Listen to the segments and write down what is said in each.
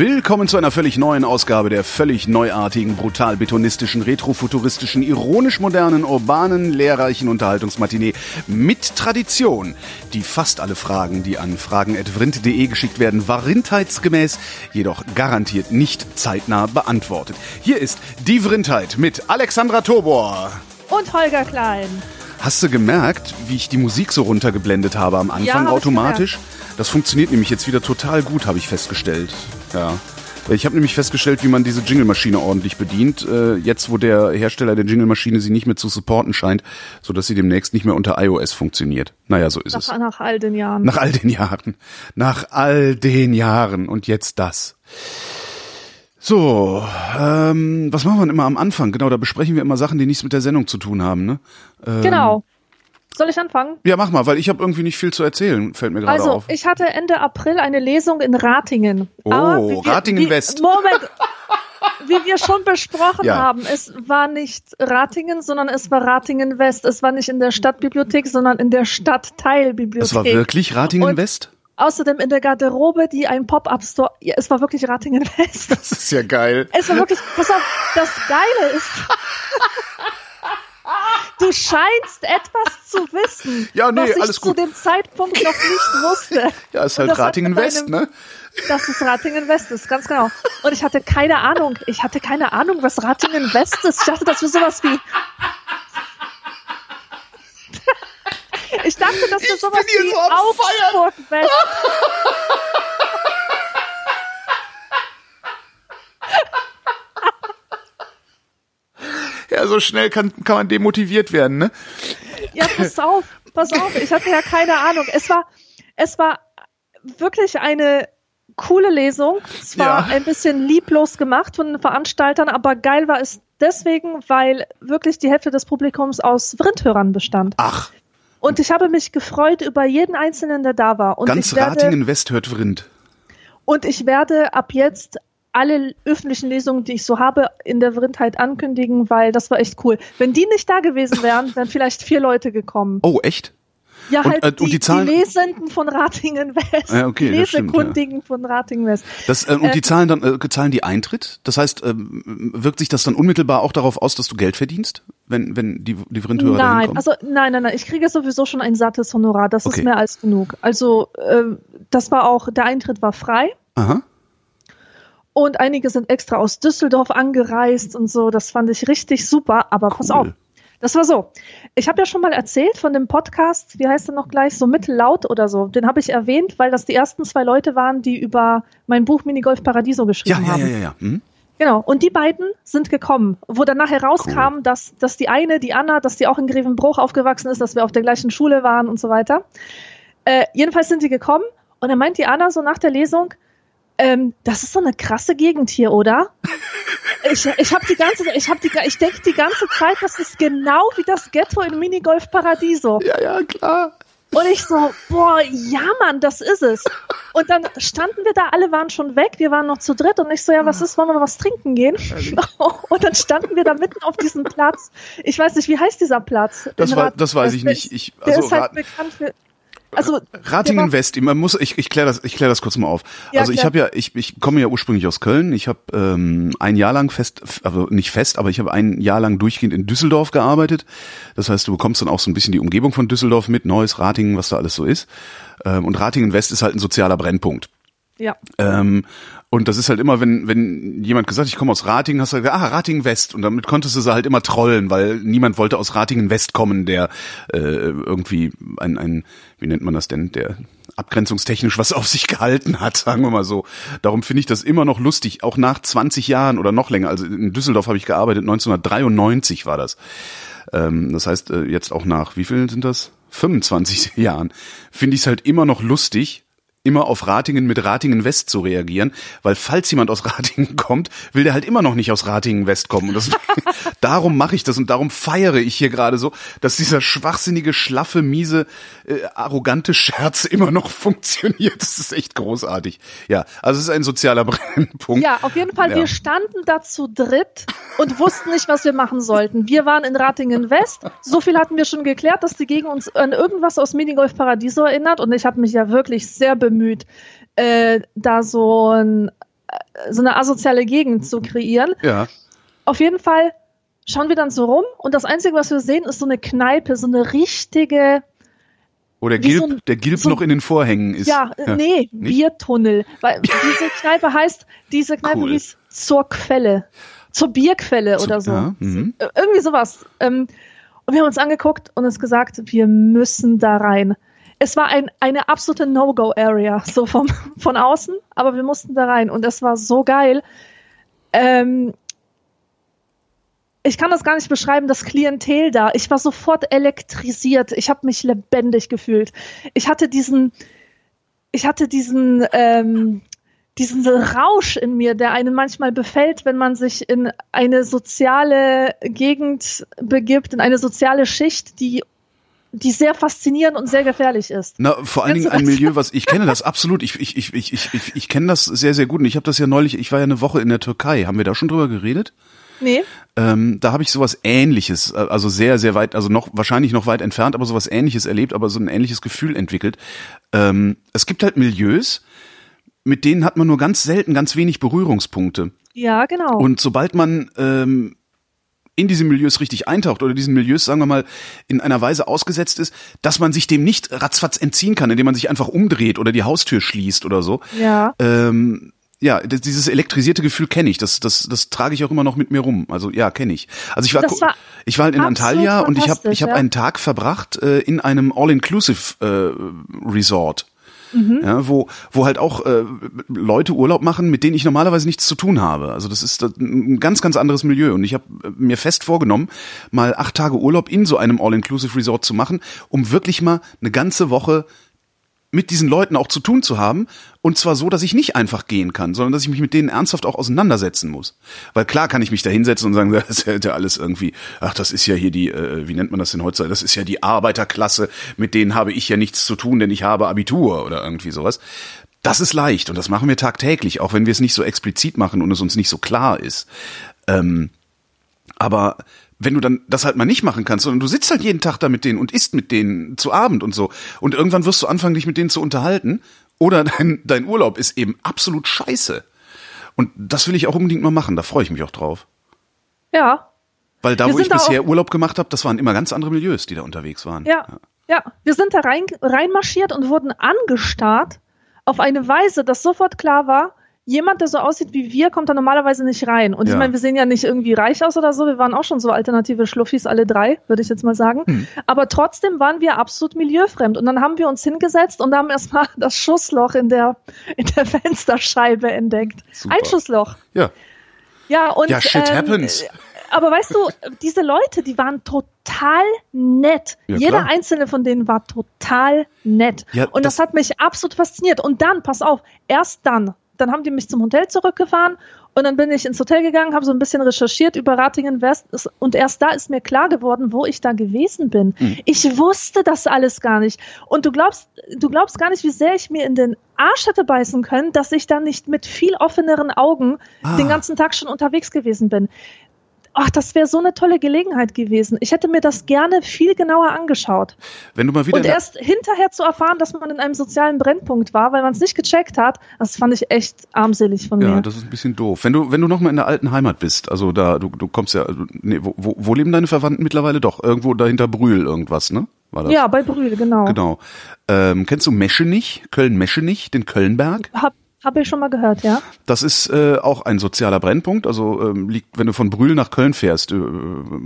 Willkommen zu einer völlig neuen Ausgabe der völlig neuartigen, brutal betonistischen, retrofuturistischen, ironisch modernen, urbanen, lehrreichen Unterhaltungsmatinee mit Tradition, die fast alle Fragen, die an fragen.vrind.de geschickt werden, warindheitsgemäß, jedoch garantiert nicht zeitnah beantwortet. Hier ist die Vrindheit mit Alexandra Tobor. Und Holger Klein. Hast du gemerkt, wie ich die Musik so runtergeblendet habe am Anfang Ja, automatisch? Das funktioniert nämlich jetzt wieder total gut, habe ich festgestellt. Ja. Ich habe nämlich festgestellt, wie man diese Jingle-Maschine ordentlich bedient. Äh, jetzt, wo der Hersteller der Jingle-Maschine sie nicht mehr zu supporten scheint, so dass sie demnächst nicht mehr unter iOS funktioniert. Naja, so ist es. Nach, nach all den Jahren. Nach all den Jahren. Nach all den Jahren. Und jetzt das. So, ähm, was machen wir denn immer am Anfang? Genau, da besprechen wir immer Sachen, die nichts mit der Sendung zu tun haben, ne? Ähm, genau. Soll ich anfangen? Ja, mach mal, weil ich habe irgendwie nicht viel zu erzählen, fällt mir gerade Also, auf. ich hatte Ende April eine Lesung in Ratingen. Oh, wir- Ratingen wie, West. Moment. Wie wir schon besprochen Ja. haben, es war nicht Ratingen, sondern es war Ratingen West. Es war nicht in der Stadtbibliothek, sondern in der Stadtteilbibliothek. Das war wirklich Ratingen Und- West? Außerdem in der Garderobe, die ein Pop-Up-Store. Ja, es war wirklich Ratingen West. Das ist ja geil. Es war wirklich, pass auf, das Geile ist, du scheinst etwas zu wissen, Ja, nee, was ich alles gut. zu dem Zeitpunkt noch nicht wusste. Ja, ist halt das Ratingen West, deinem- ne? Dass es Ratingen West ist, ganz genau. Und ich hatte keine Ahnung, ich hatte keine Ahnung, was Ratingen West ist. Ich dachte, das wäre sowas wie... Ich dachte, das wäre sowas wie so Augsburg West. Ja, so schnell kann, kann man demotiviert werden, ne? Ja, pass auf, pass auf. Ich hatte ja keine Ahnung. Es war, es war wirklich eine coole Lesung. Es war Ja. ein bisschen lieblos gemacht von den Veranstaltern, aber geil war es deswegen, weil wirklich die Hälfte des Publikums aus Vrindhörern bestand. Ach, Und ich habe mich gefreut über jeden Einzelnen, der da war. Und ganz werde, Ratingen West hört Vrind. Und ich werde ab jetzt alle öffentlichen Lesungen, die ich so habe, in der Vrindheit ankündigen, weil das war echt cool. Wenn die nicht da gewesen wären, wären vielleicht vier Leute gekommen. Oh, echt? Ja, Und, halt äh, und die, die Zahlen- die Lesenden von Ratingen West. Ja, okay, die Lesekundigen von Ratingen West. Das, äh, und Äh, die zahlen dann, äh, zahlen die Eintritt? Das heißt, ähm, wirkt sich das dann unmittelbar auch darauf aus, dass du Geld verdienst, wenn, wenn die, die Vrindhörer da Nein, hinkommen? also nein, nein, nein. Ich kriege sowieso schon ein sattes Honorar. Das Okay. ist mehr als genug. Also ähm, das war auch, der Eintritt war frei. Aha. Und einige sind extra aus Düsseldorf angereist und so. Das fand ich richtig super. Aber pass Cool. auf. Das war so. Ich habe ja schon mal erzählt von dem Podcast, wie heißt er noch gleich, so mittellaut oder so. Den habe ich erwähnt, weil das die ersten zwei Leute waren, die über mein Buch Minigolf Paradiso Ja, geschrieben ja, haben. ja, ja, ja. Hm? Genau. Und die beiden sind gekommen, wo dann nachher rauskam, dass, dass die eine, die Anna, dass die auch in Grevenbruch aufgewachsen ist, dass wir auf der gleichen Schule waren und so weiter. Äh, jedenfalls sind die gekommen und dann meint die Anna so nach der Lesung, ähm, das ist so eine krasse Gegend hier, oder? Ich, ich habe die ganze, ich habe die, ich denke die ganze Zeit, das ist genau wie das Ghetto in Minigolf Paradiso. Ja, ja, klar. Und ich so, boah, ja Mann, das ist es. Und dann standen wir da, alle waren schon weg, wir waren noch zu dritt und ich so, ja, was ist, wollen wir mal was trinken gehen? Und dann standen wir da mitten auf diesem Platz. Ich weiß nicht, wie heißt dieser Platz? Das war- das weiß ich Der nicht. Ich- der also ist halt bekannt für, also, Ratingen West, man muss, ich, ich kläre das, ich klär das kurz mal auf. Ja, also ich habe ja, ich, ich komme ja ursprünglich aus Köln. Ich habe ähm, ein Jahr lang fest, also nicht fest, aber ich habe ein Jahr lang durchgehend in Düsseldorf gearbeitet. Das heißt, du bekommst dann auch so ein bisschen die Umgebung von Düsseldorf mit, Neuss, Ratingen, was da alles so ist. Ähm, und Ratingen West ist halt ein sozialer Brennpunkt. ja. Ähm, und das ist halt immer, wenn, wenn jemand gesagt, ich komme aus Ratingen, hast du gesagt, ah, Ratingen West. Und damit konntest du sie halt immer trollen, weil niemand wollte aus Ratingen West kommen, der äh, irgendwie ein, ein, wie nennt man das denn, der abgrenzungstechnisch was auf sich gehalten hat, sagen wir mal so. Darum finde ich das immer noch lustig, auch nach 20 Jahren oder noch länger. Also in Düsseldorf habe ich gearbeitet, 1993 war das. Ähm, das heißt, äh, jetzt auch nach, wie viel sind das? 25 Jahren, finde ich es halt immer noch lustig, immer auf Ratingen mit Ratingen West zu reagieren, weil falls jemand aus Ratingen kommt, will der halt immer noch nicht aus Ratingen West kommen. Und das, darum mache ich das und darum feiere ich hier gerade so, dass dieser schwachsinnige, schlaffe, miese, äh, arrogante Scherz immer noch funktioniert. Das ist echt großartig. Ja, also es ist ein sozialer Brennpunkt. Ja, auf jeden Fall, Ja. wir standen da zu dritt und wussten nicht, was wir machen sollten. Wir waren in Ratingen West. So viel hatten wir schon geklärt, dass die Gegend uns an irgendwas aus Minigolf Paradiso erinnert. Und ich habe mich ja wirklich sehr bemüht, äh, da so, ein, äh, so eine asoziale Gegend zu kreieren. Ja. Auf jeden Fall schauen wir dann so rum und das Einzige, was wir sehen, ist so eine Kneipe, so eine richtige, Oder Wie Gilb, so ein- der Gilb so noch in den Vorhängen ist. ja, äh, nee, Biertunnel. Weil diese Kneipe heißt, diese Kneipe Cool. hieß zur Quelle, zur Bierquelle Zu- oder so. ja, mhm. Äh, Irgendwie sowas. Ähm, und wir haben uns angeguckt und uns gesagt, wir müssen da rein. Es war ein, eine absolute No-Go-Area, so vom, von außen, aber wir mussten da rein und es war so geil. Ähm, ich kann das gar nicht beschreiben, das Klientel da. Ich war sofort elektrisiert. Ich habe mich lebendig gefühlt. Ich hatte diesen, ich hatte diesen, ähm, diesen Rausch in mir, der einen manchmal befällt, wenn man sich in eine soziale Gegend begibt, in eine soziale Schicht, die, die sehr faszinierend und sehr gefährlich ist. Na, vor allen Dingen ein? Milieu, was ich kenne das absolut. Ich ich ich ich ich, ich, ich kenne das sehr sehr gut und ich habe das ja neulich. Ich war ja eine Woche in der Türkei. Haben wir da schon drüber geredet? Nee? Ähm, da habe ich sowas Ähnliches, äh, also sehr sehr weit, also noch wahrscheinlich noch weit entfernt, aber sowas Ähnliches erlebt, aber so ein ähnliches Gefühl entwickelt. Ähm, es gibt halt Milieus, mit denen hat man nur ganz selten ganz wenig Berührungspunkte. Ja, genau. Und sobald man ähm, in diese Milieus richtig eintaucht oder diesen Milieus, sagen wir mal, in einer Weise ausgesetzt ist, dass man sich dem nicht ratzfatz entziehen kann, indem man sich einfach umdreht oder die Haustür schließt oder so. ja. Ähm, ja, dieses elektrisierte Gefühl kenne ich. Das, das, das trage ich auch immer noch mit mir rum. Also ja, kenne ich. Also ich war, war ich war halt in Antalya und ich habe ich habe ja. einen Tag verbracht äh, in einem All-Inclusive äh, Resort. Mhm. Ja, wo, wo halt auch äh, Leute Urlaub machen, mit denen ich normalerweise nichts zu tun habe. Also das ist ein ganz, ganz anderes Milieu. Und ich habe mir fest vorgenommen, mal acht Tage Urlaub in so einem All-Inclusive Resort zu machen, um wirklich mal eine ganze Woche mit diesen Leuten auch zu tun zu haben. Und zwar so, dass ich nicht einfach gehen kann, sondern dass ich mich mit denen ernsthaft auch auseinandersetzen muss. Weil klar kann ich mich da hinsetzen und sagen, das ja ja alles irgendwie, ach, das ist ja hier die, äh, wie nennt man das denn heutzutage? Das ist ja die Arbeiterklasse, mit denen habe ich ja nichts zu tun, denn ich habe Abitur oder irgendwie sowas. Das ist leicht und das machen wir tagtäglich, auch wenn wir es nicht so explizit machen und es uns nicht so klar ist. Ähm, aber wenn du dann das halt mal nicht machen kannst, sondern du sitzt halt jeden Tag da mit denen und isst mit denen zu Abend und so. Und irgendwann wirst du anfangen, dich mit denen zu unterhalten. Oder dein, dein Urlaub ist eben absolut scheiße. Und das will ich auch unbedingt mal machen. Da freue ich mich auch drauf. Ja. Weil da, Wir wo ich da bisher Urlaub gemacht habe, das waren immer ganz andere Milieus, die da unterwegs waren. Ja, ja. Wir sind da rein, reinmarschiert und wurden angestarrt auf eine Weise, dass sofort klar war, jemand, der so aussieht wie wir, kommt da normalerweise nicht rein. Und Ja. ich meine, wir sehen ja nicht irgendwie reich aus oder so. Wir waren auch schon so alternative Schluffis, alle drei, würde ich jetzt mal sagen. Hm. Aber trotzdem waren wir absolut milieufremd. Und dann haben wir uns hingesetzt und haben erstmal das Schussloch in der, in der Fensterscheibe entdeckt. Super. Ein Schussloch. Ja. Ja, und. Ja, shit ähm, happens. Aber weißt du, diese Leute, die waren total nett. Ja, Jeder klar. einzelne von denen war total nett. Ja, und das, das- hat mich absolut fasziniert. Und dann, pass auf, erst dann, dann haben die mich zum Hotel zurückgefahren und dann bin ich ins Hotel gegangen, habe so ein bisschen recherchiert über Ratingen West und erst da ist mir klar geworden, wo ich da gewesen bin. Hm. Ich wusste das alles gar nicht. Und du glaubst, du glaubst gar nicht, wie sehr ich mir in den Arsch hätte beißen können, dass ich da nicht mit viel offeneren Augen Ah. den ganzen Tag schon unterwegs gewesen bin. Ach, das wäre so eine tolle Gelegenheit gewesen. Ich hätte mir das gerne viel genauer angeschaut. Wenn du mal wieder Und erst hinterher zu erfahren, dass man in einem sozialen Brennpunkt war, weil man es nicht gecheckt hat, das fand ich echt armselig von Ja, mir. das ist ein bisschen doof. Wenn du, wenn du noch mal in der alten Heimat bist, also da, du, du kommst ja, also, nee, wo, wo, leben deine Verwandten mittlerweile? Doch, irgendwo dahinter Brühl irgendwas, ne? War das? Ja, bei Brühl, genau. Genau. Ähm, kennst du Meschenich, Köln-Meschenich, den Kölnberg? Hab, hab ich schon mal gehört, ja. Das ist äh, auch ein sozialer Brennpunkt. Also ähm, liegt, wenn du von Brühl nach Köln fährst, äh,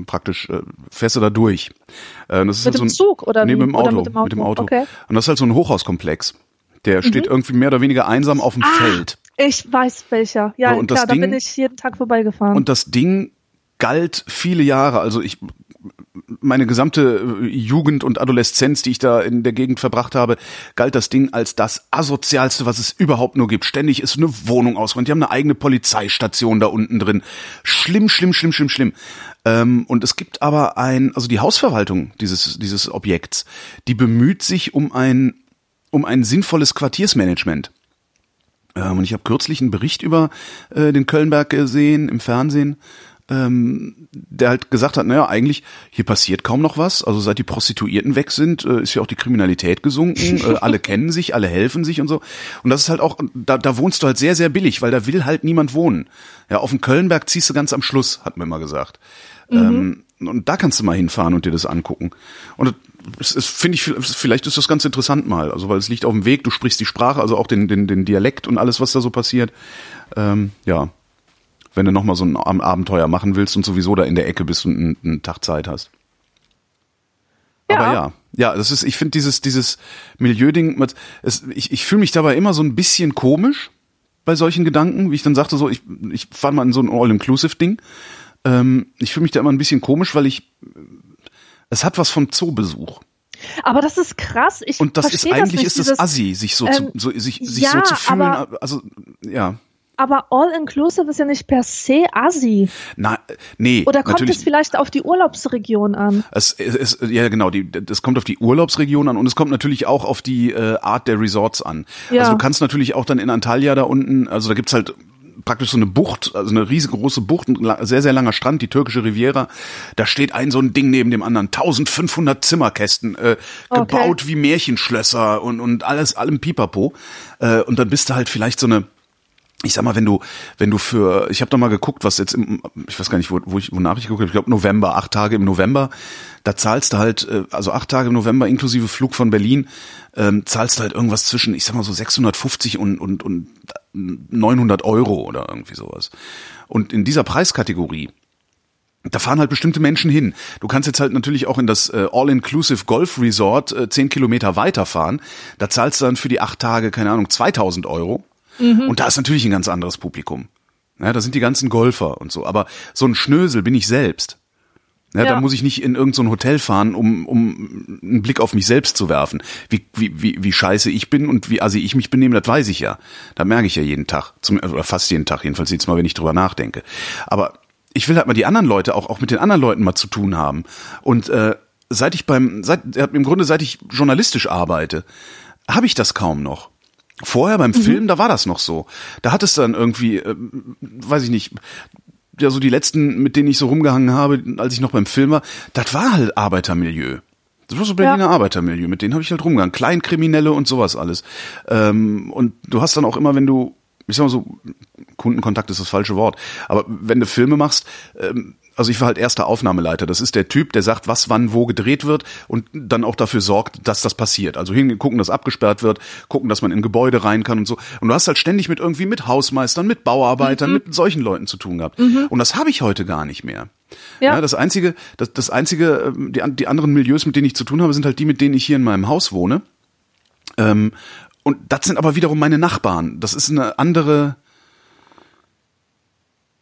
praktisch äh, fährst du da durch. Äh, das ist Mit halt dem so ein, Zug oder nee, mit dem Auto, mit dem Auto? Mit dem Auto. Okay. Mhm. Und das ist halt so ein Hochhauskomplex. Der steht irgendwie mehr oder weniger einsam auf dem Ah, Feld. Ich weiß welcher. Ja, und das klar, da Ding- bin ich jeden Tag vorbeigefahren. Und das Ding galt viele Jahre, also ich meine gesamte äh, Jugend und Adoleszenz, die ich da in der Gegend verbracht habe, galt das Ding als das asozialste, was es überhaupt nur gibt. Ständig ist eine Wohnung ausgeräumt. Die haben eine eigene Polizeistation da unten drin. Schlimm, schlimm, schlimm, schlimm, schlimm. Ähm, und es gibt aber ein, also die Hausverwaltung dieses, dieses Objekts, die bemüht sich um ein, um ein sinnvolles Quartiersmanagement. Ähm, und ich habe kürzlich einen Bericht über äh, den Kölnberg gesehen im Fernsehen ähm, der halt gesagt hat, naja, eigentlich hier passiert kaum noch was. Also seit die Prostituierten weg sind, äh, ist ja auch die Kriminalität gesunken. äh, alle kennen sich, alle helfen sich und so. Und das ist halt auch, da, da wohnst du halt sehr, sehr billig, weil da will halt niemand wohnen. Ja, auf dem Kölnberg ziehst du ganz am Schluss, hat mir mal gesagt. Mhm. Ähm, und da kannst du mal hinfahren und dir das angucken. Und es, es finde ich, vielleicht ist das ganz interessant mal, also weil es liegt auf dem Weg, du sprichst die Sprache, also auch den, den, den Dialekt und alles, was da so passiert. Ähm, ja, wenn du nochmal so ein Abenteuer machen willst und sowieso da in der Ecke bist und einen, einen Tag Zeit hast. Ja. Aber ja, ja, das ist, ich finde dieses, dieses Milieuding, es, ich, ich fühle mich dabei immer so ein bisschen komisch bei solchen Gedanken, wie ich dann sagte, so, ich, ich fahre mal in so ein All-Inclusive-Ding. Ähm, ich fühle mich da immer ein bisschen komisch, weil ich, es hat was vom Zoobesuch. Aber das ist krass. Ich und das ist eigentlich das ist das Assi, sich so, ähm, zu, so sich, sich ja, so zu fühlen. also ja. Aber All-Inclusive ist ja nicht per se assi. Na, nee. Oder kommt es vielleicht auf die Urlaubsregion an? Es, es, ja, genau. Die, das kommt auf die Urlaubsregion an und es kommt natürlich auch auf die äh, Art der Resorts an. Ja. Also du kannst natürlich auch dann in Antalya da unten, also da gibt's halt praktisch so eine Bucht, also eine riesengroße Bucht, ein sehr, sehr langer Strand, die türkische Riviera. Da steht ein so ein Ding neben dem anderen. 1500 Zimmerkästen, äh, okay. gebaut wie Märchenschlösser und, und alles, allem Pipapo. Äh, und dann bist du halt vielleicht so eine ich sag mal, wenn du, wenn du für, ich habe doch mal geguckt, was jetzt im, ich weiß gar nicht, wo, wo ich, wonach ich geguckt habe, ich glaube November, acht Tage im November, da zahlst du halt, äh, also acht Tage im November inklusive Flug von Berlin, ähm, zahlst du halt irgendwas zwischen, ich sag mal so 650 und, und, und 900 Euro oder irgendwie sowas. Und in dieser Preiskategorie, da fahren halt bestimmte Menschen hin. Du kannst jetzt halt natürlich auch in das äh, All-Inclusive Golf Resort äh, zehn Kilometer weiterfahren. Da zahlst du dann für die acht Tage, keine Ahnung, 2000 Euro. Mhm. Und da ist natürlich ein ganz anderes Publikum. Ja, da sind die ganzen Golfer und so. Aber so ein Schnösel bin ich selbst. Ja, ja. Da muss ich nicht in irgendein so Hotel fahren, um, um einen Blick auf mich selbst zu werfen. Wie, wie, wie, wie scheiße ich bin und wie assi ich mich benehme, das weiß ich ja. Da merke ich ja jeden Tag. Zum, oder fast jeden Tag, jedenfalls jetzt Mal, wenn ich drüber nachdenke. Aber ich will halt mal die anderen Leute, auch, auch mit den anderen Leuten mal zu tun haben. Und äh, seit ich beim, seit, im Grunde seit ich journalistisch arbeite, habe ich das kaum noch. Vorher beim mhm. Film, da war das noch so. Da hat es dann irgendwie, äh, weiß ich nicht, ja so die letzten, mit denen ich so rumgehangen habe, als ich noch beim Film war, das war halt Arbeitermilieu. Das war so Berliner ja. Arbeitermilieu, mit denen habe ich halt rumgegangen. Kleinkriminelle und sowas alles. Ähm, und du hast dann auch immer, wenn du, ich sag mal so, Kundenkontakt ist das falsche Wort, aber wenn du Filme machst, ähm, also ich war halt erster Aufnahmeleiter. Das ist der Typ, der sagt, was wann wo gedreht wird und dann auch dafür sorgt, dass das passiert. Also hingucken, dass abgesperrt wird, gucken, dass man in Gebäude rein kann und so. Und du hast halt ständig mit irgendwie mit Hausmeistern, mit Bauarbeitern, mhm. mit solchen Leuten zu tun gehabt. Mhm. Und das habe ich heute gar nicht mehr. Ja. ja. das einzige, das, das einzige, ähm, die, die anderen Milieus, mit denen ich zu tun habe, sind halt die, mit denen ich hier in meinem Haus wohne. Ähm, und das sind aber wiederum meine Nachbarn. Das ist eine andere,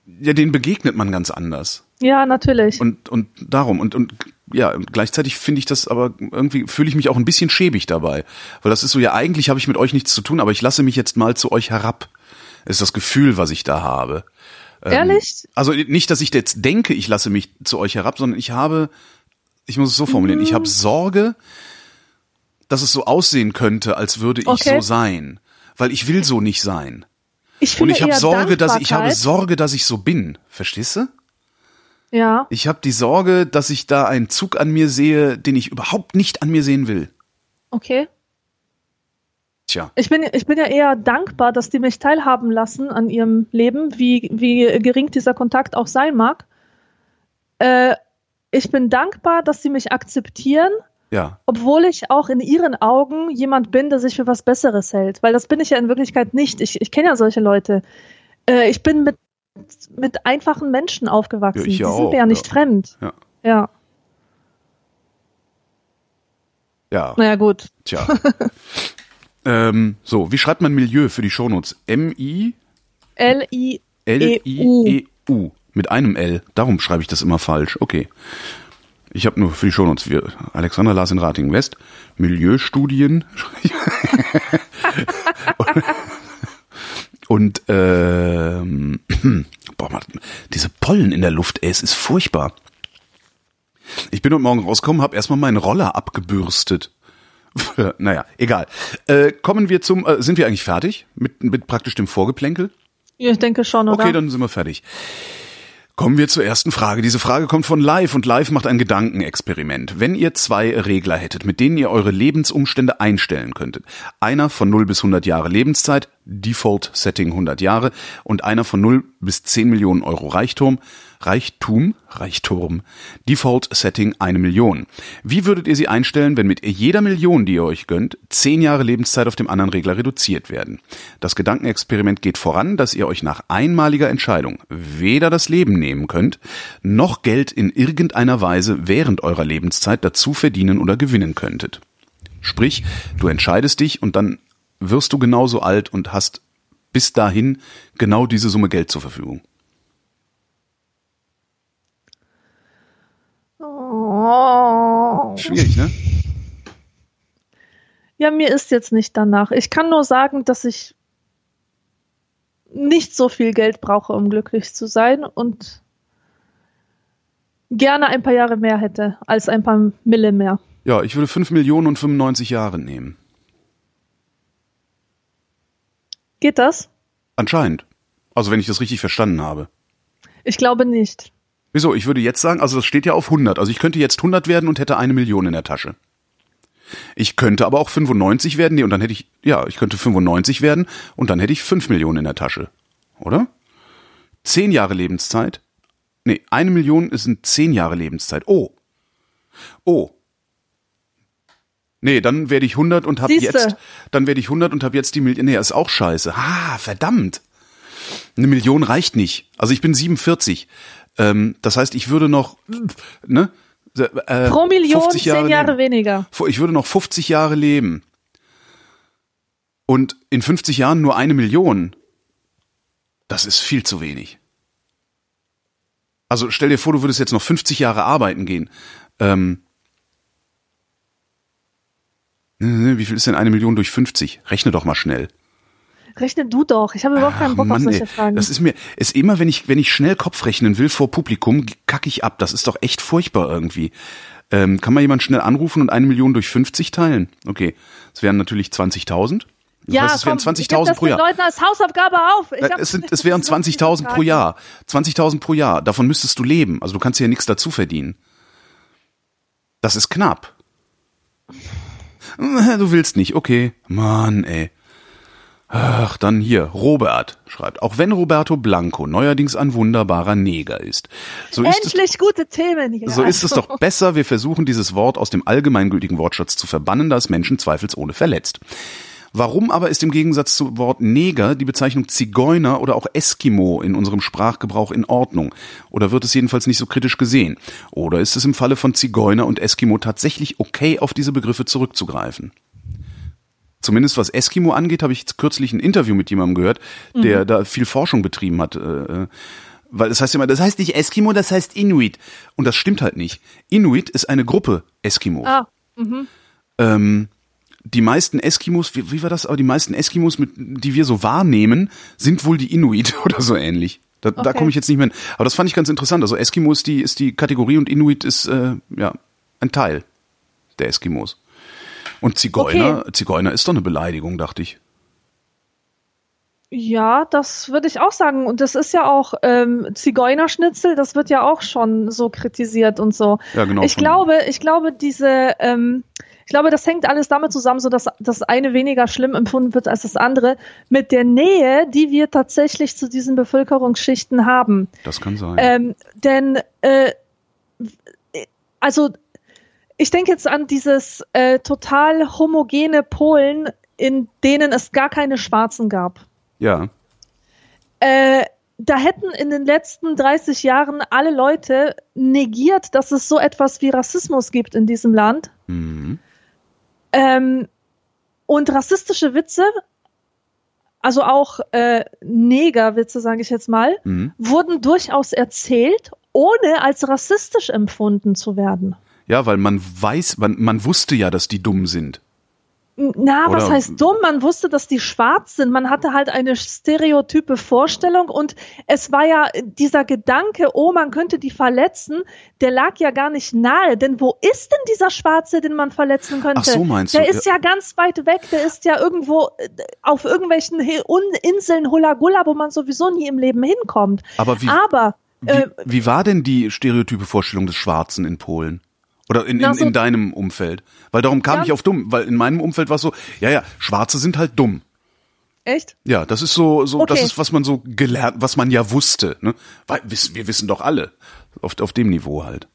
ja, denen begegnet man ganz anders. Ja, natürlich. Und, und darum. Und, und ja, gleichzeitig finde ich das aber irgendwie fühle ich mich auch ein bisschen schäbig dabei. Weil das ist so, ja, eigentlich habe ich mit euch nichts zu tun, aber ich lasse mich jetzt mal zu euch herab. Ist das Gefühl, was ich da habe. Ähm, Ehrlich? also nicht, dass ich jetzt denke, ich lasse mich zu euch herab, sondern ich habe, ich muss es so formulieren, mhm. ich habe Sorge, dass es so aussehen könnte, als würde ich okay. so sein. Weil ich will so nicht sein. Ich finde Und ich habe Sorge, dass ich, habe Sorge, dass ich so bin. Verstehst du? Ja. Ich habe die Sorge, dass ich da einen Zug an mir sehe, den ich überhaupt nicht an mir sehen will. Okay. Tja. Ich bin, ich bin ja eher dankbar, dass die mich teilhaben lassen an ihrem Leben, wie, wie gering dieser Kontakt auch sein mag. Äh, ich bin dankbar, dass sie mich akzeptieren, ja. obwohl ich auch in ihren Augen jemand bin, der sich für was Besseres hält. Weil das bin ich ja in Wirklichkeit nicht. Ich, ich kenne ja solche Leute. Äh, ich bin mit mit einfachen Menschen aufgewachsen. Ja, ich Die auch, sind mir ja nicht ja. fremd. Ja. Ja. Ja. Naja, gut. Tja. ähm, so, wie schreibt man Milieu für die Shownotes? M-I? L-I-E-U. L-I-E-U. Mit einem L. Darum schreibe ich das immer falsch. Okay. Ich habe nur für die Shownotes. Wir, Alexander las in Rating West, Milieustudien. und ähm, boah, Mann, diese Pollen in der Luft, ey, es ist furchtbar. Ich bin heute Morgen rausgekommen, habe erstmal meinen Roller abgebürstet. naja, egal. Äh, kommen wir zum, äh, sind wir eigentlich fertig mit, mit praktisch dem Vorgeplänkel? Ich denke schon, oder? Okay, dann sind wir fertig. Kommen wir zur ersten Frage. Diese Frage kommt von Live und Live macht ein Gedankenexperiment. Wenn ihr zwei Regler hättet, mit denen ihr eure Lebensumstände einstellen könntet, einer von 0 bis 100 Jahre Lebenszeit, Default Setting 100 Jahre und einer von 0 bis 10 Millionen Euro Reichtum, Reichtum, Reichtum, Default Setting eine Million. Wie würdet ihr sie einstellen, wenn mit jeder Million, die ihr euch gönnt, 10 Jahre Lebenszeit auf dem anderen Regler reduziert werden? Das Gedankenexperiment geht voran, dass ihr euch nach einmaliger Entscheidung weder das Leben nehmen könnt, noch Geld in irgendeiner Weise während eurer Lebenszeit dazu verdienen oder gewinnen könntet. Sprich, du entscheidest dich und dann wirst du genauso alt und hast bis dahin genau diese Summe Geld zur Verfügung. Oh. Schwierig, ne? Ja, mir ist jetzt nicht danach. Ich kann nur sagen, dass ich nicht so viel Geld brauche, um glücklich zu sein und gerne ein paar Jahre mehr hätte als ein paar Mille mehr. Ja, ich würde 5 Millionen und 95 Jahre nehmen. Geht das? Anscheinend. Also wenn ich das richtig verstanden habe. Ich glaube nicht. Wieso? Ich würde jetzt sagen, also das steht ja auf 100. Also ich könnte jetzt 100 werden und hätte eine Million in der Tasche. Ich könnte aber auch 95 werden, nee, und dann hätte ich, ja, ich könnte 95 werden und dann hätte ich 5 Millionen in der Tasche. Oder? 10 Jahre Lebenszeit? Nee, eine Million ist ein 10 Jahre Lebenszeit. Oh. Oh. Nee, dann werde ich 100 und hab Siehste. jetzt, dann werde ich 100 und hab jetzt die Million. Nee, ist auch scheiße. Ah, verdammt. Eine Million reicht nicht. Also ich bin 47. Ähm, das heißt, ich würde noch, ne? Äh, Pro Million 50 zehn Jahre leben. weniger. Ich würde noch 50 Jahre leben. Und in 50 Jahren nur eine Million. Das ist viel zu wenig. Also stell dir vor, du würdest jetzt noch 50 Jahre arbeiten gehen. Ähm, wie viel ist denn eine Million durch 50? Rechne doch mal schnell. Rechne du doch. Ich habe überhaupt keinen Bock auf Mann, solche ey. Fragen. Das ist mir, ist immer, wenn ich, wenn ich schnell Kopf rechnen will vor Publikum, kacke ich ab. Das ist doch echt furchtbar irgendwie. Ähm, kann mal jemand schnell anrufen und eine Million durch 50 teilen? Okay. Das wären natürlich 20.000. Das ja, heißt, es wären komm, gib 20.000 das pro den Jahr. Leuten als Hausaufgabe auf. Ich Äh, Es, sind, es wären das ist wirklich 20.000 pro. Jahr. 20.000 pro Jahr. Davon müsstest du leben. Also du kannst ja nichts dazu verdienen. Das ist knapp. Du willst nicht, okay. Mann, ey. Ach, dann hier, Robert schreibt, auch wenn Roberto Blanco neuerdings ein wunderbarer Neger ist, so ist es Endlich gute Themen hier. so ist es Also, doch besser, wir versuchen dieses Wort aus dem allgemeingültigen Wortschatz zu verbannen, da es Menschen zweifelsohne verletzt. Warum aber ist im Gegensatz zum Wort Neger die Bezeichnung Zigeuner oder auch Eskimo in unserem Sprachgebrauch in Ordnung? Oder wird es jedenfalls nicht so kritisch gesehen? Oder ist es im Falle von Zigeuner und Eskimo tatsächlich okay, auf diese Begriffe zurückzugreifen? Zumindest was Eskimo angeht, habe ich kürzlich ein Interview mit jemandem gehört, der da viel Forschung betrieben hat. Äh, äh, weil das heißt immer, das heißt nicht Eskimo, das heißt Inuit. Und das stimmt halt nicht. Inuit ist eine Gruppe Eskimos. Ah, Ähm, die meisten Eskimos, wie, wie war das? Aber die meisten Eskimos, mit, die wir so wahrnehmen, sind wohl die Inuit oder so ähnlich. Da, da Okay. komme ich jetzt nicht mehr hin. Aber das fand ich ganz interessant. Also Eskimo ist die, ist die Kategorie und Inuit ist äh, ja ein Teil der Eskimos. Und Zigeuner, Zigeuner ist doch eine Beleidigung, dachte ich. ja, das würde ich auch sagen. Und das ist ja auch ähm, Zigeunerschnitzel, das wird ja auch schon so kritisiert und so. Ja, genau. ich glaube, ich glaube, diese, ähm, ich glaube, das hängt alles damit zusammen, so dass das eine weniger schlimm empfunden wird als das andere, mit der Nähe, die wir tatsächlich zu diesen Bevölkerungsschichten haben. Das kann sein. Ähm, denn, äh, also, ich denke jetzt an dieses äh, total homogene Polen, in denen es gar keine Schwarzen gab. ja. Äh, da hätten in den letzten 30 Jahren alle Leute negiert, dass es so etwas wie Rassismus gibt in diesem Land. Mhm. Ähm, und rassistische Witze, also auch äh, Negerwitze, sage ich jetzt mal, Mhm. wurden durchaus erzählt, ohne als rassistisch empfunden zu werden. Ja, weil man weiß, man, man wusste ja, dass die dumm sind. Na, was Oder- heißt dumm? Man wusste, dass die schwarz sind. Man hatte halt eine stereotype Vorstellung und es war ja dieser Gedanke, oh, man könnte die verletzen, der lag ja gar nicht nahe. Denn wo ist denn dieser Schwarze, den man verletzen könnte? Ach so, meinst der du, ist ja. ganz weit weg. Der ist ja irgendwo äh, auf irgendwelchen Inseln Hula Gula, wo man sowieso nie im Leben hinkommt. Aber wie, Aber wie, äh, wie war denn die stereotype Vorstellung des Schwarzen in Polen? Oder in, in, so- in deinem Umfeld? Weil darum kam Ja. ich auf dumm, weil in meinem Umfeld war es so, ja, ja, Schwarze sind halt dumm. echt? Ja, das ist so, so, das Okay. ist, was man so gelernt, was man ja wusste, ne? Weil, wir wissen doch alle. Auf, auf dem Niveau halt.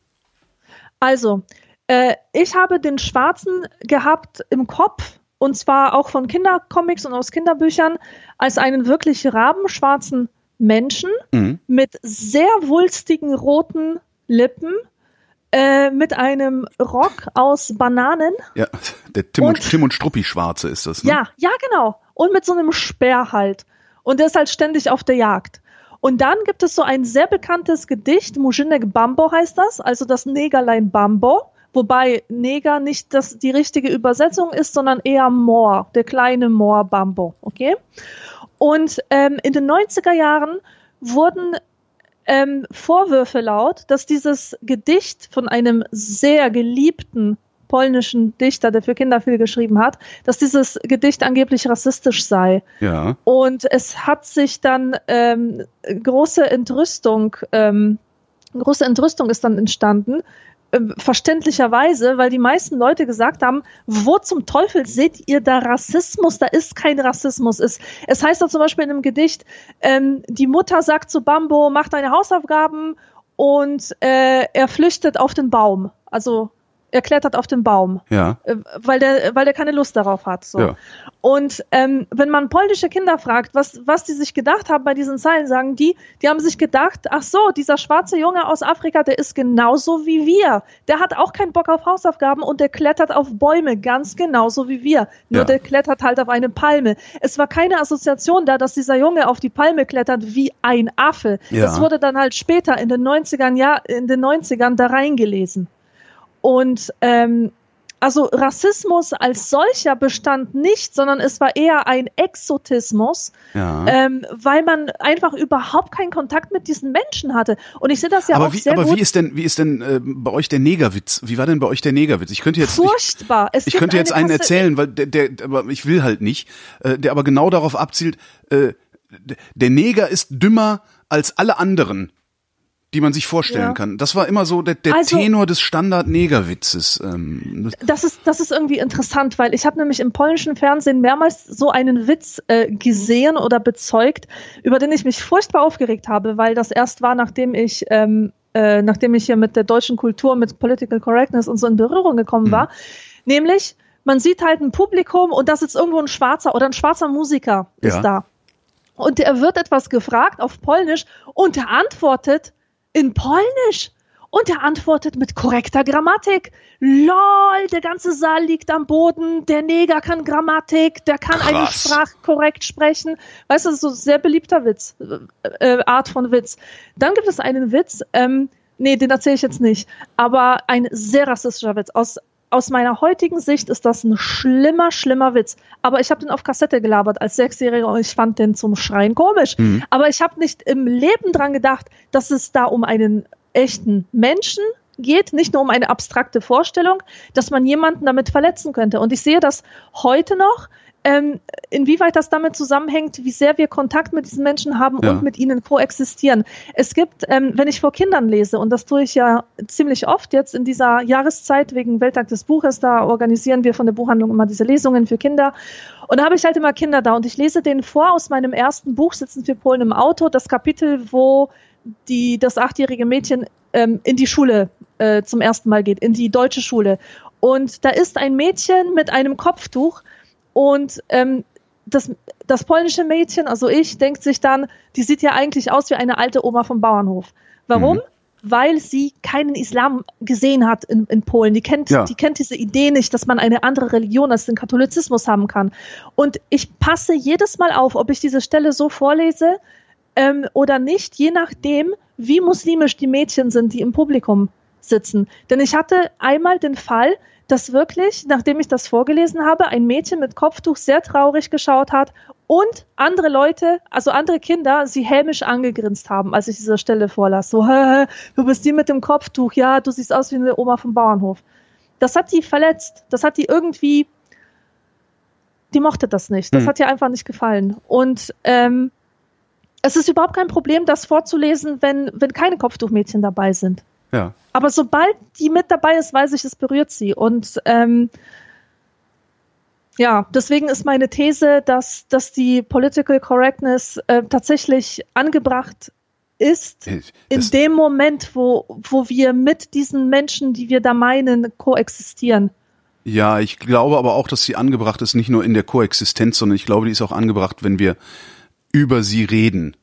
Also, äh, ich habe den Schwarzen gehabt im Kopf, und zwar auch von Kindercomics und aus Kinderbüchern, als einen wirklich rabenschwarzen Menschen Mhm. mit sehr wulstigen roten Lippen, äh, mit einem Rock aus Bananen. Ja, der Tim und, Und- Tim und Struppi Schwarze ist das, ne? Ja, ja, genau. Und mit so einem Speer halt. Und der ist halt ständig auf der Jagd. Und dann gibt es so ein sehr bekanntes Gedicht, Mujinek Bambo heißt das, also das Negerlein Bambo, wobei Neger nicht das, die richtige Übersetzung ist, sondern eher Moor, der kleine Moor Bambo, okay? Und ähm, in den 90er Jahren wurden ähm, Vorwürfe laut, dass dieses Gedicht von einem sehr geliebten polnischen Dichter, der für Kinder viel geschrieben hat, dass dieses Gedicht angeblich rassistisch sei. Ja. Und es hat sich dann ähm, große Entrüstung, ähm, große Entrüstung ist dann entstanden. Ähm, Verständlicherweise, weil die meisten Leute gesagt haben, wo zum Teufel seht ihr da Rassismus? Da ist kein Rassismus. Es, es heißt da zum Beispiel in einem Gedicht, ähm, die Mutter sagt zu Bambo, mach deine Hausaufgaben und äh, er flüchtet auf den Baum. Also er klettert auf den Baum Ja. äh, weil der, weil der keine Lust darauf hat. So. Ja. Und ähm, wenn man polnische Kinder fragt, was, was die sich gedacht haben bei diesen Zeilen, sagen die, die haben sich gedacht, ach so, dieser schwarze Junge aus Afrika, der ist genauso wie wir. Der hat auch keinen Bock auf Hausaufgaben und der klettert auf Bäume, ganz genauso wie wir. Nur Ja. der klettert halt auf eine Palme. Es war keine Assoziation da, dass dieser Junge auf die Palme klettert wie ein Affe. Ja. Das wurde dann halt später in den 90ern, ja, in den 90ern da reingelesen. Und ähm, also Rassismus als solcher bestand nicht, sondern es war eher ein Exotismus, Ja. ähm, weil man einfach überhaupt keinen Kontakt mit diesen Menschen hatte. Und ich sehe das ja aber auch wie, sehr aber gut. wie ist denn, wie ist denn äh, bei euch der Negerwitz? Wie war denn bei euch der Negerwitz? Ich könnte jetzt, ich, Furchtbar. Es ich gibt könnte jetzt eine einen Kasse- erzählen, weil der, der, aber ich will halt nicht, äh, der aber genau darauf abzielt, äh, der Neger ist dümmer als alle anderen, die man sich vorstellen Ja. kann. Das war immer so der, der Also- Tenor des Standard-Negerwitzes. Ähm, das- Das ist, das ist irgendwie interessant, weil ich habe nämlich im polnischen Fernsehen mehrmals so einen Witz äh, gesehen oder bezeugt, über den ich mich furchtbar aufgeregt habe, weil das erst war, nachdem ich, ähm, äh, nachdem ich hier mit der deutschen Kultur, mit Political Correctness und so in Berührung gekommen war. Nämlich, man sieht halt ein Publikum und da sitzt irgendwo ein Schwarzer oder ein schwarzer Musiker ist Ja. da. Und er wird etwas gefragt auf Polnisch und er antwortet in Polnisch. Und er antwortet mit korrekter Grammatik. Lol, der ganze Saal liegt am Boden, der Neger kann Grammatik, der kann eine Krass. Sprache korrekt sprechen. Weißt du, das ist so ein sehr beliebter Witz, äh, äh, Art von Witz. Dann gibt es einen Witz, ähm, nee, den erzähle ich jetzt nicht, aber ein sehr rassistischer Witz. Aus, aus meiner heutigen Sicht ist das ein schlimmer, schlimmer Witz. Aber ich habe den auf Kassette gelabert als Sechsjähriger und ich fand den zum Schreien komisch. Aber ich habe nicht im Leben dran gedacht, dass es da um einen echten Menschen geht, nicht nur um eine abstrakte Vorstellung, dass man jemanden damit verletzen könnte. Und ich sehe das heute noch, ähm, inwieweit das damit zusammenhängt, wie sehr wir Kontakt mit diesen Menschen haben Ja. und mit ihnen koexistieren. Es gibt, ähm, wenn ich vor Kindern lese, und das tue ich ja ziemlich oft jetzt in dieser Jahreszeit wegen Welttag des Buches, da organisieren wir von der Buchhandlung immer diese Lesungen für Kinder. Und da habe ich halt immer Kinder da und ich lese denen vor aus meinem ersten Buch, sitzen wir Polen im Auto, das Kapitel, wo die, das achtjährige Mädchen ähm, in die Schule äh, zum ersten Mal geht, in die deutsche Schule. Und da ist ein Mädchen mit einem Kopftuch und ähm, das, das polnische Mädchen, also ich, denkt sich dann, die sieht ja eigentlich aus wie eine alte Oma vom Bauernhof. Warum? Mhm. Weil sie keinen Islam gesehen hat in, in Polen. Die kennt, Ja. die kennt diese Idee nicht, dass man eine andere Religion als den Katholizismus haben kann. Und ich passe jedes Mal auf, ob ich diese Stelle so vorlese ähm, oder nicht, je nachdem, wie muslimisch die Mädchen sind, die im Publikum sitzen. Denn ich hatte einmal den Fall, dass wirklich, nachdem ich das vorgelesen habe, ein Mädchen mit Kopftuch sehr traurig geschaut hat und andere Leute, also andere Kinder, sie hämisch angegrinst haben, als ich diese Stelle vorlas. So, du bist die mit dem Kopftuch, ja, du siehst aus wie eine Oma vom Bauernhof. Das hat die verletzt. Das hat die irgendwie, die mochte das nicht. Das mhm. hat ihr einfach nicht gefallen. Und ähm, es ist überhaupt kein Problem, das vorzulesen, wenn, wenn keine Kopftuchmädchen dabei sind. Ja. Aber sobald die mit dabei ist, weiß ich, es berührt sie. Und ähm, ja, deswegen ist meine These, dass, dass die Political Correctness äh, tatsächlich angebracht ist das in dem Moment, wo, wo wir mit diesen Menschen, die wir da meinen, koexistieren. Ja, ich glaube aber auch, dass sie angebracht ist, nicht nur in der Koexistenz, sondern ich glaube, die ist auch angebracht, wenn wir über sie reden.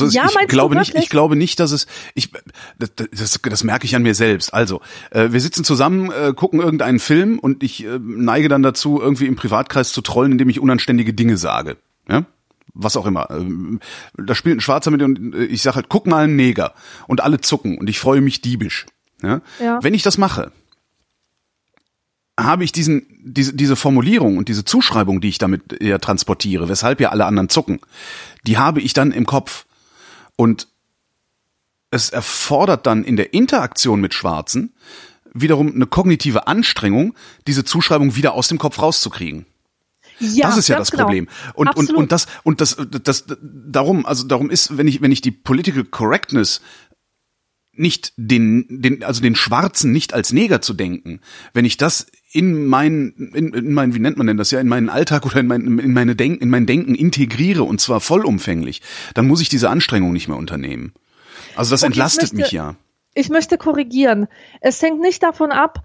Also ja, ich glaube nicht, ich glaube nicht, dass es, ich, das, das, das merke ich an mir selbst. Also äh, wir sitzen zusammen, äh, gucken irgendeinen Film und ich äh, neige dann dazu, irgendwie im Privatkreis zu trollen, indem ich unanständige Dinge sage. Ja? Was auch immer. Ähm, da spielt ein Schwarzer mit und äh, ich sage halt, guck mal einen Neger und alle zucken und ich freue mich diebisch. Ja? ja. Wenn ich das mache, habe ich diesen, diese, diese Formulierung und diese Zuschreibung, die ich damit ja transportiere, weshalb ja alle anderen zucken, die habe ich dann im Kopf. Und es erfordert dann in der Interaktion mit Schwarzen wiederum eine kognitive Anstrengung, diese Zuschreibung wieder aus dem Kopf rauszukriegen. Ja, das ist ja das genau. Problem. Und, Absolut. und, und das, und das, das, darum, also darum ist, wenn ich, wenn ich die Political Correctness nicht den, den, also den Schwarzen nicht als Neger zu denken, wenn ich das in mein, in, in mein, wie nennt man denn das ja, in meinen Alltag oder in mein, in meine Denken, in mein Denken integriere und zwar vollumfänglich, dann muss ich diese Anstrengung nicht mehr unternehmen. Also das okay, entlastet möchte, mich ja. Ich möchte korrigieren. Es hängt nicht davon ab,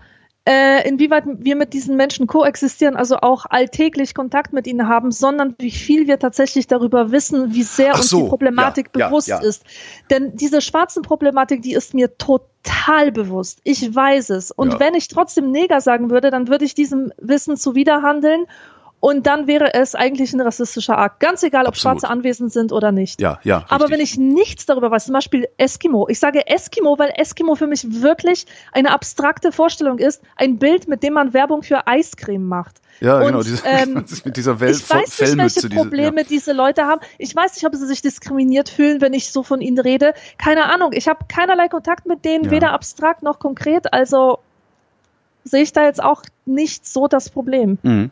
äh, inwieweit wir mit diesen Menschen koexistieren, also auch alltäglich Kontakt mit ihnen haben, sondern wie viel wir tatsächlich darüber wissen, wie sehr Ach uns so, die Problematik ja, bewusst ja, ja. ist. Denn diese schwarzen Problematik, die ist mir total bewusst. Ich weiß es. Und wenn ich trotzdem Neger sagen würde, dann würde ich diesem Wissen zuwiderhandeln und dann wäre es eigentlich ein rassistischer Akt. Ganz egal, ob Absolut. Schwarze anwesend sind oder nicht. Ja, ja. Richtig. Aber wenn ich nichts darüber weiß, zum Beispiel Eskimo, ich sage Eskimo, weil Eskimo für mich wirklich eine abstrakte Vorstellung ist, ein Bild, mit dem man Werbung für Eiscreme macht. Ja, und, genau, diese, ähm, mit dieser Welt Ich weiß nicht, welche Probleme diese, ja. diese Leute haben. Ich weiß nicht, ob sie sich diskriminiert fühlen, wenn ich so von ihnen rede. Keine Ahnung. Ich habe keinerlei Kontakt mit denen, ja. weder abstrakt noch konkret. Also sehe ich da jetzt auch nicht so das Problem. Mhm.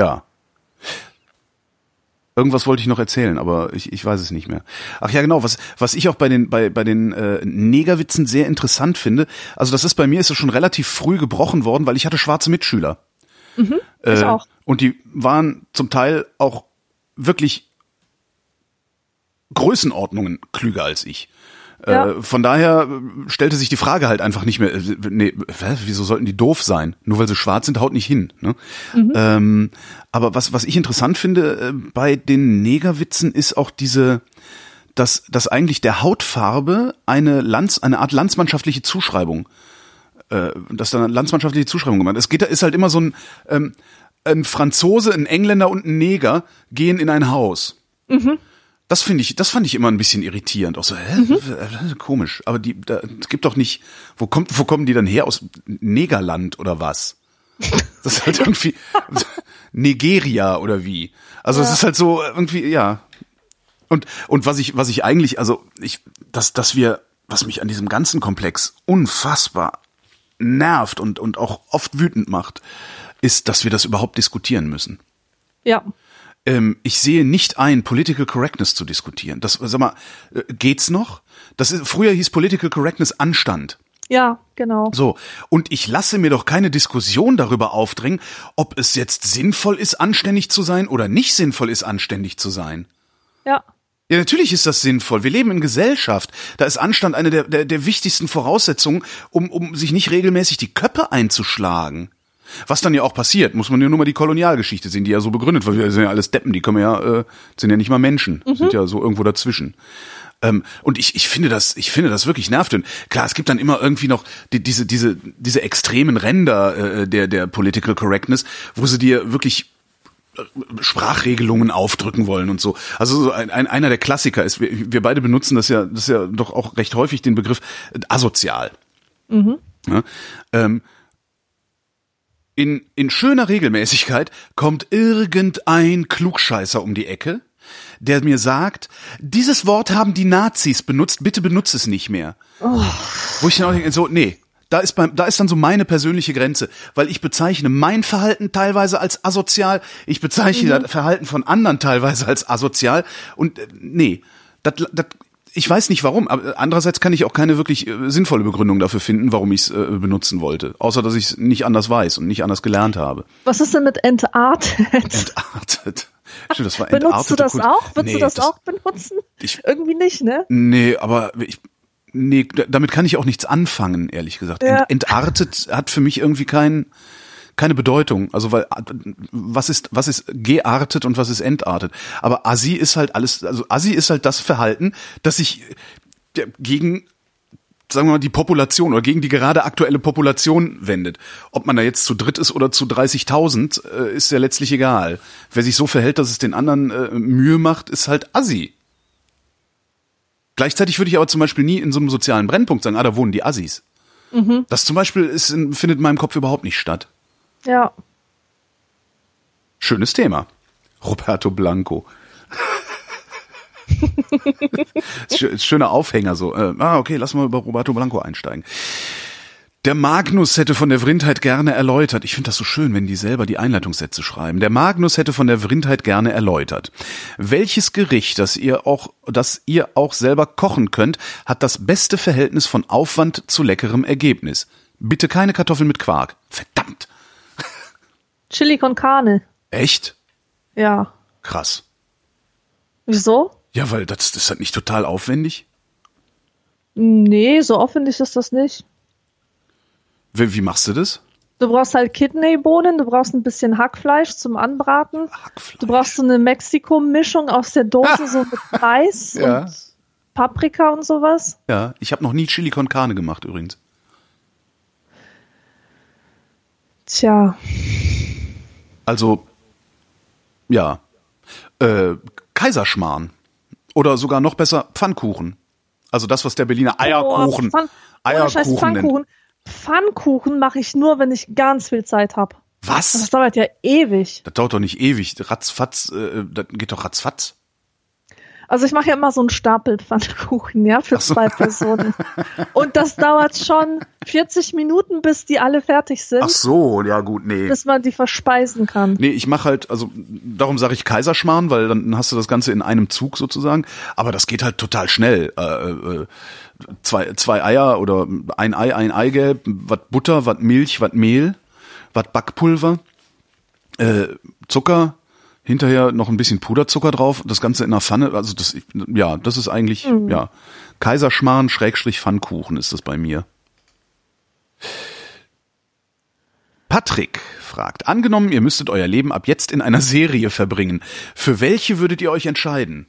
Ja. Irgendwas wollte ich noch erzählen, aber ich, ich weiß es nicht mehr. Ach ja, genau, was, was ich auch bei den, bei, bei den äh, Negerwitzen sehr interessant finde, also das ist bei mir ist es schon relativ früh gebrochen worden, weil ich hatte schwarze Mitschüler. Mhm, ich äh, auch. Und die waren zum Teil auch wirklich Größenordnungen klüger als ich. Ja. Äh, von daher äh, stellte sich die Frage halt einfach nicht mehr, äh, nee, wieso sollten die doof sein? Nur weil sie schwarz sind, haut nicht hin. Ne? Mhm. Ähm, aber was, was ich interessant finde bei den Negerwitzen ist auch diese, dass, dass eigentlich der Hautfarbe eine Lanz, eine Art landsmannschaftliche Zuschreibung, äh, dass da eine landsmannschaftliche Zuschreibung gemacht. Es geht, ist halt immer so ein, ähm, ein Franzose, ein Engländer und ein Neger gehen in ein Haus. Mhm. Das finde ich, das fand ich immer ein bisschen irritierend. Auch so, hä? Mhm. komisch. Aber die, da, es gibt doch nicht, wo kommt, wo kommen die dann her? Aus Negerland oder was? Das ist halt irgendwie Nigeria oder wie? Also es ist halt so irgendwie, ja. Und, und was ich, was ich eigentlich, also ich, dass, dass wir, was mich an diesem ganzen Komplex unfassbar nervt und, und auch oft wütend macht, ist, dass wir das überhaupt diskutieren müssen. Ja ähm, ich sehe nicht ein, Political Correctness zu diskutieren. Das, sag mal, äh, geht's noch? Das ist, früher hieß Political Correctness Anstand. Ja, genau. So. Und ich lasse mir doch keine Diskussion darüber aufdrängen, ob es jetzt sinnvoll ist, anständig zu sein oder nicht sinnvoll ist, anständig zu sein. Ja. Ja, natürlich ist das sinnvoll. Wir leben in Gesellschaft. Da ist Anstand eine der, der, der wichtigsten Voraussetzungen, um, um sich nicht regelmäßig die Köpfe einzuschlagen. Was dann ja auch passiert, muss man ja nur mal die Kolonialgeschichte sehen, die ja so begründet, weil wir sind ja alles Deppen, die kommen ja, äh, sind ja nicht mal Menschen, mhm. sind ja so irgendwo dazwischen. Ähm, und ich, ich finde das, ich finde das wirklich nervt. Und klar, es gibt dann immer irgendwie noch die, diese, diese, diese extremen Ränder äh, der, der Political Correctness, wo sie dir wirklich Sprachregelungen aufdrücken wollen und so. Also so ein, ein, einer der Klassiker ist, wir, wir beide benutzen das ja, das ist ja doch auch recht häufig den Begriff asozial. Mhm. Ja, ähm, in, in schöner Regelmäßigkeit kommt irgendein Klugscheißer um die Ecke, der mir sagt, dieses Wort haben die Nazis benutzt, bitte benutze es nicht mehr. Oh. Wo ich dann auch denke, so, nee, da ist, beim, da ist dann so meine persönliche Grenze, weil ich bezeichne mein Verhalten teilweise als asozial, ich bezeichne mhm. das Verhalten von anderen teilweise als asozial und äh, nee, das, das, ich weiß nicht warum, aber andererseits kann ich auch keine wirklich äh, sinnvolle Begründung dafür finden, warum ich es äh, benutzen wollte, außer dass ich es nicht anders weiß und nicht anders gelernt habe. Was ist denn mit entartet? Entartet. Stimmt, das war Benutzt du das Kult. auch? Würdest nee, du das, das, auch benutzen? Ich, Irgendwie nicht, ne? Nee, aber ich, nee, damit kann ich auch nichts anfangen, ehrlich gesagt. Ja. Entartet hat für mich irgendwie kein, keine Bedeutung. Also weil was ist was ist geartet und was ist entartet? Aber Assi ist halt alles. Also Assi ist halt das Verhalten, das sich gegen sagen wir mal, die Population oder gegen die gerade aktuelle Population wendet. Ob man da jetzt zu dritt ist oder zu 30.000, äh, ist ja letztlich egal. Wer sich so verhält, dass es den anderen äh, Mühe macht, ist halt Assi. Gleichzeitig würde ich aber zum Beispiel nie in so einem sozialen Brennpunkt sagen, ah, da wohnen die Assis. Mhm. Das zum Beispiel ist, findet in meinem Kopf überhaupt nicht statt. Ja. Schönes Thema. Roberto Blanco. Schöner Aufhänger so. Äh, ah, okay, lass mal über Roberto Blanco einsteigen. Der Magnus hätte von der Vrindheit gerne erläutert. Ich finde das so schön, wenn die selber die Einleitungssätze schreiben. Der Magnus hätte von der Vrindheit gerne erläutert. Welches Gericht, das ihr auch, das ihr auch selber kochen könnt, hat das beste Verhältnis von Aufwand zu leckerem Ergebnis? Bitte keine Kartoffeln mit Quark. Verdammt. Chili con carne. Echt? Ja. Krass. Wieso? Ja, weil das, das ist halt nicht total aufwendig. Nee, so aufwendig ist das nicht. Wie, wie machst du das? Du brauchst halt Kidneybohnen, du brauchst ein bisschen Hackfleisch zum Anbraten. Hackfleisch. Du brauchst so eine Mexiko-Mischung aus der Dose, so mit Reis ja. und Paprika und sowas. Ja, ich habe noch nie Chili con Carne gemacht übrigens. Tja. Also, ja. Äh, Kaiserschmarrn. Oder sogar noch besser Pfannkuchen. Also das, was der Berliner Eierkuchen, oh, Pfann Eierkuchen Pfannkuchen. Pfannkuchen mache ich nur, wenn ich ganz viel Zeit habe. Was? Das dauert ja ewig. Das dauert doch nicht ewig. Ratzfatz, äh, das geht doch ratzfatz. Also ich mache ja immer so einen Stapel Pfannkuchen, ja, für so. zwei Personen. Und das dauert schon 40 Minuten, bis die alle fertig sind. Ach so, ja gut, nee. Bis man die verspeisen kann. Nee, ich mache halt, also darum sage ich Kaiserschmarrn, weil dann hast du das Ganze in einem Zug sozusagen. Aber das geht halt total schnell. Äh, äh, zwei, zwei Eier oder ein Ei, ein Eigelb, wat Butter, wat Milch, wat Mehl, wat Backpulver, äh, Zucker, hinterher noch ein bisschen Puderzucker drauf, das Ganze in einer Pfanne, also das, ja, das ist eigentlich, mhm. ja, Kaiserschmarrn, Schrägstrich Pfannkuchen ist das bei mir. Patrick fragt, angenommen, ihr müsstet euer Leben ab jetzt in einer Serie verbringen, für welche würdet ihr euch entscheiden?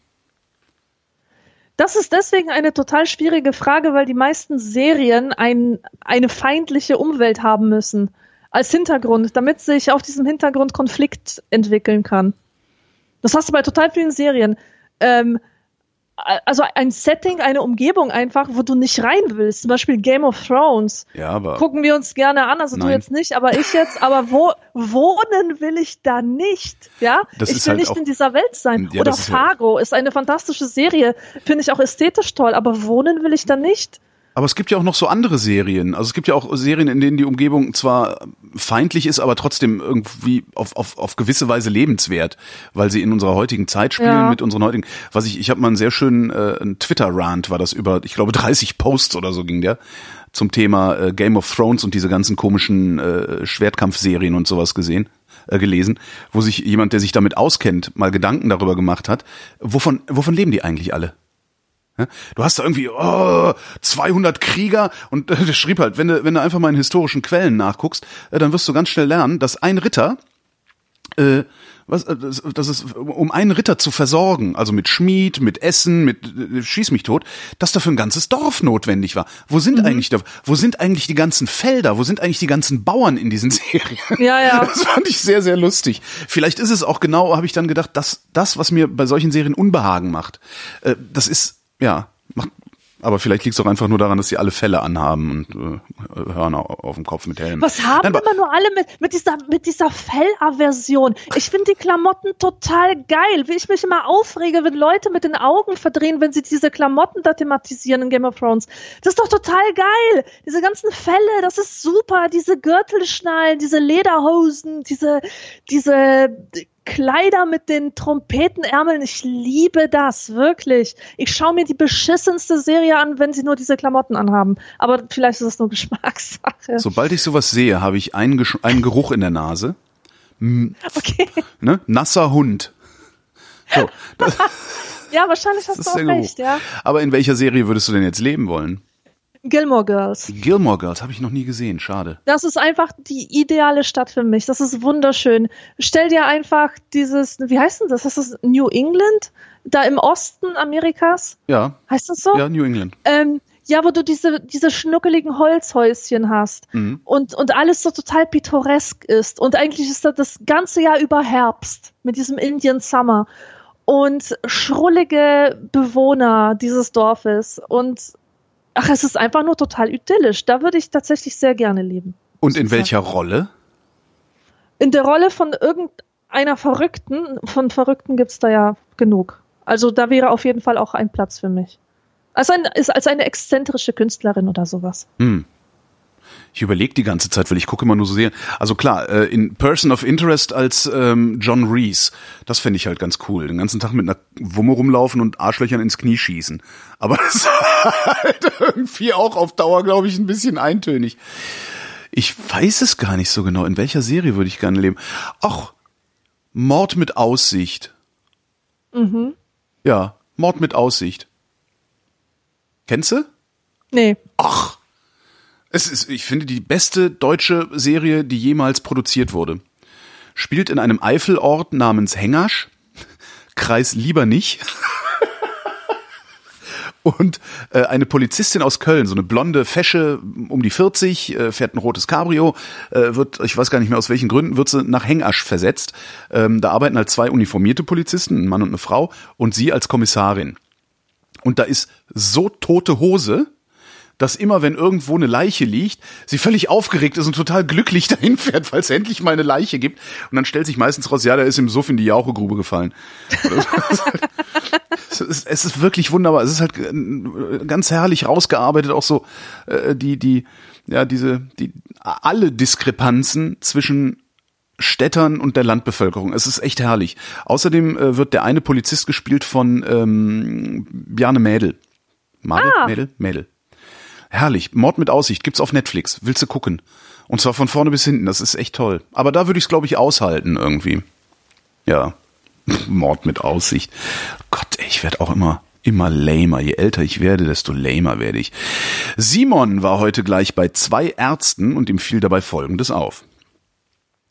Das ist deswegen eine total schwierige Frage, weil die meisten Serien ein, eine feindliche Umwelt haben müssen als Hintergrund, damit sich auf diesem Hintergrund Konflikt entwickeln kann. Das hast du bei total vielen Serien. Ähm, also ein Setting, eine Umgebung einfach, wo du nicht rein willst. Zum Beispiel Game of Thrones. Ja, aber. Gucken wir uns gerne an, also Nein. du jetzt nicht, aber ich jetzt, aber wo wohnen will ich da nicht? Ja? Das ich will halt nicht in dieser Welt sein. Ja, Oder Fargo ist, ja ist eine fantastische Serie. Finde ich auch ästhetisch toll, aber wohnen will ich da nicht. Aber es gibt ja auch noch so andere Serien. Also es gibt ja auch Serien, in denen die Umgebung zwar feindlich ist, aber trotzdem irgendwie auf, auf, auf gewisse Weise lebenswert, weil sie in unserer heutigen Zeit spielen, ja. mit unseren heutigen. Was ich, ich habe mal einen sehr schönen äh, Twitter-Rant, war das über, ich glaube, 30 Posts oder so ging der, zum Thema äh, Game of Thrones und diese ganzen komischen äh, Schwertkampfserien und sowas gesehen äh, gelesen, wo sich jemand, der sich damit auskennt, mal Gedanken darüber gemacht hat, wovon, wovon leben die eigentlich alle? Du hast da irgendwie oh, 200 Krieger und äh, der schrieb halt, wenn du, wenn du einfach mal in historischen Quellen nachguckst, äh, dann wirst du ganz schnell lernen, dass ein Ritter äh, was, äh, das, ist, um einen Ritter zu versorgen, also mit Schmied, mit Essen, mit äh, Schieß mich tot, dass dafür ein ganzes Dorf notwendig war. Wo sind Mhm. eigentlich da, wo sind eigentlich die ganzen Felder, wo sind eigentlich die ganzen Bauern in diesen Serien? Ja, ja. Das fand ich sehr, sehr lustig. Vielleicht ist es auch genau, habe ich dann gedacht, dass das, was mir bei solchen Serien Unbehagen macht, äh, das ist, ja, macht, aber vielleicht liegt es auch einfach nur daran, dass sie alle Fälle anhaben und äh, Hörner auf dem Kopf mit Helm. Was haben Nein, immer nur alle mit, mit dieser, mit dieser Fellaversion? Ich finde die Klamotten total geil. Wie ich mich immer aufrege, wenn Leute mit den Augen verdrehen, wenn sie diese Klamotten da thematisieren in Game of Thrones. Das ist doch total geil. Diese ganzen Felle, das ist super. Diese Gürtelschnallen, diese Lederhosen, diese, diese Kleider mit den Trompetenärmeln. Ich liebe das, wirklich. Ich schaue mir die beschissenste Serie an, wenn sie nur diese Klamotten anhaben. Aber vielleicht ist das nur Geschmackssache. Sobald ich sowas sehe, habe ich einen, Gesch einen Geruch in der Nase. Okay. Ne? Nasser Hund. So, Ja, wahrscheinlich hast du auch recht, ja. Aber in welcher Serie würdest du denn jetzt leben wollen? Gilmore Girls. Gilmore Girls habe ich noch nie gesehen. Schade. Das ist einfach die ideale Stadt für mich. Das ist wunderschön. Stell dir einfach dieses, wie heißt denn das? Das ist New England? Da im Osten Amerikas? Ja, Heißt das so? ja, New England. Ähm, ja, wo du diese, diese schnuckeligen Holzhäuschen hast Mhm. und, und alles so total pittoresk ist. Und eigentlich ist das das ganze Jahr über Herbst mit diesem Indian Summer und schrullige Bewohner dieses Dorfes. Und ach, es ist einfach nur total idyllisch. Da würde ich tatsächlich sehr gerne leben. Und in welcher Rolle? In der Rolle von irgendeiner Verrückten, von Verrückten gibt's da ja genug. Also da wäre auf jeden Fall auch ein Platz für mich. Als, ein, als eine exzentrische Künstlerin oder sowas. Hm. Ich überlege die ganze Zeit, weil ich gucke immer nur so sehr. Also klar, äh, in Person of Interest als ähm, John Reese, das fände ich halt ganz cool. Den ganzen Tag mit einer Wumme rumlaufen und Arschlöchern ins Knie schießen. Aber das ist halt irgendwie auch auf Dauer, glaube ich, ein bisschen eintönig. Ich weiß es gar nicht so genau. In welcher Serie würde ich gerne leben? Ach, Mord mit Aussicht. Mhm. Ja, Mord mit Aussicht. Kennst du? Nee. Ach, es ist, ich finde, die beste deutsche Serie, die jemals produziert wurde. Spielt in einem Eifelort namens Hengasch, Kreis lieber nicht. Und äh, eine Polizistin aus Köln, so eine blonde Fesche um die 40, äh, fährt ein rotes Cabrio, äh, wird, ich weiß gar nicht mehr aus welchen Gründen, wird sie nach Hengasch versetzt. Ähm, da arbeiten halt zwei uniformierte Polizisten, ein Mann und eine Frau, und sie als Kommissarin. Und da ist so tote Hose, dass immer, wenn irgendwo eine Leiche liegt, sie völlig aufgeregt ist und total glücklich dahin fährt, weil es endlich mal eine Leiche gibt. Und dann stellt sich meistens raus, ja, der ist im Suff in die Jauchegrube gefallen. es, ist, es ist wirklich wunderbar. Es ist halt äh, ganz herrlich rausgearbeitet, auch so äh, die, die, ja, diese, die, alle Diskrepanzen zwischen Städtern und der Landbevölkerung. Es ist echt herrlich. Außerdem äh, wird der eine Polizist gespielt von ähm, Bjarne Mädel. Madel? Ah. Mädel? Mädel. Herrlich. Mord mit Aussicht. Gibt's auf Netflix. Willst du gucken? Und zwar von vorne bis hinten. Das ist echt toll. Aber da würde ich es, glaube ich, aushalten irgendwie. Ja. Mord mit Aussicht. Gott, ich werde auch immer immer lamer. Je älter ich werde, desto lamer werde ich. Simon war heute gleich bei zwei Ärzten und ihm fiel dabei Folgendes auf.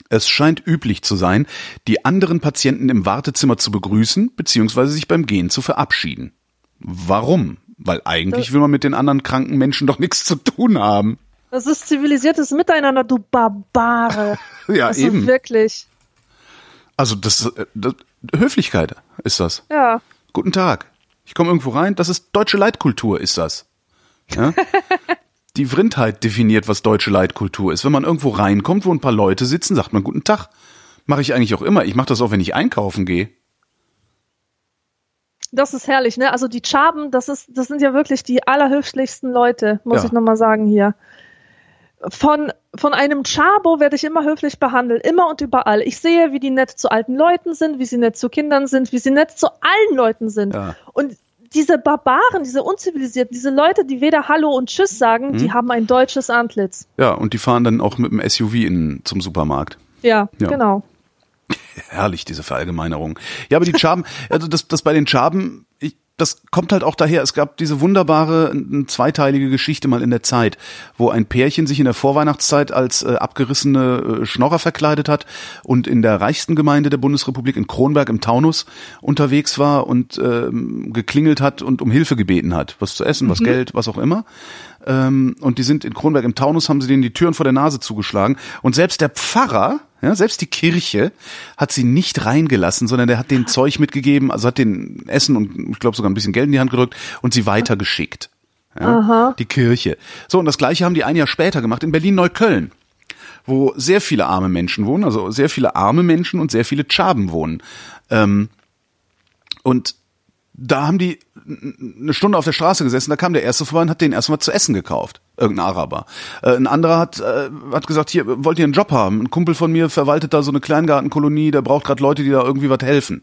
Es scheint üblich zu sein, die anderen Patienten im Wartezimmer zu begrüßen bzw. sich beim Gehen zu verabschieden. Warum? Weil eigentlich will man mit den anderen kranken Menschen doch nichts zu tun haben. Das ist zivilisiertes Miteinander, du Barbare. Ja, Also eben. wirklich. Also das, äh, das Höflichkeit ist das. Ja. Guten Tag. Ich komme irgendwo rein. Das ist deutsche Leitkultur, ist das. Ja? Die Vrindheit definiert, was deutsche Leitkultur ist. Wenn man irgendwo reinkommt, wo ein paar Leute sitzen, sagt man Guten Tag. Mache ich eigentlich auch immer. Ich mache das auch, wenn ich einkaufen gehe. Das ist herrlich, ne? Also die Chaben, das ist, das sind ja wirklich die allerhöflichsten Leute, muss Ja. ich nochmal sagen hier. Von, von einem Chabo werde ich immer höflich behandelt, immer und überall. Ich sehe, wie die nett zu alten Leuten sind, wie sie nett zu Kindern sind, wie sie nett zu allen Leuten sind. Ja. Und diese Barbaren, diese Unzivilisierten, diese Leute, die weder Hallo und Tschüss sagen, Hm? die haben ein deutsches Antlitz. Ja, und die fahren dann auch mit dem SUV in, zum Supermarkt. Ja, Ja. genau. Herrlich, diese Verallgemeinerung. Ja, aber die Schaben, also das, das bei den Schaben, ich, das kommt halt auch daher, es gab diese wunderbare äh, zweiteilige Geschichte mal in der Zeit, wo ein Pärchen sich in der Vorweihnachtszeit als äh, abgerissene äh, Schnorrer verkleidet hat und in der reichsten Gemeinde der Bundesrepublik in Kronberg im Taunus unterwegs war und äh, geklingelt hat und um Hilfe gebeten hat. Was zu essen, was Geld, was auch immer. Ähm, und die sind in Kronberg im Taunus, haben sie denen die Türen vor der Nase zugeschlagen. Und selbst der Pfarrer, ja, selbst die Kirche hat sie nicht reingelassen, sondern der hat den Zeug mitgegeben, also hat den Essen und ich glaube sogar ein bisschen Geld in die Hand gedrückt und sie weitergeschickt. Ja. Die Kirche. So, und das gleiche haben die ein Jahr später gemacht in Berlin-Neukölln, wo sehr viele arme Menschen wohnen, also sehr viele arme Menschen und sehr viele Tschaben wohnen. Ähm, und da haben die eine Stunde auf der Straße gesessen, da kam der erste vorbei und hat denen erstmal zu essen gekauft. Irgendein Araber. Äh, ein anderer hat, äh, hat gesagt, hier, wollt ihr einen Job haben? Ein Kumpel von mir verwaltet da so eine Kleingartenkolonie, der braucht gerade Leute, die da irgendwie was helfen.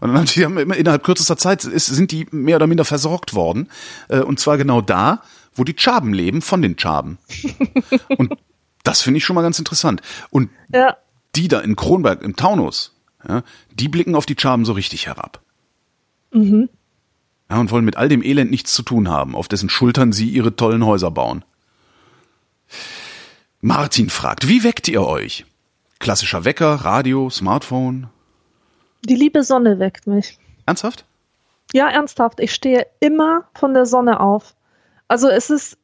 Und dann haben die haben immer innerhalb kürzester Zeit ist, sind die mehr oder minder versorgt worden. Äh, und zwar genau da, wo die Chaben leben, von den Chaben. und das finde ich schon mal ganz interessant. Und Ja. die da in Kronberg, im Taunus, ja, die blicken auf die Chaben so richtig herab. Ja, und wollen mit all dem Elend nichts zu tun haben, auf dessen Schultern sie ihre tollen Häuser bauen. Martin fragt, wie weckt ihr euch? Klassischer Wecker, Radio, Smartphone. Die liebe Sonne weckt mich. Ernsthaft? Ja, ernsthaft. Ich stehe immer von der Sonne auf. Also es ist,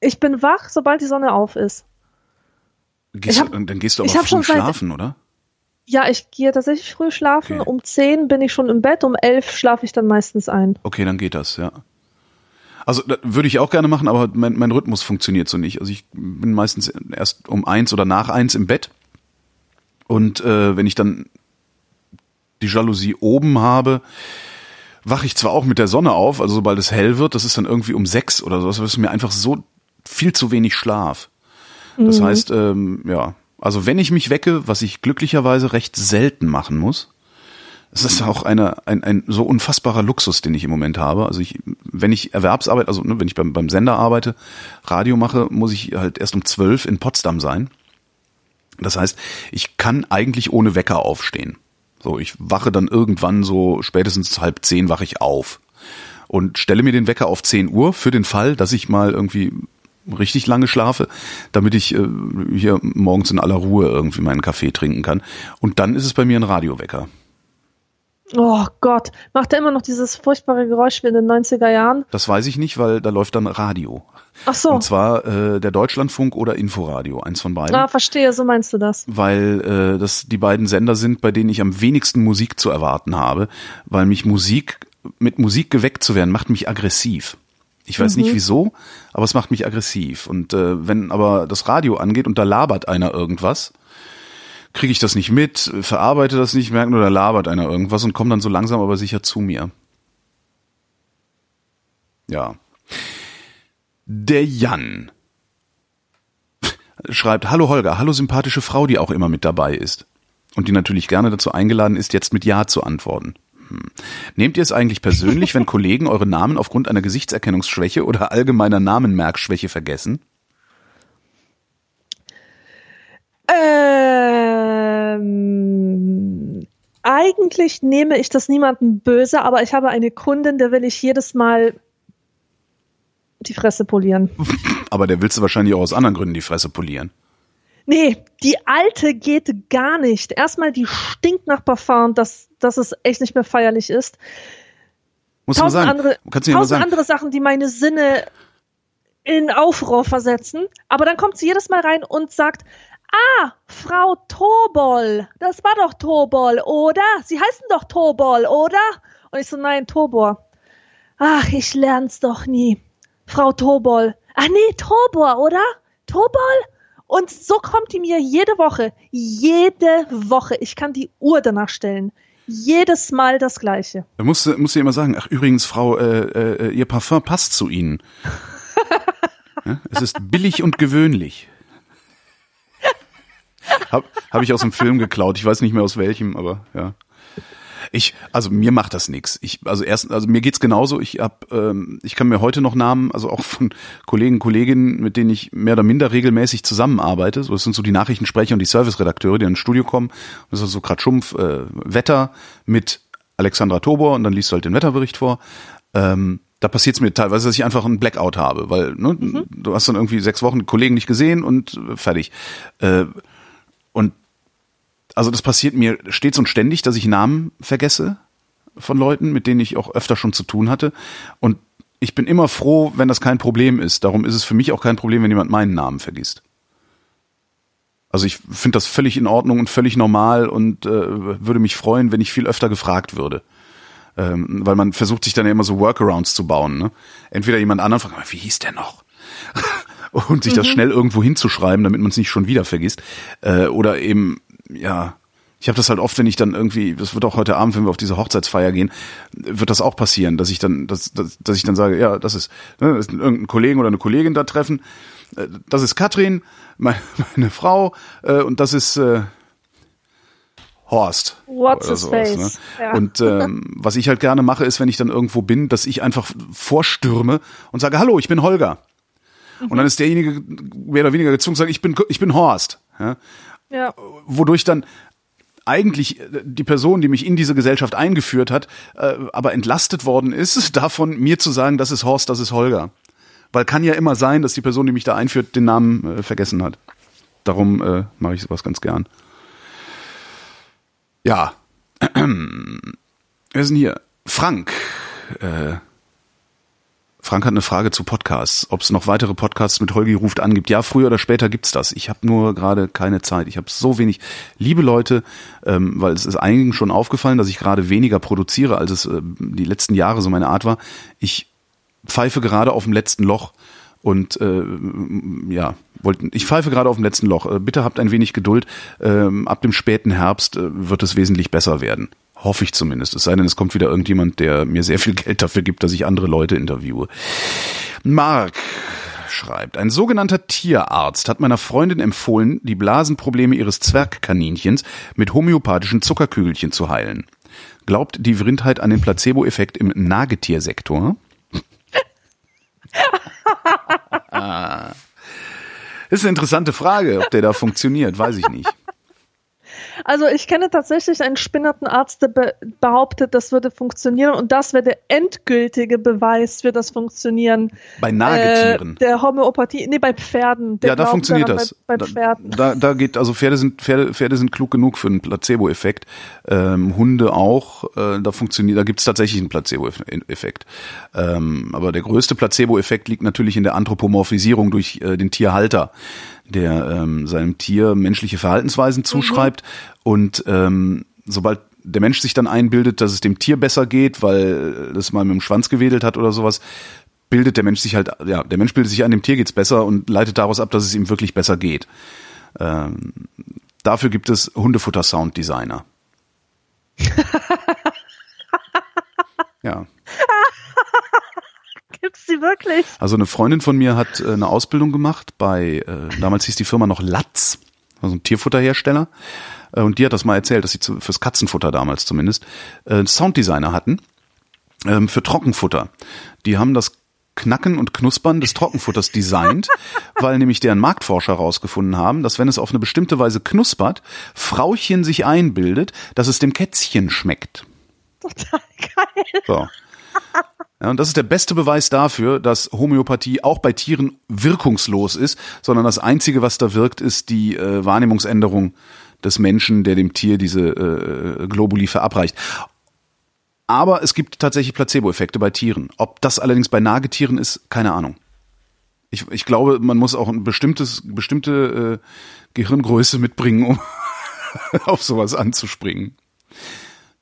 ich bin wach, sobald die Sonne auf ist. Gehst hab- du, dann gehst du aber früh schon seit- schlafen, oder? Ja, ich gehe tatsächlich früh schlafen. Okay. Um 10 bin ich schon im Bett, um 11 schlafe ich dann meistens ein. Okay, dann geht das, ja. Also würde ich auch gerne machen, aber mein, mein Rhythmus funktioniert so nicht. Also ich bin meistens erst um eins oder nach eins im Bett. Und äh, wenn ich dann die Jalousie oben habe, wache ich zwar auch mit der Sonne auf, also sobald es hell wird, das ist dann irgendwie um sechs oder so, das ist mir einfach so viel zu wenig Schlaf. Das heißt, ähm, ja, also wenn ich mich wecke, was ich glücklicherweise recht selten machen muss, es ist auch eine, ein, ein so unfassbarer Luxus, den ich im Moment habe. Also ich, wenn ich Erwerbsarbeit, also ne, wenn ich beim, beim Sender arbeite, Radio mache, muss ich halt erst um zwölf in Potsdam sein. Das heißt, ich kann eigentlich ohne Wecker aufstehen. So, ich wache dann irgendwann so spätestens halb zehn wache ich auf und stelle mir den Wecker auf 10 Uhr für den Fall, dass ich mal irgendwie richtig lange schlafe, damit ich äh, hier morgens in aller Ruhe irgendwie meinen Kaffee trinken kann. Und dann ist es bei mir ein Radiowecker. Oh Gott, macht er immer noch dieses furchtbare Geräusch wie in den 90er Jahren? Das weiß ich nicht, weil da läuft dann Radio. Ach so. Und zwar äh, der Deutschlandfunk oder Inforadio, eins von beiden. Ah, verstehe, so meinst du das. Weil äh, das die beiden Sender sind, bei denen ich am wenigsten Musik zu erwarten habe, weil mich Musik, mit Musik geweckt zu werden, macht mich aggressiv. Ich weiß nicht wieso, aber es macht mich aggressiv. Und äh, wenn aber das Radio angeht und da labert einer irgendwas, kriege ich das nicht mit, verarbeite das nicht, merke nur, da labert einer irgendwas und komme dann so langsam aber sicher zu mir. Ja. Der Jan schreibt, hallo Holger, hallo sympathische Frau, die auch immer mit dabei ist. Und die natürlich gerne dazu eingeladen ist, jetzt mit Ja zu antworten. Hm. Nehmt ihr es eigentlich persönlich, wenn Kollegen eure Namen aufgrund einer Gesichtserkennungsschwäche oder allgemeiner Namenmerkschwäche vergessen? Ähm, eigentlich nehme ich das niemandem böse, aber ich habe eine Kundin, der will ich jedes Mal die Fresse polieren. Aber der willst du wahrscheinlich auch aus anderen Gründen die Fresse polieren. Nee, die alte geht gar nicht. Erstmal, die stinkt nach Parfum, dass, dass es echt nicht mehr feierlich ist. Muss man Tausend sagen. andere, Kannst du tausend sagen, andere Sachen, die meine Sinne in Aufruhr versetzen. Aber dann kommt sie jedes Mal rein und sagt, ah, Frau Tobol, das war doch Tobol, oder? Sie heißen doch Tobol, oder? Und ich so, nein, Tobor. Ach, ich lern's doch nie. Frau Tobol. Ach nee, Tobor, oder? Tobol? Und so kommt die mir jede Woche, jede Woche. Ich kann die Uhr danach stellen. Jedes Mal das Gleiche. da musst du, musst du immer sagen, ach übrigens, Frau, äh, äh, ihr Parfum passt zu Ihnen. ja, es ist billig und gewöhnlich. Hab, hab ich aus dem Film geklaut. Ich weiß nicht mehr aus welchem, aber ja. Ich, also mir macht das nichts. Ich, also erst, also mir geht's genauso. Ich hab, ähm, ich kann mir heute noch Namen, also auch von Kollegen, Kolleginnen, mit denen ich mehr oder minder regelmäßig zusammenarbeite. So, das sind so die Nachrichtensprecher und die Serviceredakteure, die ins Studio kommen. Das ist so grad Schumpf, äh, Wetter mit Alexandra Tobor und dann liest du halt den Wetterbericht vor. Ähm, da passiert es mir teilweise, dass ich einfach einen Blackout habe, weil ne, mhm. du hast dann irgendwie sechs Wochen Kollegen nicht gesehen und äh, fertig. Äh, und also das passiert mir stets und ständig, dass ich Namen vergesse von Leuten, mit denen ich auch öfter schon zu tun hatte. Und ich bin immer froh, wenn das kein Problem ist. Darum ist es für mich auch kein Problem, wenn jemand meinen Namen vergisst. Also ich finde das völlig in Ordnung und völlig normal und äh, würde mich freuen, wenn ich viel öfter gefragt würde. Ähm, weil man versucht sich dann ja immer so Workarounds zu bauen. Ne? Entweder jemand anderen fragt, wie hieß der noch? und sich mhm. das schnell irgendwo hinzuschreiben, damit man es nicht schon wieder vergisst. Äh, oder eben, ja, ich habe das halt oft, wenn ich dann irgendwie, das wird auch heute Abend, wenn wir auf diese Hochzeitsfeier gehen, wird das auch passieren, dass ich dann, dass, dass, dass ich dann sage, ja, das ist, ne, das ist irgendein Kollegen oder eine Kollegin da treffen. Äh, das ist Katrin, meine, meine Frau, äh, und das ist äh, Horst. What's his sowas, face? Ne? Ja. Und ähm, was ich halt gerne mache, ist, wenn ich dann irgendwo bin, dass ich einfach vorstürme und sage, hallo, ich bin Holger. Mhm. Und dann ist derjenige mehr oder weniger gezwungen zu sagen, ich bin, ich bin Horst. Ja? Ja. Wodurch dann eigentlich äh, die Person, die mich in diese Gesellschaft eingeführt hat, äh, aber entlastet worden ist, davon mir zu sagen, das ist Horst, das ist Holger. Weil kann ja immer sein, dass die Person, die mich da einführt, den Namen äh, vergessen hat. Darum äh, mache ich sowas ganz gern. Ja. Wer ist denn hier? Frank. Äh, Frank hat eine Frage zu Podcasts. Ob es noch weitere Podcasts mit Holgi ruft an gibt. Ja, früher oder später gibt's das. Ich habe nur gerade keine Zeit. Ich habe so wenig. Liebe Leute, ähm, weil es ist einigen schon aufgefallen, dass ich gerade weniger produziere, als es äh, die letzten Jahre so meine Art war. Ich pfeife gerade auf dem letzten Loch und äh, ja, wollten. Ich pfeife gerade auf dem letzten Loch. Äh, bitte habt ein wenig Geduld. Ähm, ab dem späten Herbst äh, wird es wesentlich besser werden. Hoffe ich zumindest. Es sei denn, es kommt wieder irgendjemand, der mir sehr viel Geld dafür gibt, dass ich andere Leute interviewe. Mark schreibt, ein sogenannter Tierarzt hat meiner Freundin empfohlen, die Blasenprobleme ihres Zwergkaninchens mit homöopathischen Zuckerkügelchen zu heilen. Glaubt die Vrindheit an den Placebo-Effekt im Nagetiersektor? ah. Das ist eine interessante Frage, ob der da funktioniert, weiß ich nicht. Also ich kenne tatsächlich einen Spinnertenarzt, der be behauptet, das würde funktionieren und das wäre der endgültige Beweis für das Funktionieren. Bei Nagetieren. Äh, der Homöopathie, nee, bei Pferden. ja, da funktioniert das. Bei, bei Pferden. Da, da, geht, also Pferde sind, Pferde, Pferde sind klug genug für einen Placebo-Effekt. Ähm, Hunde auch, äh, da funktioniert, da gibt es tatsächlich einen Placebo-Effekt. Ähm, aber der größte Placebo-Effekt liegt natürlich in der Anthropomorphisierung durch äh, den Tierhalter der ähm, seinem Tier menschliche Verhaltensweisen zuschreibt mhm. und ähm, sobald der Mensch sich dann einbildet, dass es dem Tier besser geht, weil es mal mit dem Schwanz gewedelt hat oder sowas, bildet der Mensch sich halt, ja, der Mensch bildet sich ein, dem Tier geht's besser und leitet daraus ab, dass es ihm wirklich besser geht. Ähm, dafür gibt es Hundefutter-Sound-Designer. ja. Gibt's die wirklich? Also eine Freundin von mir hat äh, eine Ausbildung gemacht bei, äh, damals hieß die Firma noch Latz, also ein Tierfutterhersteller. Äh, und die hat das mal erzählt, dass sie zu, fürs Katzenfutter damals zumindest äh, Sounddesigner hatten ähm, für Trockenfutter. Die haben das Knacken und Knuspern des Trockenfutters designt, weil nämlich deren Marktforscher herausgefunden haben, dass wenn es auf eine bestimmte Weise knuspert, Frauchen sich einbildet, dass es dem Kätzchen schmeckt. Total geil. So. Ja, und das ist der beste Beweis dafür, dass Homöopathie auch bei Tieren wirkungslos ist, sondern das Einzige, was da wirkt, ist die äh, Wahrnehmungsänderung des Menschen, der dem Tier diese äh, Globuli verabreicht. Aber es gibt tatsächlich Placebo-Effekte bei Tieren. Ob das allerdings bei Nagetieren ist, keine Ahnung. Ich, ich glaube, man muss auch ein bestimmtes, bestimmte äh, Gehirngröße mitbringen, um auf sowas anzuspringen.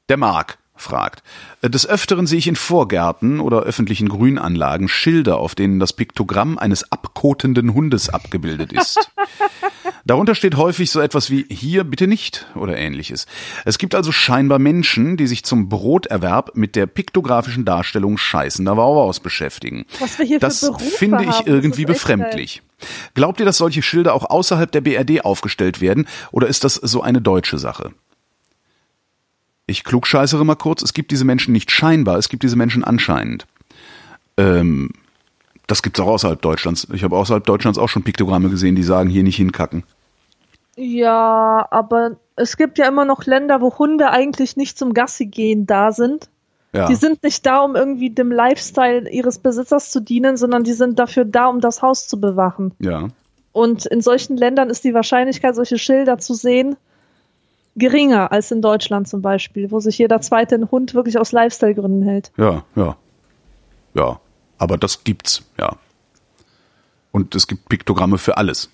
Der Mark fragt. Des Öfteren sehe ich in Vorgärten oder öffentlichen Grünanlagen Schilder, auf denen das Piktogramm eines abkotenden Hundes abgebildet ist. Darunter steht häufig so etwas wie hier bitte nicht oder ähnliches. Es gibt also scheinbar Menschen, die sich zum Broterwerb mit der piktografischen Darstellung scheißender Wauwaus beschäftigen. Was wir hier das für Berufe finde ich haben, irgendwie befremdlich. Glaubt ihr, dass solche Schilder auch außerhalb der BRD aufgestellt werden oder ist das so eine deutsche Sache? Ich klugscheißere mal kurz, es gibt diese Menschen nicht scheinbar, es gibt diese Menschen anscheinend. Ähm, das gibt's auch außerhalb Deutschlands. Ich habe außerhalb Deutschlands auch schon Piktogramme gesehen, die sagen, hier nicht hinkacken. Ja, aber es gibt ja immer noch Länder, wo Hunde eigentlich nicht zum Gassi gehen da sind. Ja. Die sind nicht da, um irgendwie dem Lifestyle ihres Besitzers zu dienen, sondern die sind dafür da, um das Haus zu bewachen. ja. Und in solchen Ländern ist die Wahrscheinlichkeit, solche Schilder zu sehen, geringer als in Deutschland zum Beispiel, wo sich jeder zweite einen Hund wirklich aus Lifestyle-Gründen hält. Ja, ja. Ja. Aber das gibt's, ja. Und es gibt Piktogramme für alles.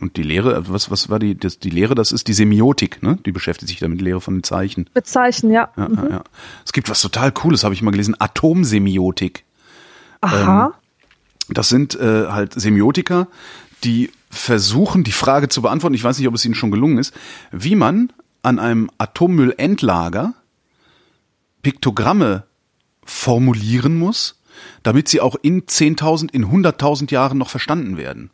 Und die Lehre, was, was war die, das, die Lehre, das ist die Semiotik, ne? Die beschäftigt sich damit, Lehre von Zeichen. Bezeichnen, ja. Ja, Mhm. ja, ja. Es gibt was total Cooles, habe ich mal gelesen, Atomsemiotik. Aha. Das sind äh, halt Semiotiker, die versuchen, die Frage zu beantworten, ich weiß nicht, ob es ihnen schon gelungen ist, wie man an einem Atommüllendlager Piktogramme formulieren muss, damit sie auch in 10.000, in 100.000 Jahren noch verstanden werden.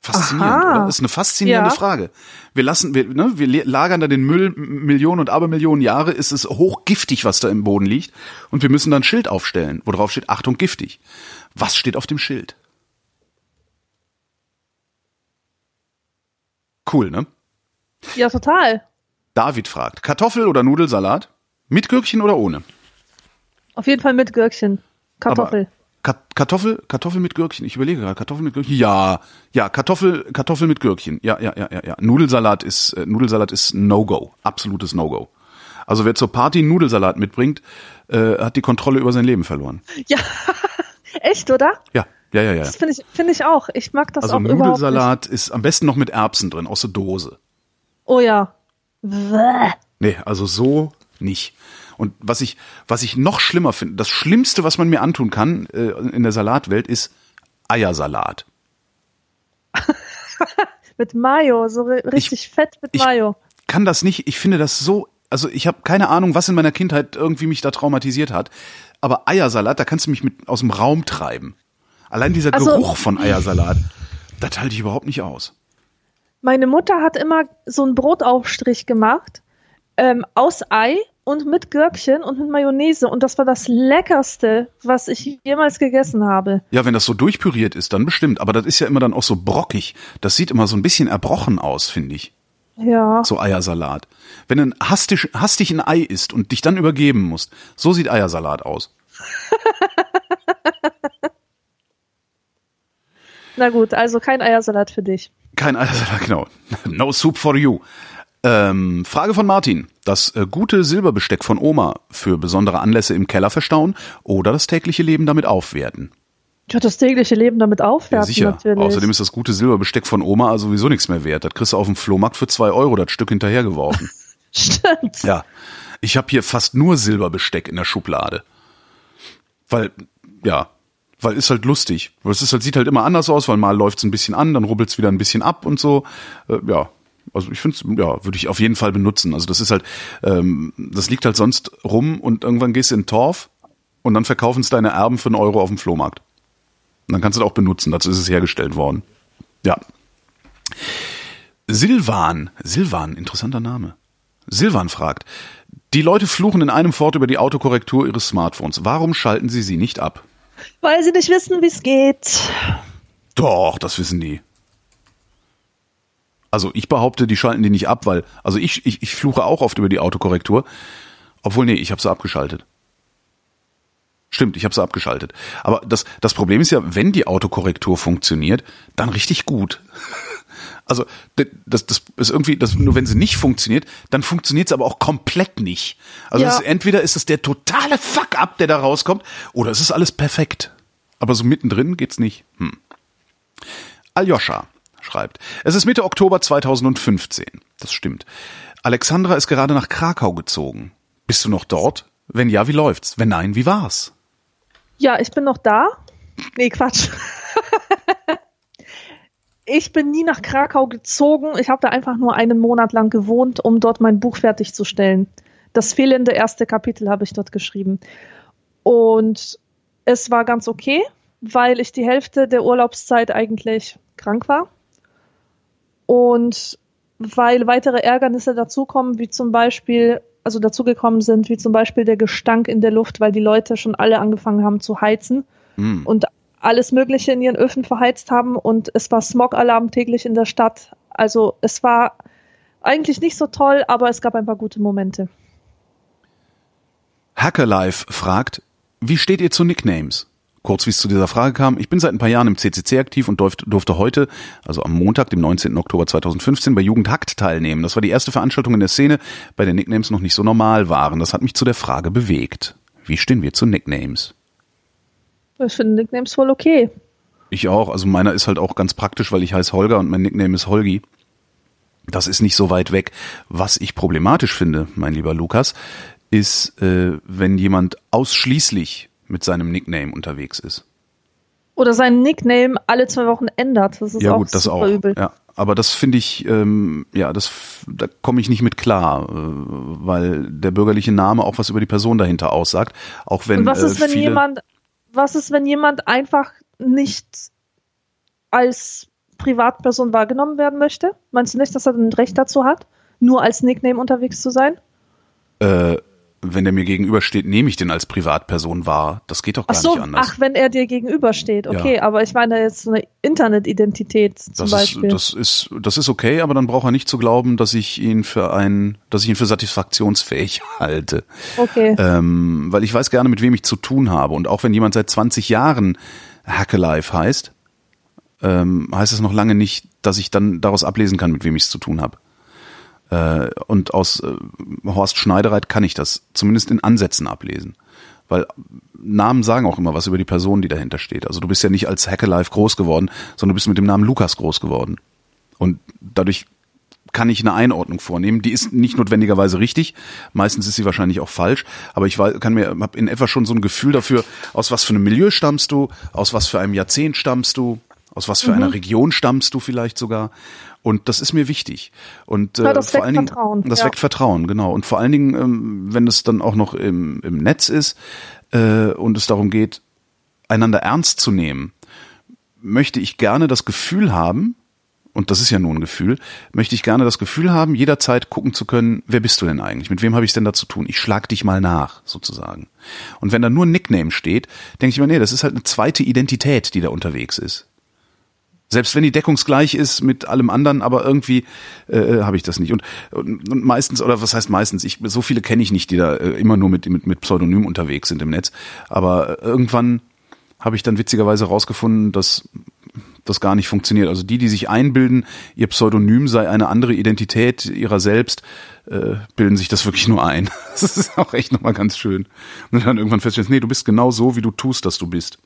Faszinierend, Aha. oder? Das ist eine faszinierende Ja. Frage. Wir lassen, wir, ne, wir lagern da den Müll Millionen und Abermillionen Jahre, ist es hochgiftig, was da im Boden liegt. Und wir müssen dann ein Schild aufstellen, wo drauf steht, Achtung, giftig. Was steht auf dem Schild? Cool, ne? Ja, total. David fragt, Kartoffel oder Nudelsalat? Mit Gürkchen oder ohne? Auf jeden Fall mit Gürkchen. Kartoffel. Ka- Kartoffel, Kartoffel mit Gürkchen. Ich überlege gerade, Kartoffel mit Gürkchen. Ja, ja, Kartoffel, Kartoffel mit Gürkchen. Ja, ja, ja, ja, ja. Nudelsalat ist, äh, Nudelsalat ist No-Go. Absolutes No-Go. Also wer zur Party Nudelsalat mitbringt, äh, hat die Kontrolle über sein Leben verloren. Ja, echt, oder? Ja, ja, ja, ja. Das finde ich, finde ich auch. Ich mag das Also auch überhaupt nicht. Nudelsalat ist am besten noch mit Erbsen drin, aus der Dose. Oh ja. Bäh. Nee, also so nicht. Und was ich, was ich noch schlimmer finde, das Schlimmste, was man mir antun kann äh, in der Salatwelt, ist Eiersalat. Mit Mayo, so ri- richtig fett mit ich- Mayo. kann das nicht, ich finde das so, also ich habe keine Ahnung, was in meiner Kindheit irgendwie mich da traumatisiert hat, aber Eiersalat, da kannst du mich mit aus dem Raum treiben. Allein dieser Also- Geruch von Eiersalat, das halte ich überhaupt nicht aus. Meine Mutter hat immer so einen Brotaufstrich gemacht ähm, aus Ei und mit Gürkchen und mit Mayonnaise und das war das leckerste, was ich jemals gegessen habe. Ja, wenn das so durchpüriert ist, dann bestimmt, aber das ist ja immer dann auch so brockig. Das sieht immer so ein bisschen erbrochen aus, finde ich. Ja. So Eiersalat. Wenn du ein hastig, hastig ein Ei isst und dich dann übergeben musst, so sieht Eiersalat aus. Na gut, also kein Eiersalat für dich. Kein Eiersalat, genau. No soup for you. Ähm, Frage von Martin. Das äh, gute Silberbesteck von Oma für besondere Anlässe im Keller verstauen oder das tägliche Leben damit aufwerten? Ja, das tägliche Leben damit Ja, aufwerten sicher. natürlich. Außerdem ist das gute Silberbesteck von Oma also sowieso nichts mehr wert. Das kriegst du auf dem Flohmarkt für zwei Euro das Stück hinterhergeworfen. Stimmt. ja. Ich habe hier fast nur Silberbesteck in der Schublade. Weil, ja, weil ist halt lustig. Es ist halt, sieht halt immer anders aus, weil mal läuft's ein bisschen an, dann rubbelt's wieder ein bisschen ab und so. Äh, ja. Also ich finde ja, würde ich auf jeden Fall benutzen. Also das ist halt, ähm, das liegt halt sonst rum und irgendwann gehst du in den Torf und dann verkaufen es deine Erben für einen Euro auf dem Flohmarkt. Und dann kannst du das auch benutzen, dazu ist es hergestellt worden. Ja. Silvan, Silvan, interessanter Name. Silvan fragt, die Leute fluchen in einem Fort über die Autokorrektur ihres Smartphones. Warum schalten sie sie nicht ab? Weil sie nicht wissen, wie es geht. Doch, das wissen die. Also ich behaupte, die schalten die nicht ab, weil, also ich, ich, ich fluche auch oft über die Autokorrektur. Obwohl, nee, ich habe sie abgeschaltet. Stimmt, ich habe sie abgeschaltet. Aber das, das Problem ist ja, wenn die Autokorrektur funktioniert, dann richtig gut. Also das, das ist irgendwie, das, nur wenn sie nicht funktioniert, dann funktioniert es aber auch komplett nicht. Also Ja. ist, entweder ist es der totale Fuck-up, der da rauskommt, oder es ist alles perfekt. Aber so mittendrin geht's nicht. Hm. Aljoscha schreibt, es ist Mitte Oktober 2015. Das stimmt. Alexandra ist gerade nach Krakau gezogen. Bist du noch dort? Wenn ja, wie läuft's? Wenn nein, wie war's? Ja, ich bin noch da. Nee, Quatsch. ich bin nie nach Krakau gezogen. Ich habe da einfach nur einen Monat lang gewohnt, um dort mein Buch fertigzustellen. Das fehlende erste Kapitel habe ich dort geschrieben. Und es war ganz okay, weil ich die Hälfte der Urlaubszeit eigentlich krank war. Und weil weitere Ärgernisse dazukommen, wie zum Beispiel, also dazugekommen sind, wie zum Beispiel der Gestank in der Luft, weil die Leute schon alle angefangen haben zu heizen Hm. und alles Mögliche in ihren Öfen verheizt haben und es war Smog-Alarm täglich in der Stadt. Also es war eigentlich nicht so toll, aber es gab ein paar gute Momente. Hackerlife fragt, wie steht ihr zu Nicknames? Kurz wie es zu dieser Frage kam, ich bin seit ein paar Jahren im CCC aktiv und durfte heute, also am Montag, dem 19. Oktober 2015, bei Jugend Hackt teilnehmen. Das war die erste Veranstaltung in der Szene, bei der Nicknames noch nicht so normal waren. Das hat mich zu der Frage bewegt. Wie stehen wir zu Nicknames? Ich finde Nicknames voll okay. Ich auch. Also meiner ist halt auch ganz praktisch, weil ich heiße Holger und mein Nickname ist Holgi. Das ist nicht so weit weg. Was ich problematisch finde, mein lieber Lukas, ist, äh, wenn jemand ausschließlich mit seinem Nickname unterwegs ist. Oder seinen Nickname alle zwei Wochen ändert. Das ist ja auch gut, das super auch. übel. Ja, aber das finde ich, ähm, ja, das, da komme ich nicht mit klar, äh, weil der bürgerliche Name auch was über die Person dahinter aussagt. Auch wenn Und was ist, äh, wenn jemand, was ist, wenn jemand einfach nicht als Privatperson wahrgenommen werden möchte? Meinst du nicht, dass er ein Recht dazu hat, nur als Nickname unterwegs zu sein? äh, wenn der mir gegenübersteht, nehme ich den als Privatperson wahr. Das geht doch gar so, nicht anders. ach, wenn er dir gegenübersteht, okay, Ja. aber ich meine jetzt so eine Internetidentität zum das Beispiel. ist, das ist, das ist okay, aber dann braucht er nicht zu glauben, dass ich ihn für ein, dass ich ihn für satisfaktionsfähig halte. okay. Ähm, weil ich weiß gerne, mit wem ich zu tun habe. Und auch wenn jemand seit 20 Jahren Hackelife heißt, ähm, heißt es noch lange nicht, dass ich dann daraus ablesen kann, mit wem ich es zu tun habe. Äh, und aus äh, Horst Schneidereit kann ich das zumindest in Ansätzen ablesen. Weil Namen sagen auch immer was über die Person, die dahinter steht. Also du bist ja nicht als Hackelife groß geworden, sondern du bist mit dem Namen Lukas groß geworden. Und dadurch kann ich eine Einordnung vornehmen. Die ist nicht notwendigerweise richtig. Meistens ist sie wahrscheinlich auch falsch. Aber ich weiß, kann mir, habe in etwa schon so ein Gefühl dafür, aus was für einem Milieu stammst du, aus was für einem Jahrzehnt stammst du, aus was für einer Region stammst du vielleicht sogar. Und das ist mir wichtig. Und äh, Ja, das vor weckt allen Dingen, Vertrauen, das ja. weckt Vertrauen, genau. Und vor allen Dingen, ähm, wenn es dann auch noch im, im Netz ist äh, und es darum geht, einander ernst zu nehmen, möchte ich gerne das Gefühl haben, und das ist ja nur ein Gefühl, möchte ich gerne das Gefühl haben, jederzeit gucken zu können, wer bist du denn eigentlich? Mit wem habe ich es denn da zu tun? Ich schlag dich mal nach, sozusagen. Und wenn da nur ein Nickname steht, denke ich mir, nee, das ist halt eine zweite Identität, die da unterwegs ist. Selbst wenn die deckungsgleich ist mit allem anderen, aber irgendwie äh, habe ich das nicht. Und, und, und meistens, oder was heißt meistens, ich, so viele kenne ich nicht, die da äh, immer nur mit, mit, mit Pseudonym unterwegs sind im Netz. Aber irgendwann habe ich dann witzigerweise rausgefunden, dass das gar nicht funktioniert. Also die, die sich einbilden, ihr Pseudonym sei eine andere Identität ihrer selbst, äh, bilden sich das wirklich nur ein. Das ist auch echt nochmal ganz schön. Und dann irgendwann feststellst, nee, du bist genau so, wie du tust, dass du bist.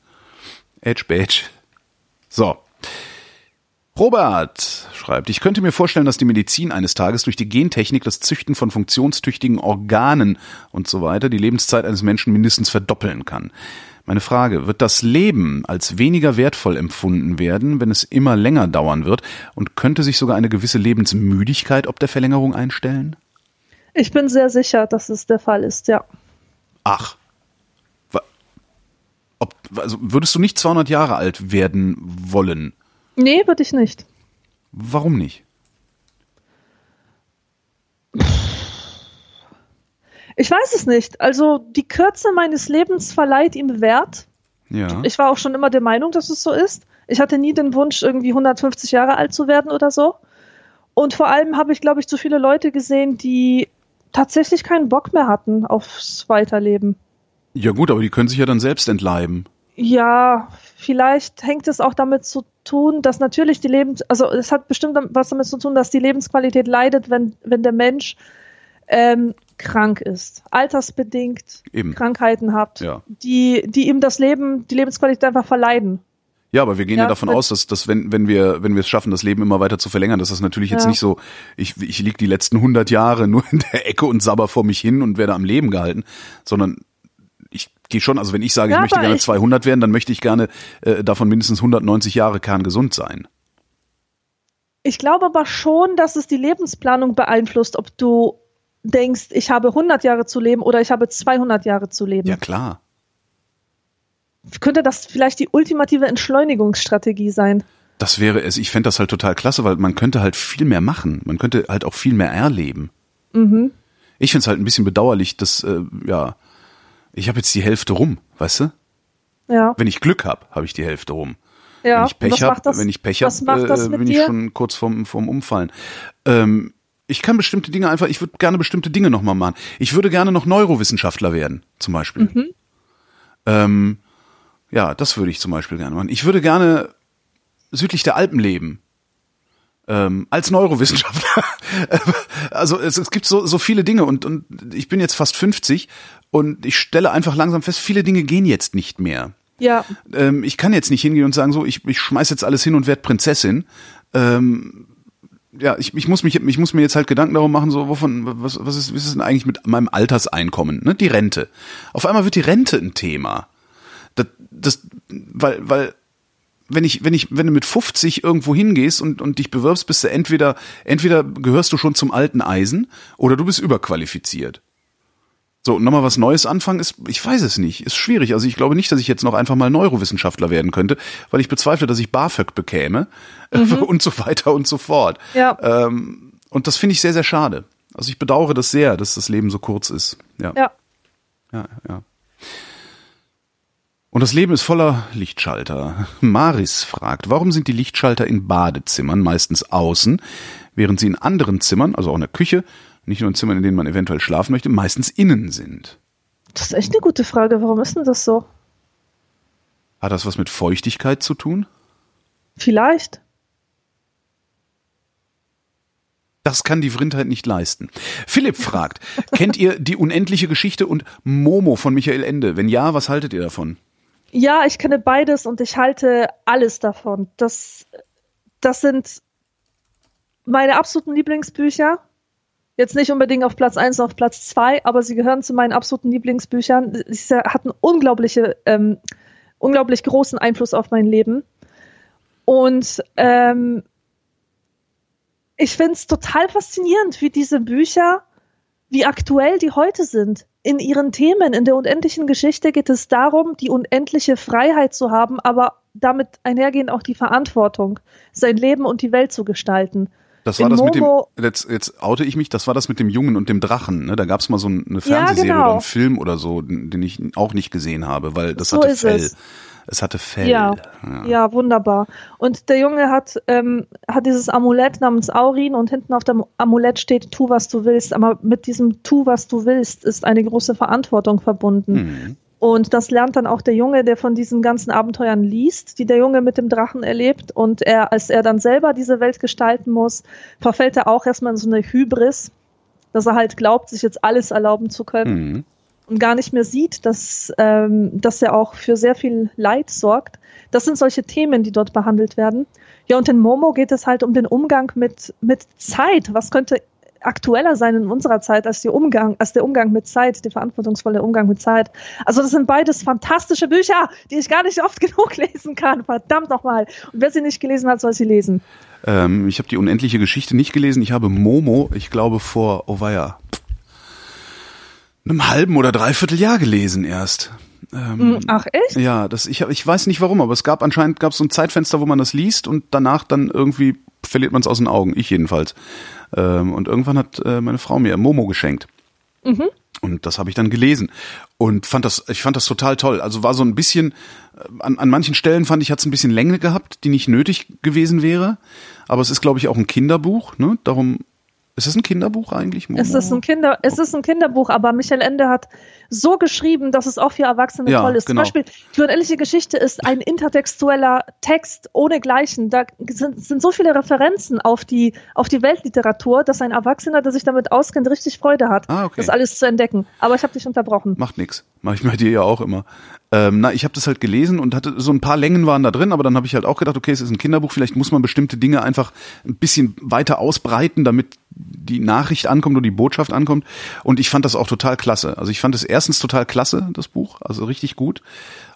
Edge Badge. So. Robert schreibt, ich könnte mir vorstellen, dass die Medizin eines Tages durch die Gentechnik das Züchten von funktionstüchtigen Organen und so weiter die Lebenszeit eines Menschen mindestens verdoppeln kann. Meine Frage, wird das Leben als weniger wertvoll empfunden werden, wenn es immer länger dauern wird und könnte sich sogar eine gewisse Lebensmüdigkeit ob der Verlängerung einstellen? Ich bin sehr sicher, dass es der Fall ist, ja. Ach. Ob, also würdest du nicht 200 Jahre alt werden wollen? Nee, würde ich nicht. Warum nicht? Ich weiß es nicht. Also die Kürze meines Lebens verleiht ihm Wert. Ja. Ich war auch schon immer der Meinung, dass es so ist. Ich hatte nie den Wunsch, irgendwie 150 Jahre alt zu werden oder so. Und vor allem habe ich, glaube ich, zu viele Leute gesehen, die tatsächlich keinen Bock mehr hatten aufs Weiterleben. ja gut, aber die können sich ja dann selbst entleiben. Ja, vielleicht hängt es auch damit zu tun, dass natürlich die Lebens, also es hat bestimmt was damit zu tun, dass die Lebensqualität leidet, wenn, wenn der Mensch ähm, krank ist, altersbedingt Eben. Krankheiten hat, Ja. die, die ihm das Leben, die Lebensqualität einfach verleiden. Ja, aber wir gehen ja, Ja, davon aus, dass, dass wenn, wenn wir, wenn wir es schaffen, das Leben immer weiter zu verlängern, dass das natürlich jetzt Ja. nicht so, ich, ich lieg die letzten 100 Jahre nur in der Ecke und sabber vor mich hin und werde am Leben gehalten, sondern ich gehe schon, also wenn ich sage, Ja, ich möchte gerne ich- 200 werden, dann möchte ich gerne äh, davon mindestens 190 Jahre kerngesund sein. Ich glaube aber schon, dass es die Lebensplanung beeinflusst, ob du denkst, ich habe 100 Jahre zu leben oder ich habe 200 Jahre zu leben. Ja, klar. Könnte das vielleicht die ultimative Entschleunigungsstrategie sein? Das wäre es. Ich fände das halt total klasse, weil man könnte halt viel mehr machen. Man könnte halt auch viel mehr erleben. Mhm. Ich finde es halt ein bisschen bedauerlich, dass, äh, ja, ich habe jetzt die Hälfte rum, weißt du? Ja. Wenn ich Glück habe, habe ich die Hälfte rum. Ja, wenn ich Pech habe, wenn ich Pech habe, äh, bin ich dir? schon kurz vorm, vorm Umfallen. Ähm, ich kann bestimmte Dinge einfach, ich würde gerne bestimmte Dinge nochmal machen. Ich würde gerne noch Neurowissenschaftler werden, zum Beispiel. Mhm. Ähm, ja, das würde ich zum Beispiel gerne machen. Ich würde gerne südlich der Alpen leben. Ähm, als Neurowissenschaftler. also es, es gibt so, so viele Dinge und, und ich bin jetzt fast 50 und ich stelle einfach langsam fest, viele Dinge gehen jetzt nicht mehr. Ja, Ähm, ich kann jetzt nicht hingehen und sagen, so, ich, ich schmeiß jetzt alles hin und werd Prinzessin. Ähm, ja, ich, ich muss mich, ich muss mir jetzt halt Gedanken darum machen, so wovon, was, was ist, was ist denn eigentlich mit meinem Alterseinkommen, ne? Die Rente. Auf einmal wird die Rente ein Thema. Das, das, weil, weil, wenn ich, wenn ich, wenn du mit 50 irgendwo hingehst und, und dich bewirbst, bist du entweder, entweder gehörst du schon zum alten Eisen oder du bist überqualifiziert. So, und nochmal was Neues anfangen ist, ich weiß es nicht, ist schwierig. Also ich glaube nicht, dass ich jetzt noch einfach mal Neurowissenschaftler werden könnte, weil ich bezweifle, dass ich BAföG bekäme und so weiter und so fort. ja, Ähm, und das finde ich sehr, sehr schade. Also ich bedauere das sehr, dass das Leben so kurz ist. Ja, ja. ja, ja. Und das Leben ist voller Lichtschalter. Maris fragt, warum sind die Lichtschalter in Badezimmern meistens außen, während sie in anderen Zimmern, also auch in der Küche, nicht nur in Zimmern, in denen man eventuell schlafen möchte, meistens innen sind? Das ist echt eine gute Frage. Warum ist denn das so? Hat das was mit Feuchtigkeit zu tun? Vielleicht. Das kann die Vrindheit nicht leisten. Philipp fragt, kennt ihr die unendliche Geschichte und Momo von Michael Ende? Wenn ja, was haltet ihr davon? Ja, ich kenne beides und ich halte alles davon. Das, das sind meine absoluten Lieblingsbücher. Jetzt nicht unbedingt auf Platz 1, auf Platz 2, aber sie gehören zu meinen absoluten Lieblingsbüchern. Sie hatten unglaubliche, ähm, unglaublich großen Einfluss auf mein Leben. Und ähm, ich finde es total faszinierend, wie diese Bücher, wie aktuell die heute sind. In ihren Themen, in der unendlichen Geschichte geht es darum, die unendliche Freiheit zu haben, aber damit einhergehend auch die Verantwortung, sein Leben und die Welt zu gestalten. Das war In das mit dem, Momo- jetzt, jetzt oute ich mich, das war das mit dem Jungen und dem Drachen. Ne? Da gab es mal so ein- eine Fernsehserie genau. oder einen Film oder so, den ich auch nicht gesehen habe, weil das So hatte Fell. es. Es hatte Fell. Ja. Ja. Ja, wunderbar. Und der Junge hat, ähm, hat dieses Amulett namens Aurin und hinten auf dem Amulett steht, tu, was du willst. Aber mit diesem tu, was du willst, ist eine große Verantwortung verbunden. Mhm. Und das lernt dann auch der Junge, der von diesen ganzen Abenteuern liest, die der Junge mit dem Drachen erlebt. Und er, als er dann selber diese Welt gestalten muss, verfällt er auch erstmal in so eine Hybris, dass er halt glaubt, sich jetzt alles erlauben zu können Mhm. Und gar nicht mehr sieht, dass, ähm, dass er auch für sehr viel Leid sorgt. Das sind solche Themen, die dort behandelt werden. Ja, und in Momo geht es halt um den Umgang mit, mit Zeit. Was könnte aktueller sein in unserer Zeit als, die Umgang, als der Umgang mit Zeit, der verantwortungsvolle Umgang mit Zeit. Also das sind beides fantastische Bücher, die ich gar nicht oft genug lesen kann. Verdammt nochmal. Und wer sie nicht gelesen hat, soll sie lesen. Ähm, ich habe die unendliche Geschichte nicht gelesen. Ich habe Momo, ich glaube vor, oh weia, einem halben oder dreiviertel Jahr gelesen erst. Ähm, Hm, Ach echt? Ja, das ich ich weiß nicht warum, aber es gab anscheinend gab so ein Zeitfenster, wo man das liest und danach dann irgendwie verliert man es aus den Augen, ich jedenfalls. Ähm, und irgendwann hat äh, meine Frau mir Momo geschenkt. Mhm. Und das habe ich dann gelesen und fand das, ich fand das total toll. Also war so ein bisschen, äh, an, an manchen Stellen fand ich, hat es ein bisschen Länge gehabt, die nicht nötig gewesen wäre. Aber es ist, glaube ich, auch ein Kinderbuch. Ne? Darum, ist es ein Kinderbuch eigentlich? Momo? Es ist ein Kinder, es ist ein Kinderbuch, aber Michael Ende hat so geschrieben, dass es auch für Erwachsene Ja, toll ist. genau. Zum Beispiel, die unendliche Geschichte ist ein intertextueller Text ohnegleichen. Da sind, sind so viele Referenzen auf die, auf die Weltliteratur, dass ein Erwachsener, der sich damit auskennt, richtig Freude hat, Ah, okay. das alles zu entdecken. Aber ich habe dich unterbrochen. Macht nix. Mach ich bei dir ja auch immer. Ähm, na, ich habe das halt gelesen und hatte so ein paar Längen waren da drin, aber dann habe ich halt auch gedacht, okay, es ist ein Kinderbuch, vielleicht muss man bestimmte Dinge einfach ein bisschen weiter ausbreiten, damit die Nachricht ankommt oder die Botschaft ankommt. Und ich fand das auch total klasse. Also ich fand es erstens total klasse, das Buch, also richtig gut.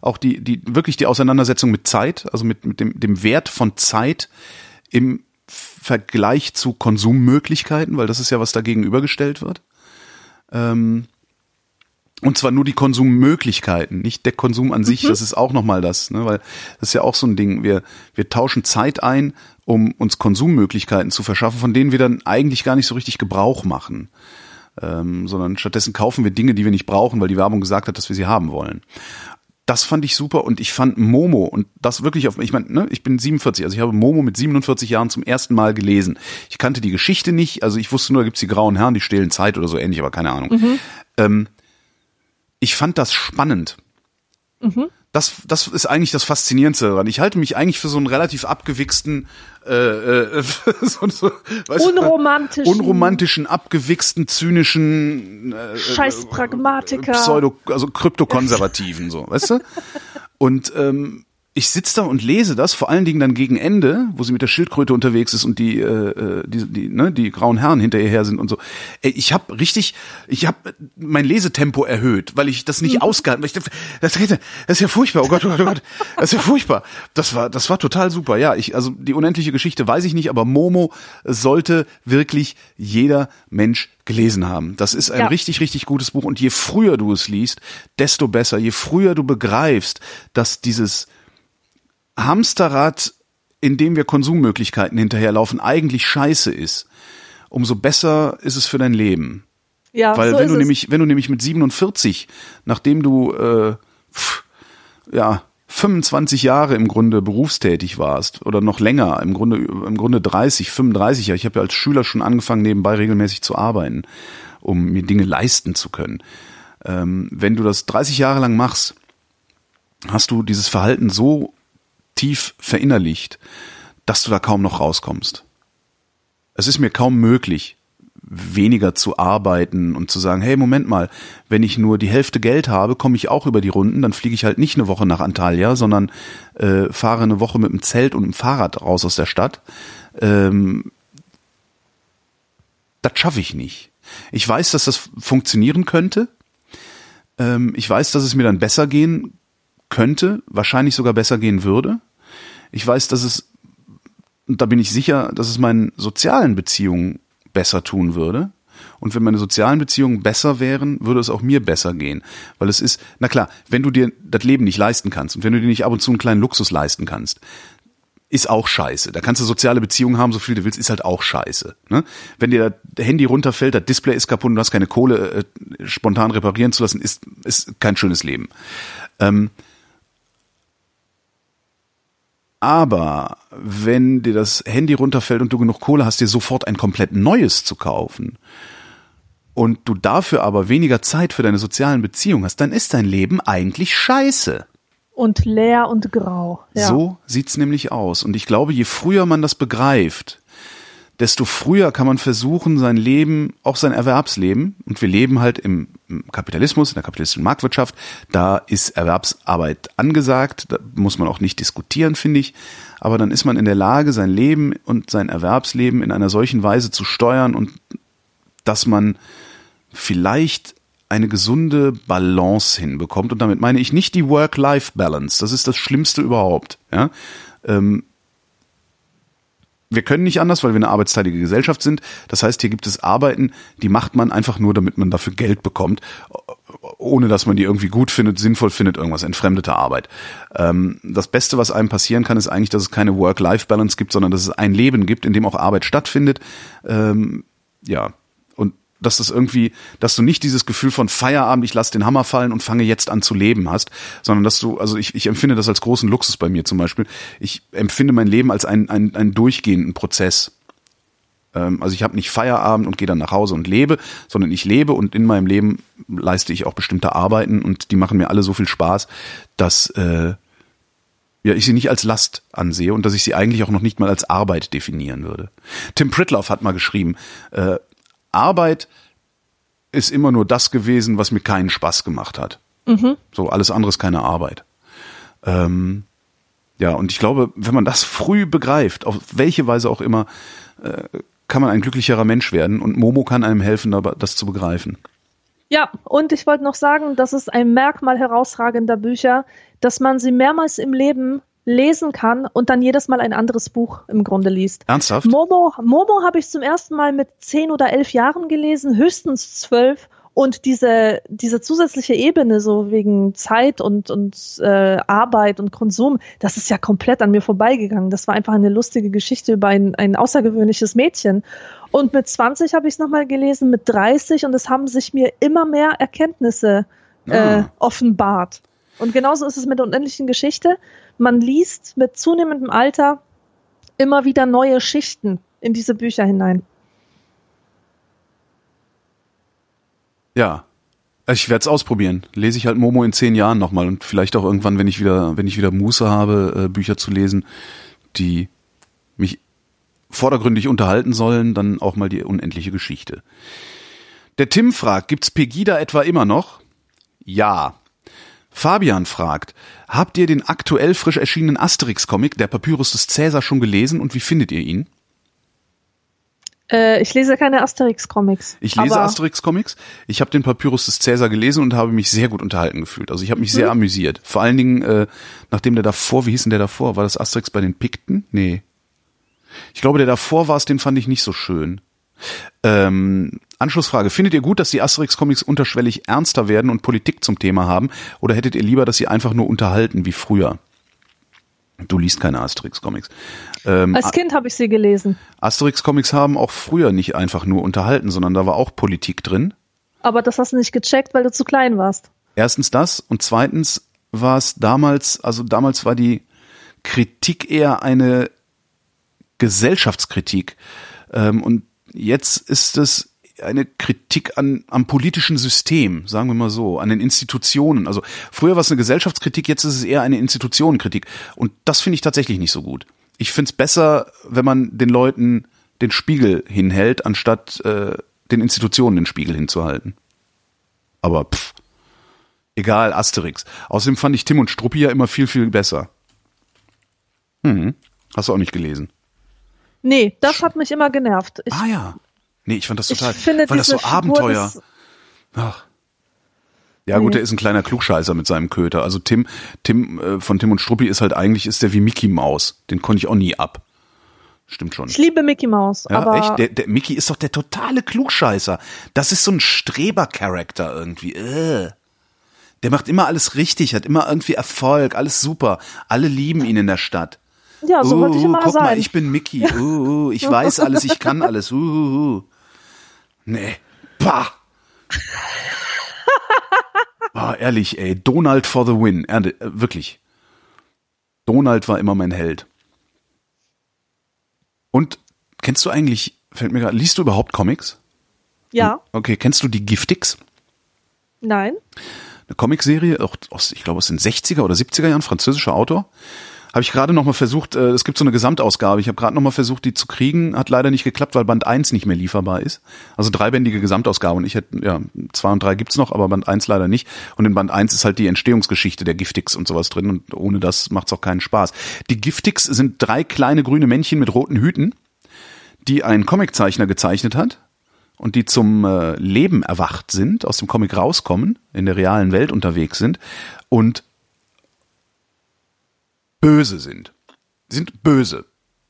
Auch die, die, wirklich die Auseinandersetzung mit Zeit, also mit, mit dem, dem Wert von Zeit im Vergleich zu Konsummöglichkeiten, weil das ist ja, was da gegenübergestellt wird. Ähm, und zwar nur die Konsummöglichkeiten, nicht der Konsum an sich. Das ist auch nochmal das, ne? weil das ist ja auch so ein Ding. Wir, wir tauschen Zeit ein, um uns Konsummöglichkeiten zu verschaffen, von denen wir dann eigentlich gar nicht so richtig Gebrauch machen. Ähm, sondern stattdessen kaufen wir Dinge, die wir nicht brauchen, weil die Werbung gesagt hat, dass wir sie haben wollen. Das fand ich super und ich fand Momo und das wirklich auf, ich meine, ne, ich bin 47, also ich habe Momo mit 47 Jahren zum ersten Mal gelesen. Ich kannte die Geschichte nicht, also ich wusste nur, da gibt's die grauen Herren, die stehlen Zeit oder so ähnlich, aber keine Ahnung. Mhm. Ähm, ich fand das spannend. Mhm. Das, das ist eigentlich das Faszinierendste daran. Ich halte mich eigentlich für so einen relativ abgewichsten, äh, äh, so, so, weißt du, Unromantischen. unromantischen, abgewichsten, zynischen, äh, Scheiß Pragmatiker. Pseudo, also kryptokonservativen, so, weißt du? Und ähm, ich sitze da und lese das, vor allen Dingen dann gegen Ende, wo sie mit der Schildkröte unterwegs ist und die, äh, die, die, ne, die grauen Herren hinter ihr her sind und so. Ey, ich habe richtig, ich habe mein Lesetempo erhöht, weil ich das nicht ausgehalten habe. Das, das ist ja furchtbar, oh Gott, oh Gott, oh Gott, das ist ja furchtbar. Das war, das war total super. Ja, ich, also die unendliche Geschichte weiß ich nicht, aber Momo sollte wirklich jeder Mensch gelesen haben. Das ist ein Ja. richtig, richtig gutes Buch und je früher du es liest, desto besser. Je früher du begreifst, dass dieses Hamsterrad, in dem wir Konsummöglichkeiten hinterherlaufen, eigentlich scheiße ist, umso besser ist es für dein Leben. Ja, Weil so wenn du es. nämlich, wenn du nämlich mit 47, nachdem du äh, pff, ja 25 Jahre im Grunde berufstätig warst oder noch länger, im Grunde im Grunde 30, 35 Jahre. Ich habe ja als Schüler schon angefangen, nebenbei regelmäßig zu arbeiten, um mir Dinge leisten zu können. Ähm, wenn du das 30 Jahre lang machst, hast du dieses Verhalten so tief verinnerlicht, dass du da kaum noch rauskommst. Es ist mir kaum möglich, weniger zu arbeiten und zu sagen, hey, Moment mal, wenn ich nur die Hälfte Geld habe, komme ich auch über die Runden, dann fliege ich halt nicht eine Woche nach Antalya, sondern äh, fahre eine Woche mit dem Zelt und dem Fahrrad raus aus der Stadt. Ähm, das schaffe ich nicht. Ich weiß, dass das funktionieren könnte. Ähm, ich weiß, dass es mir dann besser gehen könnte, wahrscheinlich sogar besser gehen würde. Ich weiß, dass es, da bin ich sicher, dass es meinen sozialen Beziehungen besser tun würde. Und wenn meine sozialen Beziehungen besser wären, würde es auch mir besser gehen. Weil es ist, na klar, wenn du dir das Leben nicht leisten kannst und wenn du dir nicht ab und zu einen kleinen Luxus leisten kannst, ist auch scheiße. Da kannst du soziale Beziehungen haben, so viel du willst, ist halt auch scheiße. Ne? Wenn dir das Handy runterfällt, das Display ist kaputt und du hast keine Kohle, äh, spontan reparieren zu lassen, ist, ist kein schönes Leben. Ähm, aber wenn dir das Handy runterfällt und du genug Kohle hast, dir sofort ein komplett neues zu kaufen und du dafür aber weniger Zeit für deine sozialen Beziehungen hast, dann ist dein Leben eigentlich scheiße. Und leer und grau. Ja. So sieht's nämlich aus. Und ich glaube, je früher man das begreift, desto früher kann man versuchen, sein Leben, auch sein Erwerbsleben, und wir leben halt im, Kapitalismus, in der kapitalistischen Marktwirtschaft, da ist Erwerbsarbeit angesagt, da muss man auch nicht diskutieren, finde ich, aber dann ist man in der Lage, sein Leben und sein Erwerbsleben in einer solchen Weise zu steuern und dass man vielleicht eine gesunde Balance hinbekommt. Und damit meine ich nicht die Work-Life-Balance. Das ist das Schlimmste überhaupt. Ja? Ähm, wir können nicht anders, weil wir eine arbeitsteilige Gesellschaft sind. Das heißt, hier gibt es Arbeiten, die macht man einfach nur, damit man dafür Geld bekommt, ohne dass man die irgendwie gut findet, sinnvoll findet, irgendwas entfremdete Arbeit. Ähm, das Beste, was einem passieren kann, ist eigentlich, dass es keine Work-Life-Balance gibt, sondern dass es ein Leben gibt, in dem auch Arbeit stattfindet. Ähm, ja, dass das irgendwie, dass du nicht dieses Gefühl von Feierabend, ich lasse den Hammer fallen und fange jetzt an zu leben hast, sondern dass du, also ich, ich empfinde das als großen Luxus bei mir zum Beispiel. Ich empfinde mein Leben als einen, einen, einen durchgehenden Prozess. Ähm, also ich habe nicht Feierabend und gehe dann nach Hause und lebe, sondern ich lebe und in meinem Leben leiste ich auch bestimmte Arbeiten und die machen mir alle so viel Spaß, dass äh, ja, ich sie nicht als Last ansehe und dass ich sie eigentlich auch noch nicht mal als Arbeit definieren würde. Tim Pritloff hat mal geschrieben, äh, Arbeit ist immer nur das gewesen, was mir keinen Spaß gemacht hat. So, alles andere ist keine Arbeit. Ähm, ja, und ich glaube, wenn man das früh begreift, auf welche Weise auch immer, äh, kann man ein glücklicherer Mensch werden und Momo kann einem helfen, das zu begreifen. Ja, und ich wollte noch sagen, das ist ein Merkmal herausragender Bücher, dass man sie mehrmals im Leben lesen kann und dann jedes Mal ein anderes Buch im Grunde liest. Ernsthaft? Momo, Momo habe ich zum ersten Mal mit zehn oder elf Jahren gelesen, höchstens zwölf. Und diese, diese zusätzliche Ebene, so wegen Zeit und, und äh, Arbeit und Konsum, das ist ja komplett an mir vorbeigegangen. Das war einfach eine lustige Geschichte über ein, ein außergewöhnliches Mädchen. Und mit 20 habe ich es nochmal gelesen, mit 30 und es haben sich mir immer mehr Erkenntnisse äh, Ah. offenbart. Und genauso ist es mit der unendlichen Geschichte. Man liest mit zunehmendem Alter immer wieder neue Schichten in diese Bücher hinein. Ja. Ich werde es ausprobieren. Lese ich halt Momo in zehn Jahren nochmal und vielleicht auch irgendwann, wenn ich wieder, wenn ich wieder Muße habe, äh, Bücher zu lesen, die mich vordergründig unterhalten sollen, dann auch mal die unendliche Geschichte. Der Tim fragt, gibt's Pegida etwa immer noch? Ja. Fabian fragt, habt ihr den aktuell frisch erschienenen Asterix-Comic, der Papyrus des Cäsar, schon gelesen und wie findet ihr ihn? Äh, ich lese keine Asterix-Comics. Ich lese Asterix-Comics. Ich habe den Papyrus des Cäsar gelesen und habe mich sehr gut unterhalten gefühlt. Also ich habe mich sehr Mhm. amüsiert. Vor allen Dingen, äh, nachdem der davor, wie hieß denn der davor? War das Asterix bei den Pikten? Nee. Ich glaube, der davor war es, den fand ich nicht so schön. Ähm, Anschlussfrage. Findet ihr gut, dass die Asterix-Comics unterschwellig ernster werden und Politik zum Thema haben? Oder hättet ihr lieber, dass sie einfach nur unterhalten wie früher? Du liest keine Asterix-Comics. Ähm, Als Kind habe ich sie gelesen. Asterix-Comics haben auch früher nicht einfach nur unterhalten, sondern da war auch Politik drin. Aber das hast du nicht gecheckt, weil du zu klein warst. Erstens das und zweitens war es damals, also damals war die Kritik eher eine Gesellschaftskritik ähm, und jetzt ist es eine Kritik an, am politischen System, sagen wir mal so, an den Institutionen. Also früher war es eine Gesellschaftskritik, jetzt ist es eher eine Institutionenkritik und das finde ich tatsächlich nicht so gut. Ich finde es besser, wenn man den Leuten den Spiegel hinhält, anstatt äh, den Institutionen den Spiegel hinzuhalten. Aber pff, egal, Asterix. Außerdem fand ich Tim und Struppi ja immer viel, viel besser. Hm. Hast du auch nicht gelesen? Nee, das hat mich immer genervt. Ich, ah ja. Nee, ich fand das ich total, finde weil das so Figur Abenteuer. Ach. Ja gut, Nee. der ist ein kleiner Klugscheißer mit seinem Köter. Also Tim, Tim äh, von Tim und Struppi ist halt eigentlich ist der wie Mickey Maus. Den konnte ich auch nie ab. Stimmt schon. Ich liebe Mickey Mouse, Ja, aber echt? Der, der Mickey ist doch der totale Klugscheißer. Das ist so ein Streber-Charakter irgendwie. Äh. Der macht immer alles richtig, hat immer irgendwie Erfolg, alles super. Alle lieben ihn in der Stadt. ja, so wollte ich Uh, immer guck sein. mal, ich bin Mickey. Uh, uh, ich weiß alles, ich kann alles. Uh, uh, uh. Nee. Bah. Ah, ehrlich, ey. Donald for the win. Ernte, äh, wirklich. Donald war immer mein Held. Und kennst du eigentlich, fällt mir gerade, liest du überhaupt Comics? ja, Okay, kennst du die Giftix? nein. Eine Comicserie, auch aus, ich glaube aus den 60er oder 70er Jahren, französischer Autor. Habe ich gerade noch mal versucht, äh, es gibt so eine Gesamtausgabe, ich habe gerade noch mal versucht, die zu kriegen, hat leider nicht geklappt, weil Band 1 nicht mehr lieferbar ist. Also dreibändige Gesamtausgabe und ich hätte, ja, zwei und drei gibt's noch, aber Band 1 leider nicht. Und in Band 1 ist halt die Entstehungsgeschichte der Giftix und sowas drin und ohne das macht's auch keinen Spaß. Die Giftix sind drei kleine grüne Männchen mit roten Hüten, die ein Comiczeichner gezeichnet hat und die zum äh, Leben erwacht sind, aus dem Comic rauskommen, in der realen Welt unterwegs sind und böse sind. Die sind böse.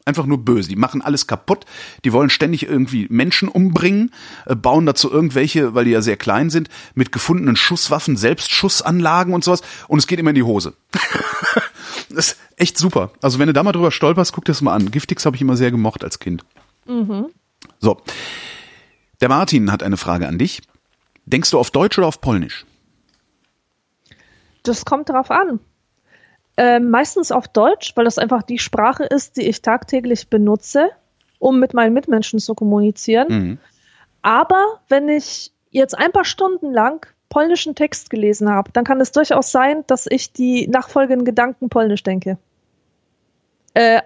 Einfach nur böse. Die machen alles kaputt. Die wollen ständig irgendwie Menschen umbringen, äh, bauen dazu irgendwelche, weil die ja sehr klein sind, mit gefundenen Schusswaffen, Selbstschussanlagen und sowas. Und es geht immer in die Hose. das ist echt super. Also wenn du da mal drüber stolperst, guck dir das mal an. Giftix habe ich immer sehr gemocht als Kind. So. Der Martin hat eine Frage an dich. Denkst du auf Deutsch oder auf Polnisch? Das kommt darauf an. Ähm, meistens auf Deutsch, weil das einfach die Sprache ist, die ich tagtäglich benutze, um mit meinen Mitmenschen zu kommunizieren. Mhm. Aber wenn ich jetzt ein paar Stunden lang polnischen Text gelesen habe, dann kann es durchaus sein, dass ich die nachfolgenden Gedanken polnisch denke. Äh,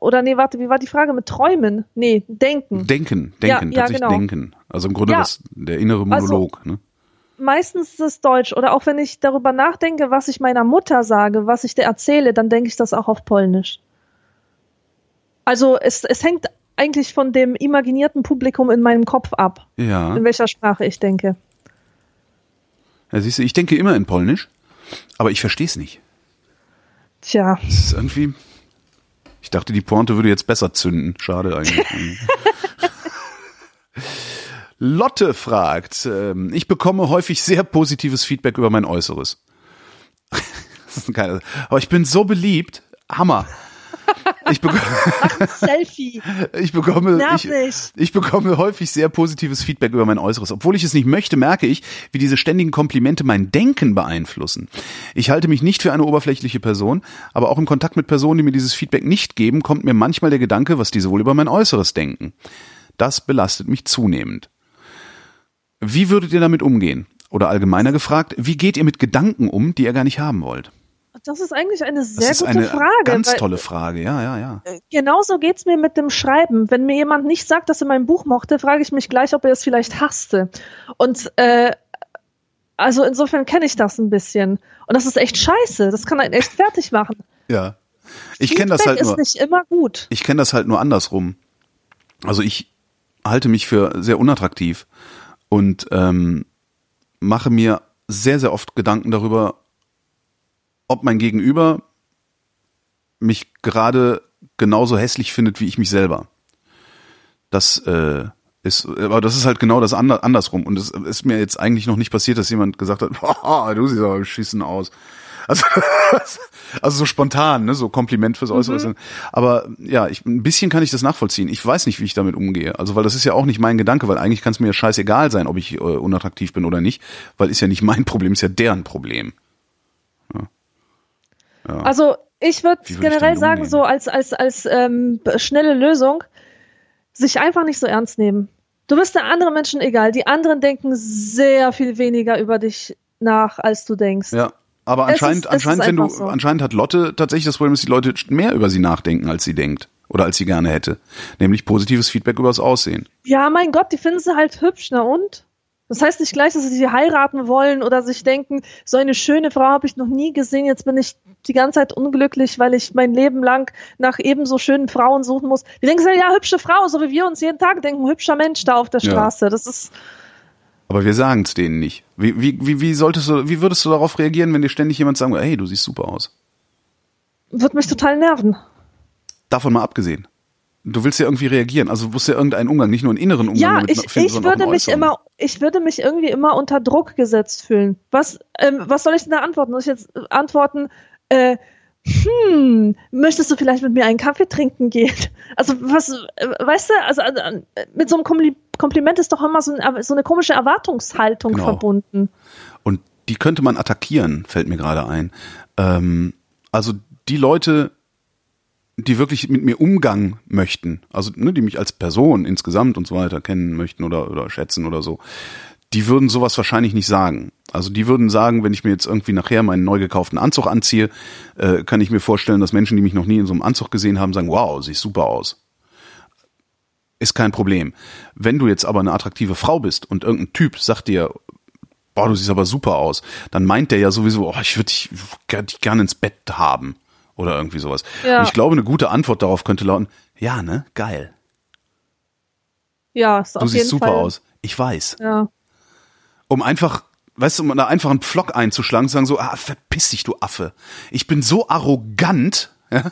oder nee, warte, wie war die Frage mit Träumen? Nee, denken. Denken, denken, Ja, ja, tatsächlich genau. denken. Also im Grunde Ja. das, der innere Also- Monolog. ne? Meistens ist es Deutsch. Oder auch wenn ich darüber nachdenke, was ich meiner Mutter sage, was ich dir erzähle, dann denke ich das auch auf Polnisch. Also es, es hängt eigentlich von dem imaginierten Publikum in meinem Kopf ab, Ja. in welcher Sprache ich denke. ja. Siehst du, ich denke immer in Polnisch, aber ich verstehe es nicht. Tja, Es ist irgendwie. Ich dachte, die Pointe würde jetzt besser zünden. Schade eigentlich. Lotte fragt, ähm, ich bekomme häufig sehr positives Feedback über mein Äußeres. Das ist geil. Aber ich bin so beliebt. Hammer. ich, ein Selfie. ich bekomme, ich, ich bekomme häufig sehr positives Feedback über mein Äußeres. Obwohl ich es nicht möchte, merke ich, wie diese ständigen Komplimente mein Denken beeinflussen. Ich halte mich nicht für eine oberflächliche Person, aber auch im Kontakt mit Personen, die mir dieses Feedback nicht geben, kommt mir manchmal der Gedanke, was diese wohl über mein Äußeres denken. Das belastet mich zunehmend. Wie würdet ihr damit umgehen? Oder allgemeiner gefragt, wie geht ihr mit Gedanken um, die ihr gar nicht haben wollt? Das ist eigentlich eine Das sehr ist gute eine Frage. ganz weil- tolle Frage, ja, ja, ja. Genauso geht's mir mit dem Schreiben. Wenn mir jemand nicht sagt, dass er mein Buch mochte, frage ich mich gleich, ob er es vielleicht hasste. Und äh, also insofern kenne ich das ein bisschen. Und das ist echt scheiße. Das kann einen echt fertig machen. Ja. Ich kenne das halt nur. ist nicht immer gut. Ich kenne das halt nur andersrum. Also ich halte mich für sehr unattraktiv und ähm, mache mir sehr, sehr oft Gedanken darüber, ob mein Gegenüber mich gerade genauso hässlich findet wie ich mich selber. Das äh, ist, aber das ist halt genau das ander, andersrum. Und es ist mir jetzt eigentlich noch nicht passiert, dass jemand gesagt hat, Boah, du siehst aber beschissen aus. Also, also so spontan, ne, so Kompliment fürs Äußere. Aber ja, ich, ein bisschen kann ich das nachvollziehen. Ich weiß nicht, wie ich damit umgehe. Also, weil das ist ja auch nicht mein Gedanke, weil eigentlich kann es mir ja scheißegal sein, ob ich äh, unattraktiv bin oder nicht, weil ist ja nicht mein Problem, ist ja deren Problem. Also ich würde würd ich generell damit sagen, so als, als, als ähm, schnelle Lösung, sich einfach nicht so ernst nehmen. Du bist der anderen Menschen egal. Die anderen denken sehr viel weniger über dich nach, als du denkst. Ja. Aber anscheinend, ist- anscheinend, wenn du, so. anscheinend hat Lotte tatsächlich das Problem, dass die Leute mehr über sie nachdenken, als sie denkt. Oder als sie gerne hätte. Nämlich positives Feedback über das Aussehen. Ja, mein Gott, die finden sie halt hübsch, na und? Das heißt nicht gleich, dass sie sie heiraten wollen oder sich denken, so eine schöne Frau habe ich noch nie gesehen, jetzt bin ich die ganze Zeit unglücklich, weil ich mein Leben lang nach ebenso schönen Frauen suchen muss. Die denken sich, ja, hübsche Frau, so wie wir uns jeden Tag denken, hübscher Mensch da auf der Ja. Straße. Das ist, Aber wir sagen es denen nicht. Wie, wie, wie, wie solltest du, wie würdest du darauf reagieren, wenn dir ständig jemand sagen würde, hey, du siehst super aus? wird mich total nerven. Davon mal abgesehen. Du willst ja irgendwie reagieren. Also du musst ja irgendeinen Umgang, nicht nur einen inneren Umgang Ja, damit ich, finden, ich würde mich immer, ich würde mich irgendwie immer unter Druck gesetzt fühlen. Was, ähm, was soll ich denn da antworten? Muss ich jetzt äh, antworten, äh, hm, möchtest du vielleicht mit mir einen Kaffee trinken gehen? Also was, äh, weißt du, also äh, mit so einem Kompli Kompliment ist doch immer so, ein, so eine komische Erwartungshaltung Genau. verbunden. Und die könnte man attackieren, fällt mir gerade ein. Ähm, also die Leute, die wirklich mit mir Umgang möchten, also ne, die mich als Person insgesamt und so weiter kennen möchten oder, oder schätzen oder so, die würden sowas wahrscheinlich nicht sagen. Also die würden sagen, wenn ich mir jetzt irgendwie nachher meinen neu gekauften Anzug anziehe, äh, kann ich mir vorstellen, dass Menschen, die mich noch nie in so einem Anzug gesehen haben, sagen, wow, siehst super aus. Ist kein Problem. Wenn du jetzt aber eine attraktive Frau bist und irgendein Typ sagt dir, boah, du siehst aber super aus, dann meint der ja sowieso, oh, ich würde dich, ger- dich gerne ins Bett haben oder irgendwie sowas. Ja. Und ich glaube, eine gute Antwort darauf könnte lauten, ja, ne, geil. Ja, ist Du auf siehst jeden super Fall. aus. Ich weiß. Ja. Um einfach, weißt du, um da einfach einen Pflock einzuschlagen, zu sagen so, ah, verpiss dich, du Affe. Ich bin so arrogant, ja,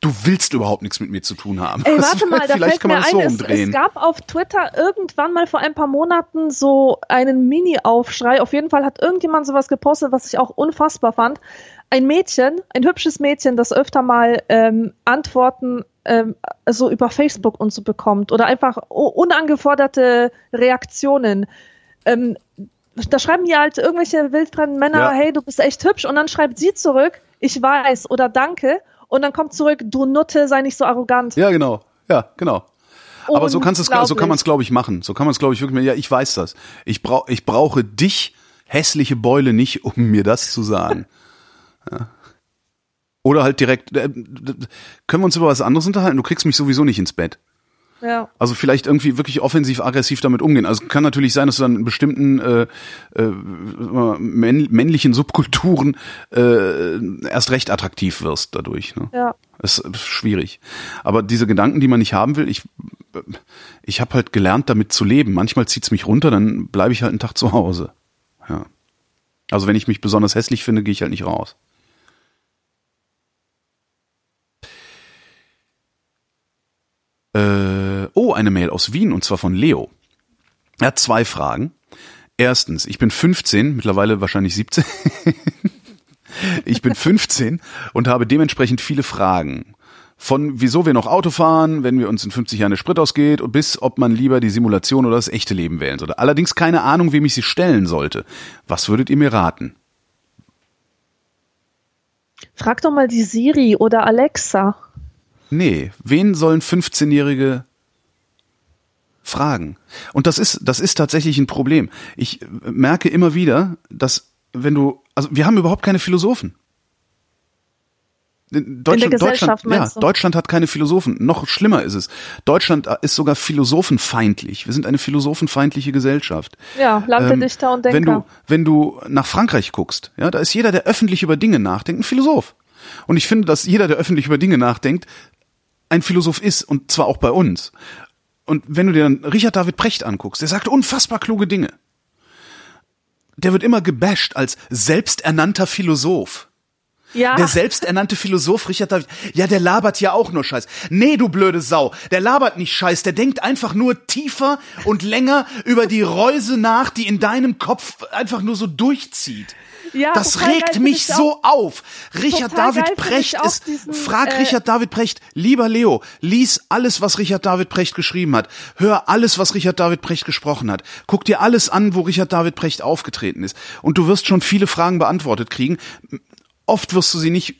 du willst überhaupt nichts mit mir zu tun haben. Ey, Das- warte mal, da Vielleicht fällt kann man mir das so ein, es, umdrehen. es gab auf Twitter irgendwann mal vor ein paar Monaten so einen Mini-Aufschrei. Auf jeden Fall hat irgendjemand sowas gepostet, was ich auch unfassbar fand. Ein Mädchen, ein hübsches Mädchen, das öfter mal ähm, Antworten ähm, so über Facebook und so bekommt oder einfach unangeforderte Reaktionen. Ähm, da schreiben die halt irgendwelche wildfremden Männer, Ja. hey, du bist echt hübsch. Und dann schreibt sie zurück, ich weiß oder danke. Und dann kommt zurück, du Nutte, sei nicht so arrogant. ja, genau. Ja, genau. Aber so kannst es, so kann man es glaube ich machen. So kann man es glaube ich wirklich. Ja, ich weiß das. Ich brauche, ich brauche dich, hässliche Beule, nicht, um mir das zu sagen. Ja. Oder halt direkt. Äh, können wir uns über was anderes unterhalten? Du kriegst mich sowieso nicht ins Bett. Ja. Also vielleicht irgendwie wirklich offensiv, aggressiv damit umgehen. Also kann natürlich sein, dass du dann in bestimmten äh, äh, männ männlichen Subkulturen äh, erst recht attraktiv wirst dadurch. Ne? Ja. Das ist schwierig. Aber diese Gedanken, die man nicht haben will, ich, ich habe halt gelernt, damit zu leben. Manchmal zieht's mich runter, dann bleibe ich halt einen Tag zu Hause. Ja. Also wenn ich mich besonders hässlich finde, gehe ich halt nicht raus. Äh, oh, eine Mail aus Wien und zwar von Leo. Er hat zwei Fragen. Erstens, ich bin 15, mittlerweile wahrscheinlich 17. ich bin 15 und habe dementsprechend viele Fragen. Von wieso wir noch Auto fahren, wenn wir uns in 50 Jahren der Sprit ausgeht, bis ob man lieber die Simulation oder das echte Leben wählen sollte. Allerdings keine Ahnung, wem ich sie stellen sollte. Was würdet ihr mir raten? Frag doch mal die Siri oder Alexa. Nee, wen sollen 15-Jährige fragen? Und das ist, das ist tatsächlich ein Problem. Ich merke immer wieder, dass wenn du, also wir haben überhaupt keine Philosophen. Deutschland, in der Gesellschaft, Deutschland, ja? Deutschland hat keine Philosophen. Noch schlimmer ist es. Deutschland ist sogar philosophenfeindlich. Wir sind eine philosophenfeindliche Gesellschaft. Ja, Land der Dichter und Denker. Wenn du, wenn du nach Frankreich guckst, ja, da ist jeder, der öffentlich über Dinge nachdenkt, ein Philosoph. Und ich finde, dass jeder, der öffentlich über Dinge nachdenkt, ein Philosoph ist und zwar auch bei uns. Und wenn du dir dann Richard David Precht anguckst, der sagt unfassbar kluge Dinge. Der wird immer gebasht als selbsternannter Philosoph. Ja. Der selbsternannte Philosoph Richard David, ja, der labert ja auch nur Scheiß. Nee, du blöde Sau, der labert nicht Scheiß, der denkt einfach nur tiefer und länger über die Reuse nach, die in deinem Kopf einfach nur so durchzieht. Ja, das regt mich ich so auf. Richard David Precht ist, diesen, frag äh, Richard David Precht, lieber Leo, lies alles, was Richard David Precht geschrieben hat. Hör alles, was Richard David Precht gesprochen hat. Guck dir alles an, wo Richard David Precht aufgetreten ist. Und du wirst schon viele Fragen beantwortet kriegen. Oft wirst du sie nicht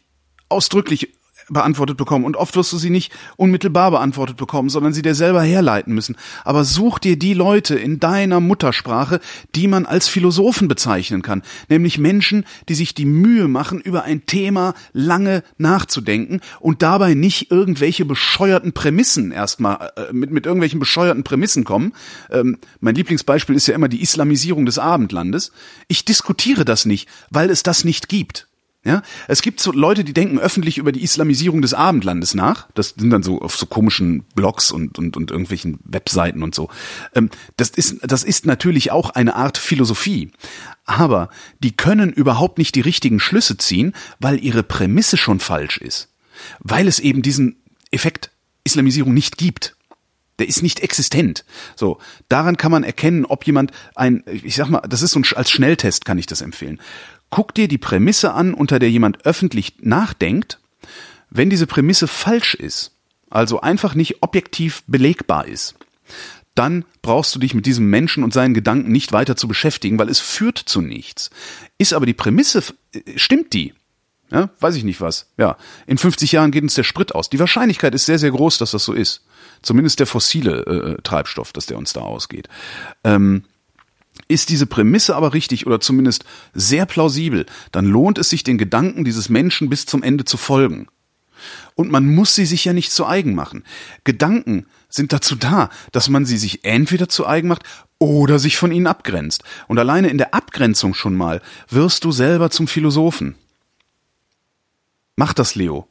ausdrücklich beantwortet bekommen und oft wirst du sie nicht unmittelbar beantwortet bekommen, sondern sie dir selber herleiten müssen. Aber such dir die Leute in deiner Muttersprache, die man als Philosophen bezeichnen kann, nämlich Menschen, die sich die Mühe machen, über ein Thema lange nachzudenken und dabei nicht irgendwelche bescheuerten Prämissen erstmal äh, mit mit irgendwelchen bescheuerten Prämissen kommen. Ähm, mein Lieblingsbeispiel ist ja immer die Islamisierung des Abendlandes. Ich diskutiere das nicht, weil es das nicht gibt. Ja, es gibt so Leute, die denken öffentlich über die Islamisierung des Abendlandes nach. Das sind dann so auf so komischen Blogs und und und irgendwelchen Webseiten und so. Ähm, das ist das ist natürlich auch eine Art Philosophie, aber die können überhaupt nicht die richtigen Schlüsse ziehen, weil ihre Prämisse schon falsch ist, weil es eben diesen Effekt Islamisierung nicht gibt. Der ist nicht existent. So, daran kann man erkennen, ob jemand ein, ich sag mal, das ist so ein, als Schnelltest kann ich das empfehlen. Guck dir die Prämisse an, unter der jemand öffentlich nachdenkt. Wenn diese Prämisse falsch ist, also einfach nicht objektiv belegbar ist, dann brauchst du dich mit diesem Menschen und seinen Gedanken nicht weiter zu beschäftigen, weil es führt zu nichts. Ist aber die Prämisse, stimmt die? Ja, weiß ich nicht was. Ja, in 50 Jahren geht uns der Sprit aus. Die Wahrscheinlichkeit ist sehr, sehr groß, dass das so ist. Zumindest der fossile äh, Treibstoff, dass der uns da ausgeht. Ähm, ist diese Prämisse aber richtig oder zumindest sehr plausibel, dann lohnt es sich, den Gedanken dieses Menschen bis zum Ende zu folgen. Und man muss sie sich ja nicht zu eigen machen. Gedanken sind dazu da, dass man sie sich entweder zu eigen macht oder sich von ihnen abgrenzt. Und alleine in der Abgrenzung schon mal wirst du selber zum Philosophen. Mach das, Leo.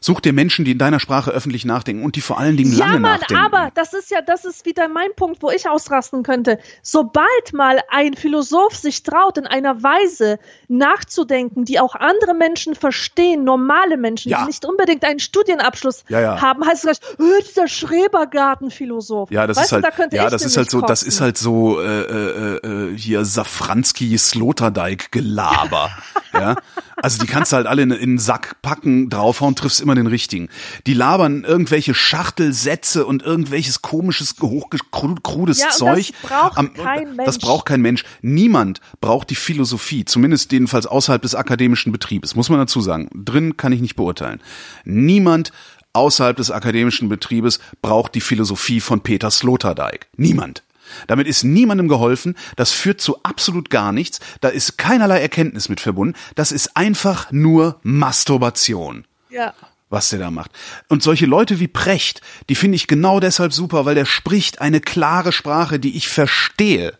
Such dir Menschen, die in deiner Sprache öffentlich nachdenken und die vor allen Dingen Ja, lange Mann, nachdenken. aber das ist ja, das ist wieder mein Punkt, wo ich ausrasten könnte. Sobald mal ein Philosoph sich traut, in einer Weise nachzudenken, die auch andere Menschen verstehen, normale Menschen, Ja. die nicht unbedingt einen Studienabschluss Ja, ja. haben, heißt es gleich, äh, dieser Schrebergarten-Philosoph. Ja, das weißt ist halt, da ja, das ist halt so, das ist halt so äh, äh, äh, hier Safranski Sloterdijk Gelaber. ja, also die kannst du halt alle in, in einen Sack packen, draufhauen, triffst immer den richtigen. Die labern irgendwelche Schachtelsätze und irgendwelches komisches, hochkrudes Ja, und das Zeug. braucht kein Das Mensch. braucht kein Mensch. Niemand braucht die Philosophie, zumindest jedenfalls außerhalb des akademischen Betriebes, muss man dazu sagen. Drin kann ich nicht beurteilen. Niemand außerhalb des akademischen Betriebes braucht die Philosophie von Peter Sloterdijk. Niemand. Damit ist niemandem geholfen, das führt zu absolut gar nichts, da ist keinerlei Erkenntnis mit verbunden, das ist einfach nur Masturbation Ja. Was der da macht. Und solche Leute wie Precht, die finde ich genau deshalb super, weil der spricht eine klare Sprache, die ich verstehe.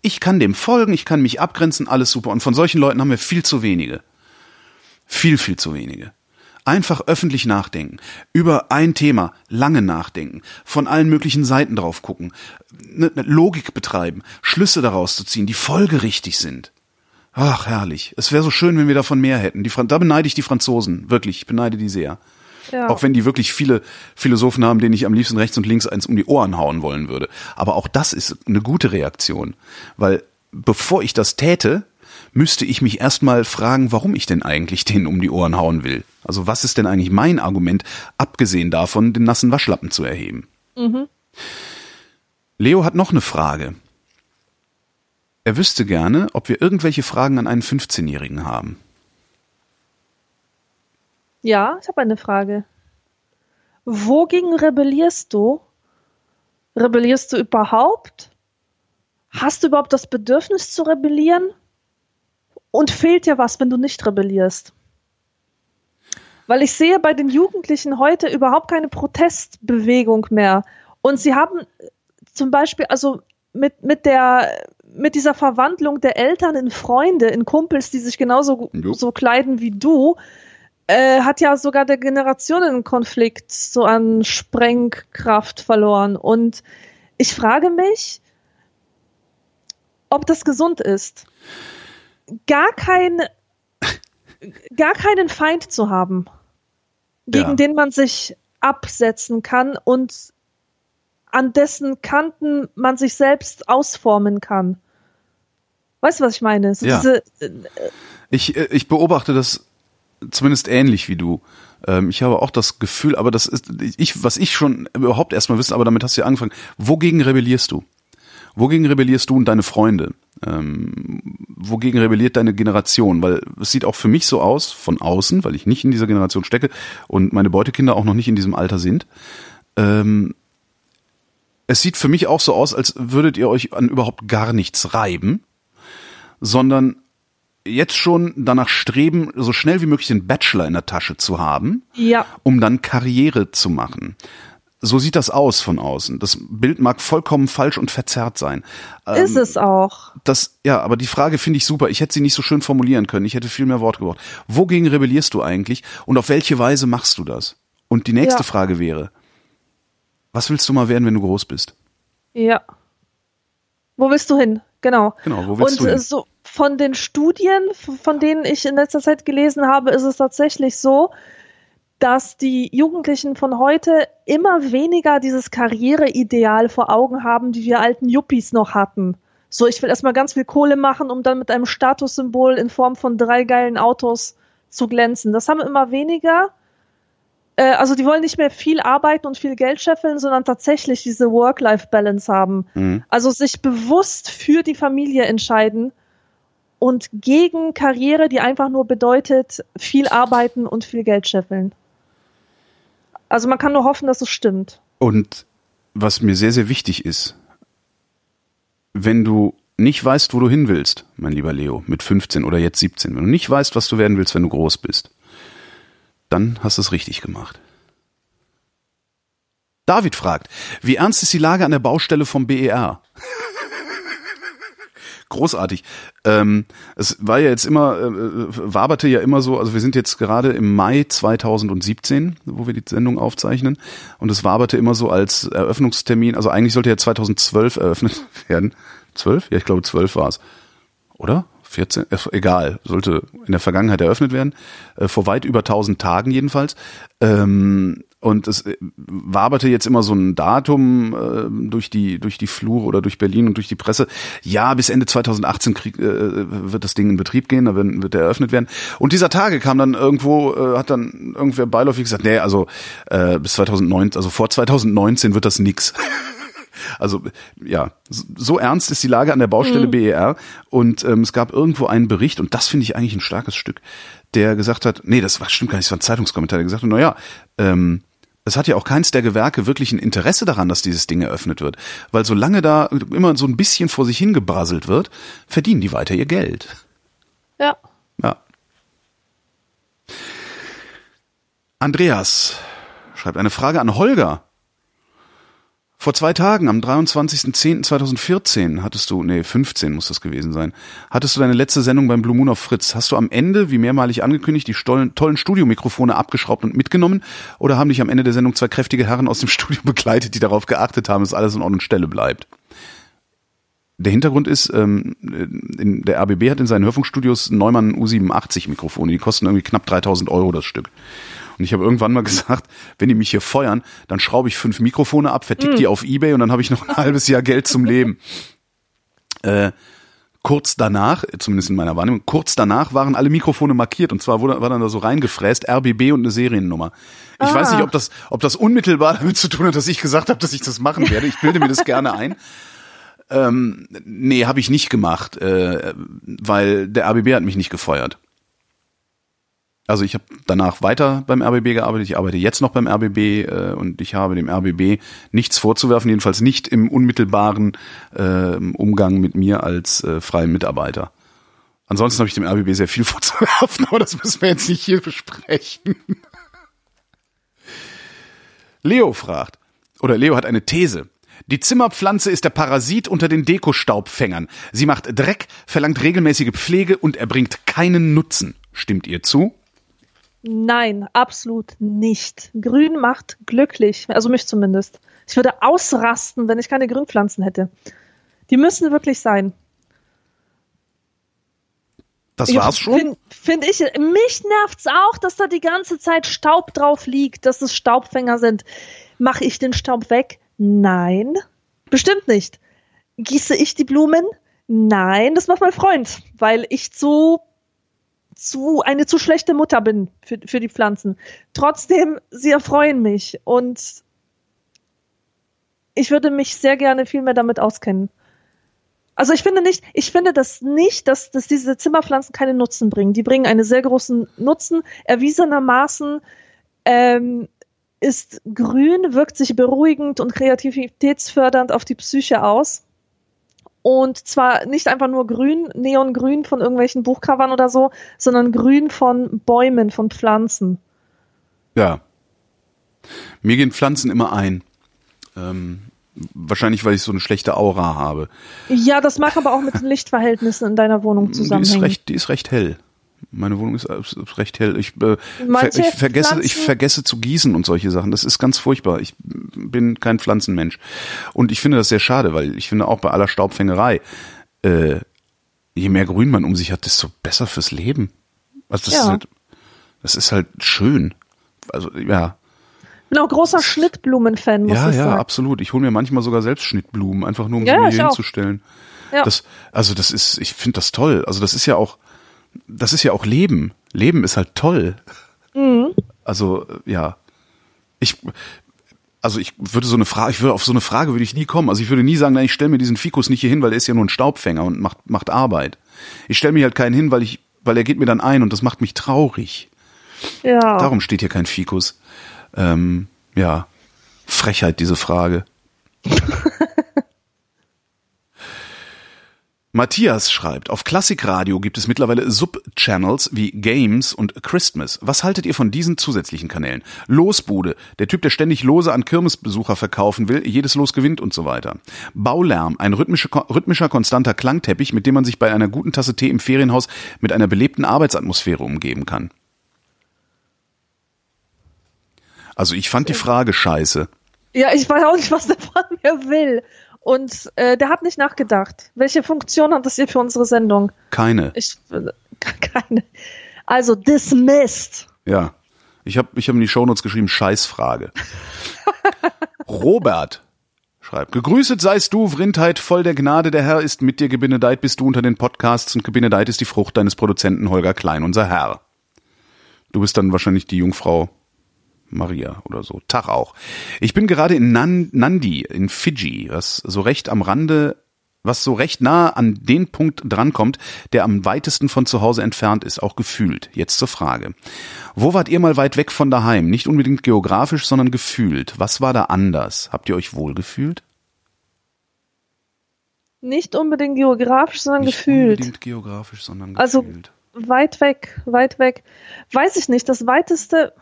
Ich kann dem folgen, ich kann mich abgrenzen, alles super. Und von solchen Leuten haben wir viel zu wenige. Viel, viel zu wenige. Einfach öffentlich nachdenken, über ein Thema lange nachdenken, von allen möglichen Seiten drauf gucken, ne, ne Logik betreiben, Schlüsse daraus zu ziehen, die folgerichtig sind. Ach, herrlich. Es wäre so schön, wenn wir davon mehr hätten. Die, Fran- da beneide ich die Franzosen. Wirklich, ich beneide die sehr. Ja. Auch wenn die wirklich viele Philosophen haben, denen ich am liebsten rechts und links eins um die Ohren hauen wollen würde. Aber auch das ist eine gute Reaktion. Weil bevor ich das täte, müsste ich mich erstmal fragen, warum ich denn eigentlich denen um die Ohren hauen will. Also was ist denn eigentlich mein Argument, abgesehen davon, den nassen Waschlappen zu erheben? Mhm. Leo hat noch eine Frage. Er wüsste gerne, ob wir irgendwelche Fragen an einen 15-Jährigen haben. Ja, ich habe eine Frage. Wogegen rebellierst du? Rebellierst du überhaupt? Hast du überhaupt das Bedürfnis zu rebellieren? Und fehlt dir was, wenn du nicht rebellierst? Weil ich sehe bei den Jugendlichen heute überhaupt keine Protestbewegung mehr. Und sie haben zum Beispiel, also mit, mit der, mit dieser Verwandlung der Eltern in Freunde, in Kumpels, die sich genauso so kleiden wie du, äh, hat ja sogar der Generationenkonflikt so an Sprengkraft verloren. Und ich frage mich, ob das gesund ist. Gar kein, gar keinen Feind zu haben, gegen ja. den man sich absetzen kann und an dessen Kanten man sich selbst ausformen kann. Weißt du, was ich meine? So ja. Diese, äh, ich, äh, ich beobachte das zumindest ähnlich wie du. Ähm, ich habe auch das Gefühl, aber das ist ich, was ich schon überhaupt erstmal wissen, aber damit hast du ja angefangen. Wogegen rebellierst du? Wogegen rebellierst du und deine Freunde? Ähm, wogegen rebelliert deine Generation? Weil es sieht auch für mich so aus, von außen, weil ich nicht in dieser Generation stecke und meine Beutekinder auch noch nicht in diesem Alter sind. Ähm, es sieht für mich auch so aus, als würdet ihr euch an überhaupt gar nichts reiben, sondern jetzt schon danach streben, so schnell wie möglich den Bachelor in der Tasche zu haben, ja. um dann Karriere zu machen. So sieht das aus von außen. Das Bild mag vollkommen falsch und verzerrt sein. Ist ähm, es auch. Das, ja, aber die Frage finde ich super. Ich hätte sie nicht so schön formulieren können. Ich hätte viel mehr Wort gebraucht. Wogegen rebellierst du eigentlich und auf welche Weise machst du das? Und die nächste ja. Frage wäre, was willst du mal werden, wenn du groß bist? Ja. Wo willst du hin? Genau. Genau, wo willst und du hin? so von den Studien, von denen ich in letzter Zeit gelesen habe, ist es tatsächlich so, dass die Jugendlichen von heute immer weniger dieses Karriereideal vor Augen haben, die wir alten Yuppies noch hatten. So, ich will erstmal ganz viel Kohle machen, um dann mit einem Statussymbol in Form von drei geilen Autos zu glänzen. Das haben immer weniger also die wollen nicht mehr viel arbeiten und viel Geld scheffeln, sondern tatsächlich diese Work-Life-Balance haben. Mhm. Also sich bewusst für die Familie entscheiden und gegen Karriere, die einfach nur bedeutet, viel arbeiten und viel Geld scheffeln. Also man kann nur hoffen, dass es stimmt. Und was mir sehr, sehr wichtig ist, wenn du nicht weißt, wo du hin willst, mein lieber Leo, mit 15 oder jetzt 17, wenn du nicht weißt, was du werden willst, wenn du groß bist, dann hast du es richtig gemacht. David fragt, wie ernst ist die Lage an der Baustelle vom BER? Großartig. Ähm, es war ja jetzt immer, äh, waberte ja immer so, also wir sind jetzt gerade im Mai 2017, wo wir die Sendung aufzeichnen, und es waberte immer so als Eröffnungstermin, also eigentlich sollte ja 2012 eröffnet werden. 12? Ja, ich glaube 12 war es. Oder? 14, äh, egal, sollte in der Vergangenheit eröffnet werden, äh, vor weit über 1000 Tagen jedenfalls. Ähm, und es äh, waberte jetzt immer so ein Datum äh, durch die durch die Flur oder durch Berlin und durch die Presse. Ja, bis Ende 2018 krieg, äh, wird das Ding in Betrieb gehen, da wird, wird er eröffnet werden. Und dieser Tage kam dann irgendwo, äh, hat dann irgendwer beiläufig gesagt, nee, also äh, bis 2009, also vor 2019 wird das nix. Also ja, so ernst ist die Lage an der Baustelle mhm. BER und ähm, es gab irgendwo einen Bericht und das finde ich eigentlich ein starkes Stück, der gesagt hat, nee, das war stimmt gar nicht, das war ein Zeitungskommentar, der gesagt hat, naja, ähm, es hat ja auch keins der Gewerke wirklich ein Interesse daran, dass dieses Ding eröffnet wird. Weil solange da immer so ein bisschen vor sich hingebraselt wird, verdienen die weiter ihr Geld. Ja. Ja. Andreas schreibt eine Frage an Holger. Vor zwei Tagen, am 23.10.2014, hattest du, nee, 15 muss das gewesen sein, hattest du deine letzte Sendung beim Blue Moon auf Fritz. Hast du am Ende, wie mehrmalig angekündigt, die stollen, tollen Studiomikrofone abgeschraubt und mitgenommen? Oder haben dich am Ende der Sendung zwei kräftige Herren aus dem Studio begleitet, die darauf geachtet haben, dass alles in Ort und Stelle bleibt? Der Hintergrund ist, ähm, in, der RBB hat in seinen Hörfunkstudios Neumann U87 Mikrofone, die kosten irgendwie knapp 3000 Euro das Stück. Und ich habe irgendwann mal gesagt, wenn die mich hier feuern, dann schraube ich fünf Mikrofone ab, vertick mm. die auf Ebay und dann habe ich noch ein halbes Jahr Geld zum Leben. Äh, kurz danach, zumindest in meiner Wahrnehmung, kurz danach waren alle Mikrofone markiert und zwar wurde, war dann da so reingefräst RBB und eine Seriennummer. Ich Ah. weiß nicht, ob das, ob das unmittelbar damit zu tun hat, dass ich gesagt habe, dass ich das machen werde. Ich bilde mir das gerne ein. Ähm, nee, habe ich nicht gemacht, äh, weil der RBB hat mich nicht gefeuert. Also ich habe danach weiter beim RBB gearbeitet, ich arbeite jetzt noch beim RBB äh, und ich habe dem RBB nichts vorzuwerfen, jedenfalls nicht im unmittelbaren äh, Umgang mit mir als äh, freien Mitarbeiter. Ansonsten habe ich dem RBB sehr viel vorzuwerfen, aber das müssen wir jetzt nicht hier besprechen. Leo fragt, oder Leo hat eine These. Die Zimmerpflanze ist der Parasit unter den Dekostaubfängern. Sie macht Dreck, verlangt regelmäßige Pflege und erbringt keinen Nutzen. Stimmt ihr zu? Nein, absolut nicht. Grün macht glücklich, also mich zumindest. Ich würde ausrasten, wenn ich keine Grünpflanzen hätte. Die müssen wirklich sein. Das war's schon? Finde find ich. Mich nervt's auch, dass da die ganze Zeit Staub drauf liegt, dass es Staubfänger sind. Mache ich den Staub weg? Nein. Bestimmt nicht. Gieße ich die Blumen? Nein, das macht mein Freund, weil ich zu zu eine zu schlechte Mutter bin für, für die Pflanzen. Trotzdem, sie erfreuen mich und ich würde mich sehr gerne viel mehr damit auskennen. Also ich finde nicht, ich finde das nicht, dass, dass diese Zimmerpflanzen keinen Nutzen bringen. Die bringen einen sehr großen Nutzen. Erwiesenermaßen ähm, ist grün, wirkt sich beruhigend und kreativitätsfördernd auf die Psyche aus. Und zwar nicht einfach nur grün, neongrün von irgendwelchen Buchcovern oder so, sondern grün von Bäumen, von Pflanzen. Ja. Mir gehen Pflanzen immer ein. Ähm, wahrscheinlich, weil ich so eine schlechte Aura habe. Ja, das mag aber auch mit den Lichtverhältnissen in deiner Wohnung Die ist zusammenhängen. recht, die ist recht hell. Meine Wohnung ist, recht hell. Ich, äh, ver, ich vergesse, ich vergesse zu gießen und solche Sachen. Das ist ganz furchtbar. Ich bin kein Pflanzenmensch. Und ich finde das sehr schade, weil ich finde auch bei aller Staubfängerei, äh, je mehr Grün man um sich hat, desto besser fürs Leben. Also das, Ja. ist, halt, das ist halt schön. Also ja, bin auch großer Schnittblumen-Fan, muss ja, ich ja, sagen. absolut. Ich hole mir manchmal sogar selbst Schnittblumen, einfach nur um Ja, sie mir auch. hinzustellen. Ja. Das, also das ist, ich finde das toll. Also das ist ja auch, das ist ja auch Leben. Leben ist halt toll. Mhm. Also ja, ich, also ich würde so eine Frage, ich würde auf so eine Frage würde ich nie kommen. Also ich würde nie sagen, nein, ich stelle mir diesen Fikus nicht hier hin, weil er ist ja nur ein Staubfänger und macht macht Arbeit. Ich stelle mir halt keinen hin, weil ich, weil er geht mir dann ein und das macht mich traurig. ja. Darum steht hier kein Fikus. Ähm, ja, Frechheit diese Frage. Matthias schreibt, auf Klassikradio gibt es mittlerweile Sub-Channels wie Games und Christmas. Was haltet ihr von diesen zusätzlichen Kanälen? Losbude, der Typ, der ständig Lose an Kirmesbesucher verkaufen will, jedes Los gewinnt und so weiter. Baulärm, ein rhythmischer, rhythmischer konstanter Klangteppich, mit dem man sich bei einer guten Tasse Tee im Ferienhaus mit einer belebten Arbeitsatmosphäre umgeben kann. Also ich fand die Frage scheiße. ja, ich weiß auch nicht, was der von mir will. Und äh, der hat nicht nachgedacht. Welche Funktion hat das hier für unsere Sendung? Keine. Ich äh, keine. Also dismissed. Ja. Ich habe ich hab in die Shownotes geschrieben, Scheißfrage. Robert schreibt, gegrüßet seist du, Vrindheit, voll der Gnade, der Herr ist mit dir, gebenedeit bist du unter den Podcasts und gebenedeit ist die Frucht deines Produzenten Holger Klein, unser Herr. Du bist dann wahrscheinlich die Jungfrau Maria oder so. Tag auch. Ich bin gerade in Nan Nandi in Fidschi, was so recht am Rande, was so recht nah an den Punkt drankommt, der am weitesten von zu Hause entfernt ist, auch gefühlt. Jetzt zur Frage. Wo wart ihr mal weit weg von daheim? Nicht unbedingt geografisch, sondern gefühlt. Was war da anders? Habt ihr euch wohl gefühlt? Nicht unbedingt geografisch, sondern Nicht gefühlt. unbedingt geografisch, sondern Also- gefühlt. Weit weg, weit weg. Weiß ich nicht. Das weiteste.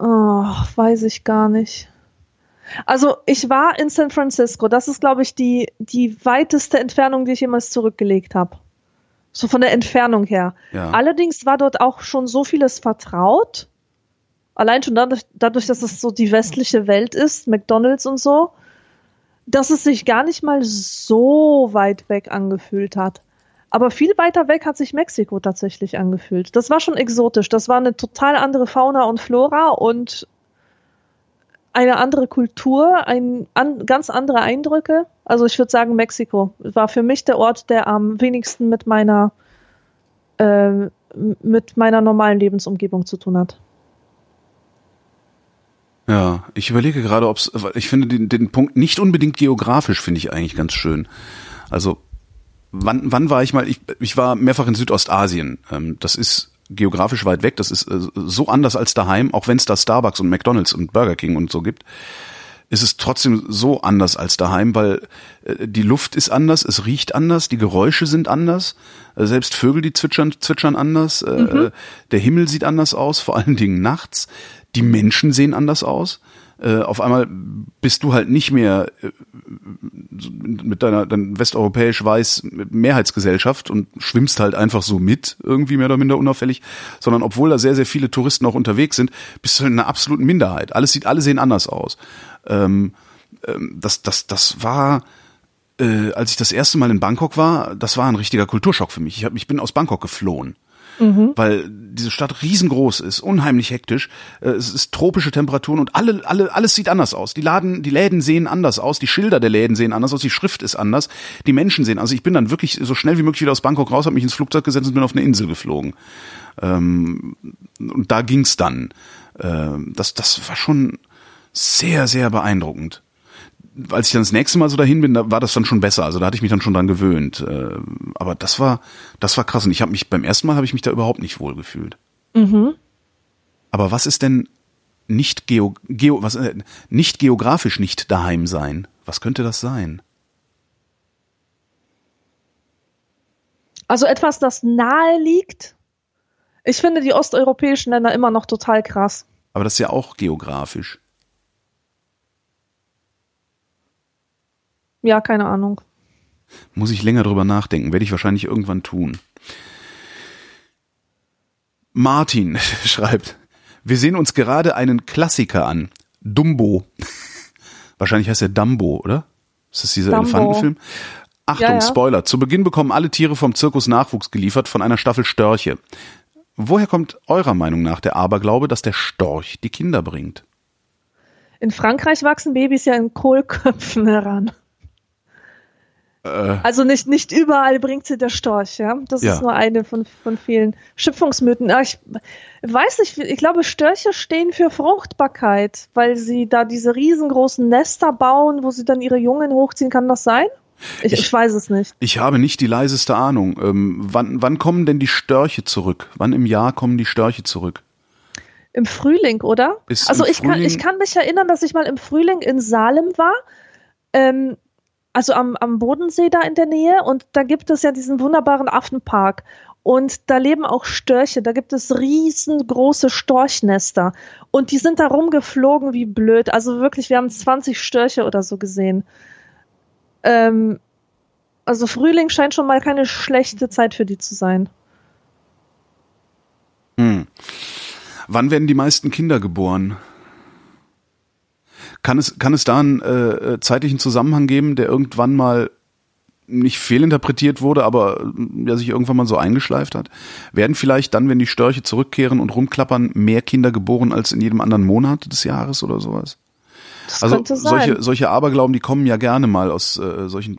Oh, weiß ich gar nicht. Also ich war in San Francisco. Das ist, glaube ich, die, die weiteste Entfernung, die ich jemals zurückgelegt habe. So von der Entfernung her. Ja. Allerdings war dort auch schon so vieles vertraut. Allein schon dadurch, dadurch, dass es so die westliche Welt ist, McDonalds und so, dass es sich gar nicht mal so weit weg angefühlt hat. Aber viel weiter weg hat sich Mexiko tatsächlich angefühlt. Das war schon exotisch. Das war eine total andere Fauna und Flora und eine andere Kultur, ein, an, ganz andere Eindrücke. Also ich würde sagen, Mexiko war für mich der Ort, der am wenigsten mit meiner äh, mit meiner normalen Lebensumgebung zu tun hat. Ja, ich überlege gerade, ob es, ich finde den, den Punkt nicht unbedingt geografisch, finde ich eigentlich ganz schön. Also wann, wann war ich mal, ich, ich war mehrfach in Südostasien. Ähm, das ist geografisch weit weg, das ist äh, so anders als daheim, auch wenn es da Starbucks und McDonalds und Burger King und so gibt, ist es trotzdem so anders als daheim, weil äh, die Luft ist anders, es riecht anders, die Geräusche sind anders, äh, selbst Vögel, die zwitschern, zwitschern anders, mhm. der Himmel sieht anders aus, vor allen Dingen nachts, die Menschen sehen anders aus äh, auf einmal bist du halt nicht mehr äh, mit deiner dann westeuropäisch weiß Mehrheitsgesellschaft und schwimmst halt einfach so mit, irgendwie mehr oder minder unauffällig, sondern obwohl da sehr, sehr viele Touristen auch unterwegs sind, bist du in einer absoluten Minderheit. Alles sieht, alle sehen anders aus. Ähm, ähm, das, das, das war, äh, als ich das erste Mal in Bangkok war, das war ein richtiger Kulturschock für mich. Ich, hab, ich bin aus Bangkok geflohen mhm. weil diese Stadt riesengroß ist, unheimlich hektisch. Äh, es ist tropische Temperaturen und alle, alle, alles sieht anders aus. Die Laden, die Läden sehen anders aus, die Schilder der Läden sehen anders aus, die Schrift ist anders, die Menschen sehen. Also ich bin dann wirklich so schnell wie möglich wieder aus Bangkok raus, habe mich ins Flugzeug gesetzt und bin auf eine Insel geflogen. Ähm, und da ging's dann. Ähm, das, das war schon sehr, sehr beeindruckend als ich dann das nächste Mal so dahin bin, da war das dann schon besser. Also da hatte ich mich dann schon dran gewöhnt. Äh, aber das war, das war krass. Und ich habe mich beim ersten Mal habe ich mich da überhaupt nicht wohl gefühlt. Mhm. Aber was ist denn nicht geo, geo was äh, nicht geografisch nicht daheim sein? Was könnte das sein? Also etwas, das nahe liegt. Ich finde die osteuropäischen Länder immer noch total krass. Aber das ist ja auch geografisch. Ja, keine Ahnung. Muss ich länger drüber nachdenken, werde ich wahrscheinlich irgendwann tun. Martin schreibt, wir sehen uns gerade einen Klassiker an. Dumbo. Wahrscheinlich heißt er Dumbo, oder? Ist das dieser Dumbo. Elefantenfilm? Achtung, ja, ja. Spoiler. Zu Beginn bekommen alle Tiere vom Zirkus Nachwuchs geliefert von einer Staffel Störche. Woher kommt eurer Meinung nach der Aberglaube, dass der Storch die Kinder bringt? In Frankreich wachsen Babys ja in Kohlköpfen heran. Äh. Also nicht, nicht überall bringt sie der Storch, ja. Das ja. ist nur eine von, von vielen Schöpfungsmythen. Aber ich weiß nicht, ich glaube, Störche stehen für Fruchtbarkeit, weil sie da diese riesengroßen Nester bauen, wo sie dann ihre Jungen hochziehen. Kann das sein? Ich, ich, ich weiß es nicht. Ich habe nicht die leiseste Ahnung. Ähm, wann, wann kommen denn die Störche zurück? Wann im Jahr kommen die Störche zurück? Im Frühling, oder? Ist also ich Frühling kann, ich kann mich erinnern, dass ich mal im Frühling in Salem war. Ähm, also am, am Bodensee da in der Nähe und da gibt es ja diesen wunderbaren Affenpark. Und da leben auch Störche, da gibt es riesengroße Storchnester. Und die sind da rumgeflogen wie blöd. Also wirklich, wir haben 20 Störche oder so gesehen. Ähm, also Frühling scheint schon mal keine schlechte Zeit für die zu sein. Hm. Wann werden die meisten Kinder geboren? Kann es, kann es da einen äh, zeitlichen Zusammenhang geben, der irgendwann mal nicht fehlinterpretiert wurde, aber äh, der sich irgendwann mal so eingeschleift hat? Werden vielleicht dann, wenn die Störche zurückkehren und rumklappern, mehr Kinder geboren als in jedem anderen Monat des Jahres oder sowas? Das also solche, solche Aberglauben, die kommen ja gerne mal aus äh, solchen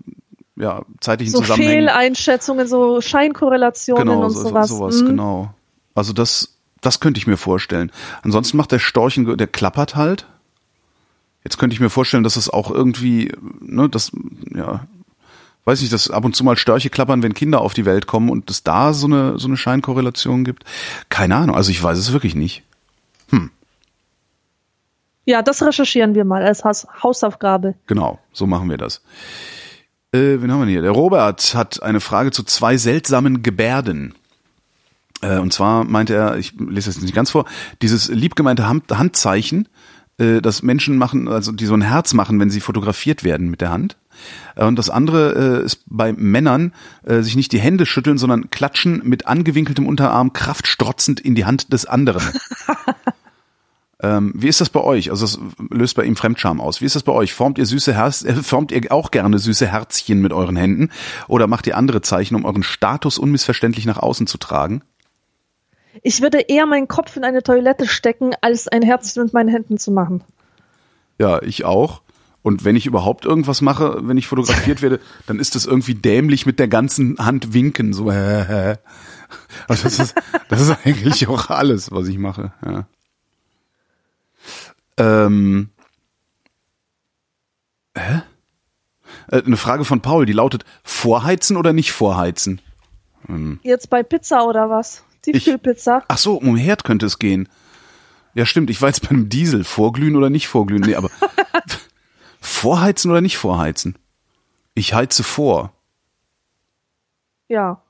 ja, zeitlichen so Zusammenhängen. Fehleinschätzungen, so Scheinkorrelationen genau, und so, sowas. sowas mhm. Genau. Also das, das könnte ich mir vorstellen. Ansonsten macht der Storchen, der klappert halt Jetzt könnte ich mir vorstellen, dass es auch irgendwie, ne, das, ja, weiß nicht, dass ab und zu mal Störche klappern, wenn Kinder auf die Welt kommen und es da so eine, so eine Scheinkorrelation gibt. Keine Ahnung, also ich weiß es wirklich nicht. Hm. Ja, das recherchieren wir mal als Hausaufgabe. Genau, so machen wir das. Äh, wen haben wir hier? Der Robert hat eine Frage zu zwei seltsamen Gebärden. Äh, und zwar meinte er, ich lese das nicht ganz vor, dieses liebgemeinte Hand Handzeichen, äh, das Menschen machen, also die so ein Herz machen, wenn sie fotografiert werden mit der Hand. Äh, und das andere äh, ist bei Männern äh, sich nicht die Hände schütteln, sondern klatschen mit angewinkeltem Unterarm kraftstrotzend in die Hand des anderen. ähm, wie ist das bei euch? Also das löst bei ihm Fremdscham aus. Wie ist das bei euch? Formt ihr süße Herz, äh, formt ihr auch gerne süße Herzchen mit euren Händen oder macht ihr andere Zeichen, um euren Status unmissverständlich nach außen zu tragen? Ich würde eher meinen Kopf in eine Toilette stecken, als ein Herzchen mit meinen Händen zu machen. Ja, ich auch. Und wenn ich überhaupt irgendwas mache, wenn ich fotografiert werde, dann ist das irgendwie dämlich mit der ganzen Hand winken. So, äh, also das, ist, das ist eigentlich auch alles, was ich mache. Ja. Ähm, hä? Äh, eine Frage von Paul, die lautet: Vorheizen oder nicht vorheizen? Jetzt bei Pizza oder was? Tiefkühlpizza. Ach so, um Herd könnte es gehen. Ja, stimmt. Ich war jetzt beim Diesel. Vorglühen oder nicht vorglühen? Nee, aber vorheizen oder nicht vorheizen? Ich heize vor. Ja.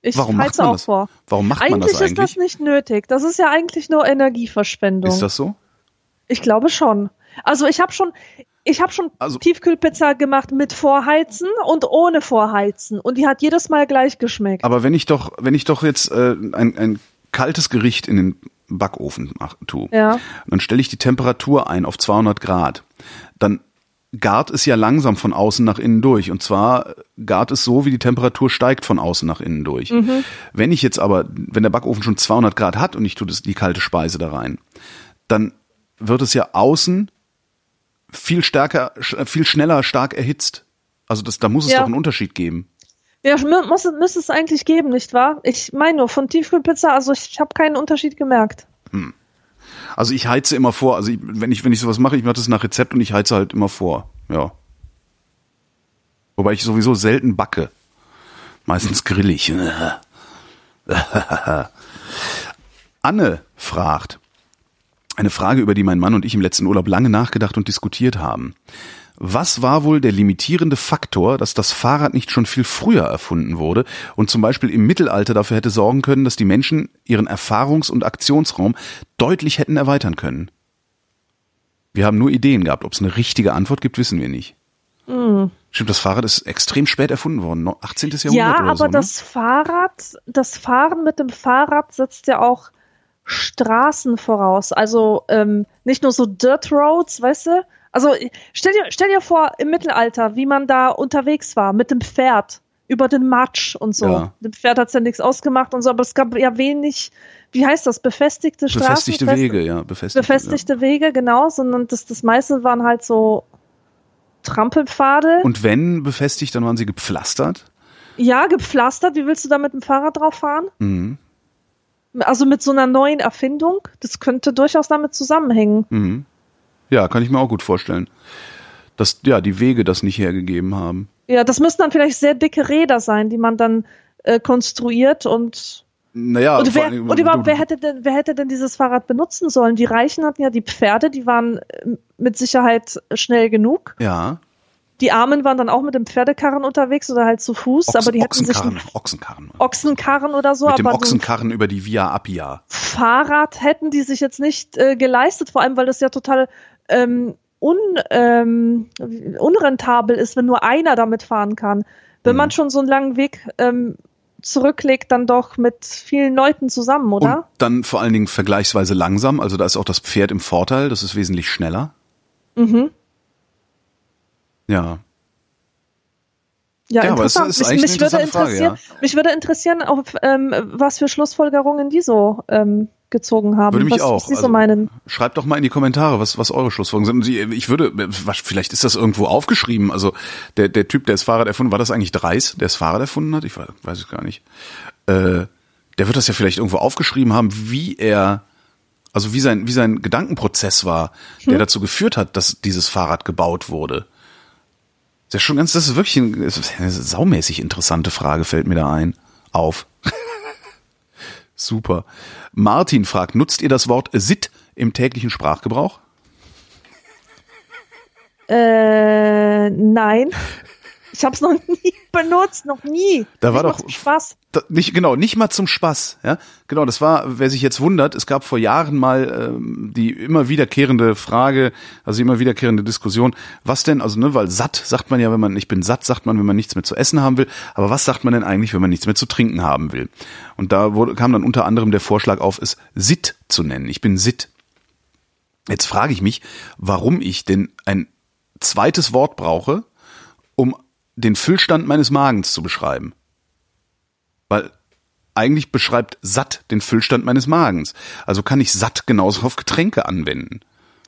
Ich Warum heize auch das? vor. Warum macht eigentlich man das ist das eigentlich? nicht nötig. Das ist ja eigentlich nur Energieverschwendung. Ist das so? Ich glaube schon. Also ich habe schon, ich habe schon Also- Tiefkühlpizza gemacht mit Vorheizen und ohne Vorheizen und die hat jedes Mal gleich geschmeckt. Aber wenn ich doch, wenn ich doch jetzt äh, ein, ein kaltes Gericht in den Backofen mach, tue, Ja. dann stelle ich die Temperatur ein auf 200 Grad, dann gart es ja langsam von außen nach innen durch. Und zwar gart es so, wie die Temperatur steigt von außen nach innen durch. Wenn ich jetzt aber, wenn der Backofen schon 200 Grad hat und ich tue das, die kalte Speise da rein, dann wird es ja außen viel stärker, sch- viel schneller stark erhitzt. Also das, da muss es Ja. doch einen Unterschied geben. Ja, muss, müsste es eigentlich geben, nicht wahr? Ich meine nur von Tiefkühlpizza, also ich habe keinen Unterschied gemerkt. Also ich heize immer vor. Also ich, wenn ich wenn ich sowas mache, ich mache das nach Rezept und ich heize halt immer vor. Ja. Wobei ich sowieso selten backe. Meistens grillig. Anne fragt. Eine Frage, über die mein Mann und ich im letzten Urlaub lange nachgedacht und diskutiert haben. Was war wohl der limitierende Faktor, dass das Fahrrad nicht schon viel früher erfunden wurde und zum Beispiel im Mittelalter dafür hätte sorgen können, dass die Menschen ihren Erfahrungs- und Aktionsraum deutlich hätten erweitern können? Wir haben nur Ideen gehabt. Ob es eine richtige Antwort gibt, wissen wir nicht. Stimmt, das Fahrrad ist extrem spät erfunden worden, no- 18. Jahrhundert Ja, oder aber so. Ne? das Fahrrad, das Fahren mit dem Fahrrad setzt ja auch Straßen voraus. Also ähm, nicht nur so Dirt Roads, weißt du? Also stell dir, stell dir vor, im Mittelalter, wie man da unterwegs war mit dem Pferd über den Matsch und so. Ja. Dem Pferd hat's ja nichts ausgemacht und so, aber es gab ja wenig, wie heißt das, befestigte Straßen? Befestigte Fest- Wege, ja, befestigte. Befestigte Wege, genau, sondern das, das meiste waren halt so Trampelpfade. Ja. Und wenn befestigt, dann waren sie gepflastert. Ja, gepflastert. Wie willst du da mit dem Fahrrad drauf fahren? Mhm. Also mit so einer neuen Erfindung. Das könnte durchaus damit zusammenhängen. Mhm. Ja, kann ich mir auch gut vorstellen. Dass ja die Wege das nicht hergegeben haben. Ja, das müssten dann vielleicht sehr dicke Räder sein, die man dann äh, konstruiert und Naja, und, wer, Dingen, und überhaupt, wer hätte denn, wer hätte denn dieses Fahrrad benutzen sollen? Die Reichen hatten ja die Pferde, die waren äh, mit Sicherheit schnell genug. Ja, Die Armen waren dann auch mit dem Pferdekarren unterwegs oder halt zu Fuß, Ochsen, aber die hätten sich Ochsenkarren, einen Ochsenkarren. Ochsenkarren oder so, Mit dem Ochsenkarren über die Via Appia. Fahrrad hätten die sich jetzt nicht äh, geleistet, vor allem weil das ja total ähm, un, ähm, unrentabel ist, wenn nur einer damit fahren kann. Wenn Mhm. man schon so einen langen Weg ähm, zurücklegt, dann doch mit vielen Leuten zusammen, Und oder? dann vor allen Dingen vergleichsweise langsam. Also da ist auch das Pferd im Vorteil. Das ist wesentlich schneller. Mhm. Ja. Ja, Ja, aber es interessant. ist mich, eigentlich mich, würde interessante Frage, interessieren, mich würde interessieren, auf, ähm, was für Schlussfolgerungen die so ähm, gezogen haben. Würde mich was, auch. Was so Also. Schreibt doch mal in die Kommentare, was, was eure Schlussfolgerungen sind. Ich würde, vielleicht ist das irgendwo aufgeschrieben. Also der, der Typ, der das Fahrrad erfunden, war das eigentlich Dreis, der das Fahrrad erfunden hat? Ich weiß, weiß es gar nicht. Äh, der wird das ja vielleicht irgendwo aufgeschrieben haben, wie er, also wie sein, wie sein Gedankenprozess war, der dazu geführt hat, dass dieses Fahrrad gebaut wurde. Das ist schon ganz, das ist wirklich ein, das ist eine saumäßig interessante Frage, fällt mir da ein. Auf. Super. Martin fragt, nutzt ihr das Wort Sit im täglichen Sprachgebrauch? Äh, nein. Ich habe es noch nie benutzt, noch nie. Da war Nicht mal doch- zum Spaß. Da, nicht genau, nicht mal zum Spaß. Ja, genau. Das war, wer sich jetzt wundert, es gab vor Jahren mal ähm, die immer wiederkehrende Frage, also immer wiederkehrende Diskussion. Was denn? Also ne, weil satt sagt man ja, wenn man ich bin satt, sagt man, wenn man nichts mehr zu essen haben will. Aber was sagt man denn eigentlich, wenn man nichts mehr zu trinken haben will? Und da wurde, kam dann unter anderem der Vorschlag auf, es Sit zu nennen. Ich bin Sit. Jetzt frage ich mich, warum ich denn ein zweites Wort brauche, um den Füllstand meines Magens zu beschreiben. Weil eigentlich beschreibt satt den Füllstand meines Magens. Also kann ich satt genauso auf Getränke anwenden.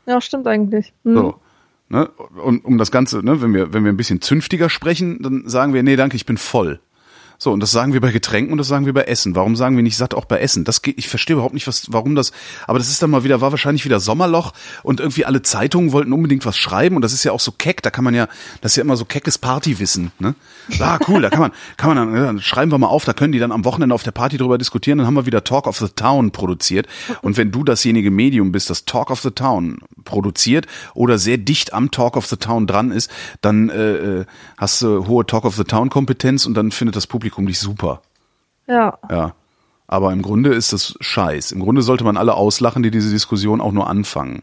Ja, stimmt eigentlich. Hm. So. Ne? Und um das Ganze, ne, wenn wir, wenn wir ein bisschen zünftiger sprechen, dann sagen wir, nee, danke, ich bin voll. So, und das sagen wir bei Getränken und das sagen wir bei Essen. Warum sagen wir nicht satt auch bei Essen? Das geht, ich verstehe überhaupt nicht, was, warum das, aber das ist dann mal wieder, war wahrscheinlich wieder Sommerloch und irgendwie alle Zeitungen wollten unbedingt was schreiben und das ist ja auch so keck, da kann man ja, das ist ja immer so keckes Partywissen, ne? Ah, cool, da kann man, kann man dann, dann schreiben wir mal auf, da können die dann am Wochenende auf der Party drüber diskutieren, dann haben wir wieder Talk of the Town produziert. Und wenn du dasjenige Medium bist, das Talk of the Town produziert oder sehr dicht am Talk of the Town dran ist, dann äh, äh hast du hohe Talk of the Town Kompetenz und dann findet das Publikum Publikum dich super. Ja. Ja. Aber im Grunde ist das Scheiß. Im Grunde sollte man alle auslachen, die diese Diskussion auch nur anfangen.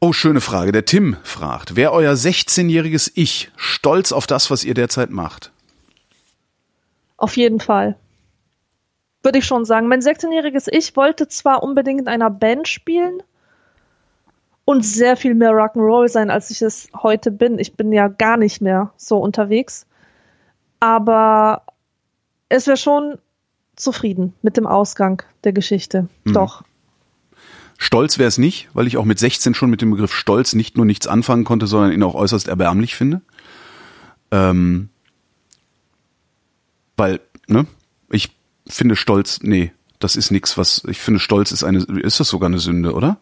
Oh, schöne Frage. Der Tim fragt, wäre euer 16-jähriges Ich stolz auf das, was ihr derzeit macht? Auf jeden Fall. Würde ich schon sagen. Mein 16-jähriges Ich wollte zwar unbedingt in einer Band spielen und sehr viel mehr Rock'n'Roll sein, als ich es heute bin. Ich bin ja gar nicht mehr so unterwegs aber es wäre schon zufrieden mit dem Ausgang der Geschichte. Mhm. Doch. Stolz wäre es nicht, weil ich auch mit 16 schon mit dem Begriff Stolz nicht nur nichts anfangen konnte, sondern ihn auch äußerst erbärmlich finde. Ähm, weil, ne, ich finde Stolz, nee, das ist nichts, was, ich finde Stolz ist eine, ist das sogar eine Sünde, oder?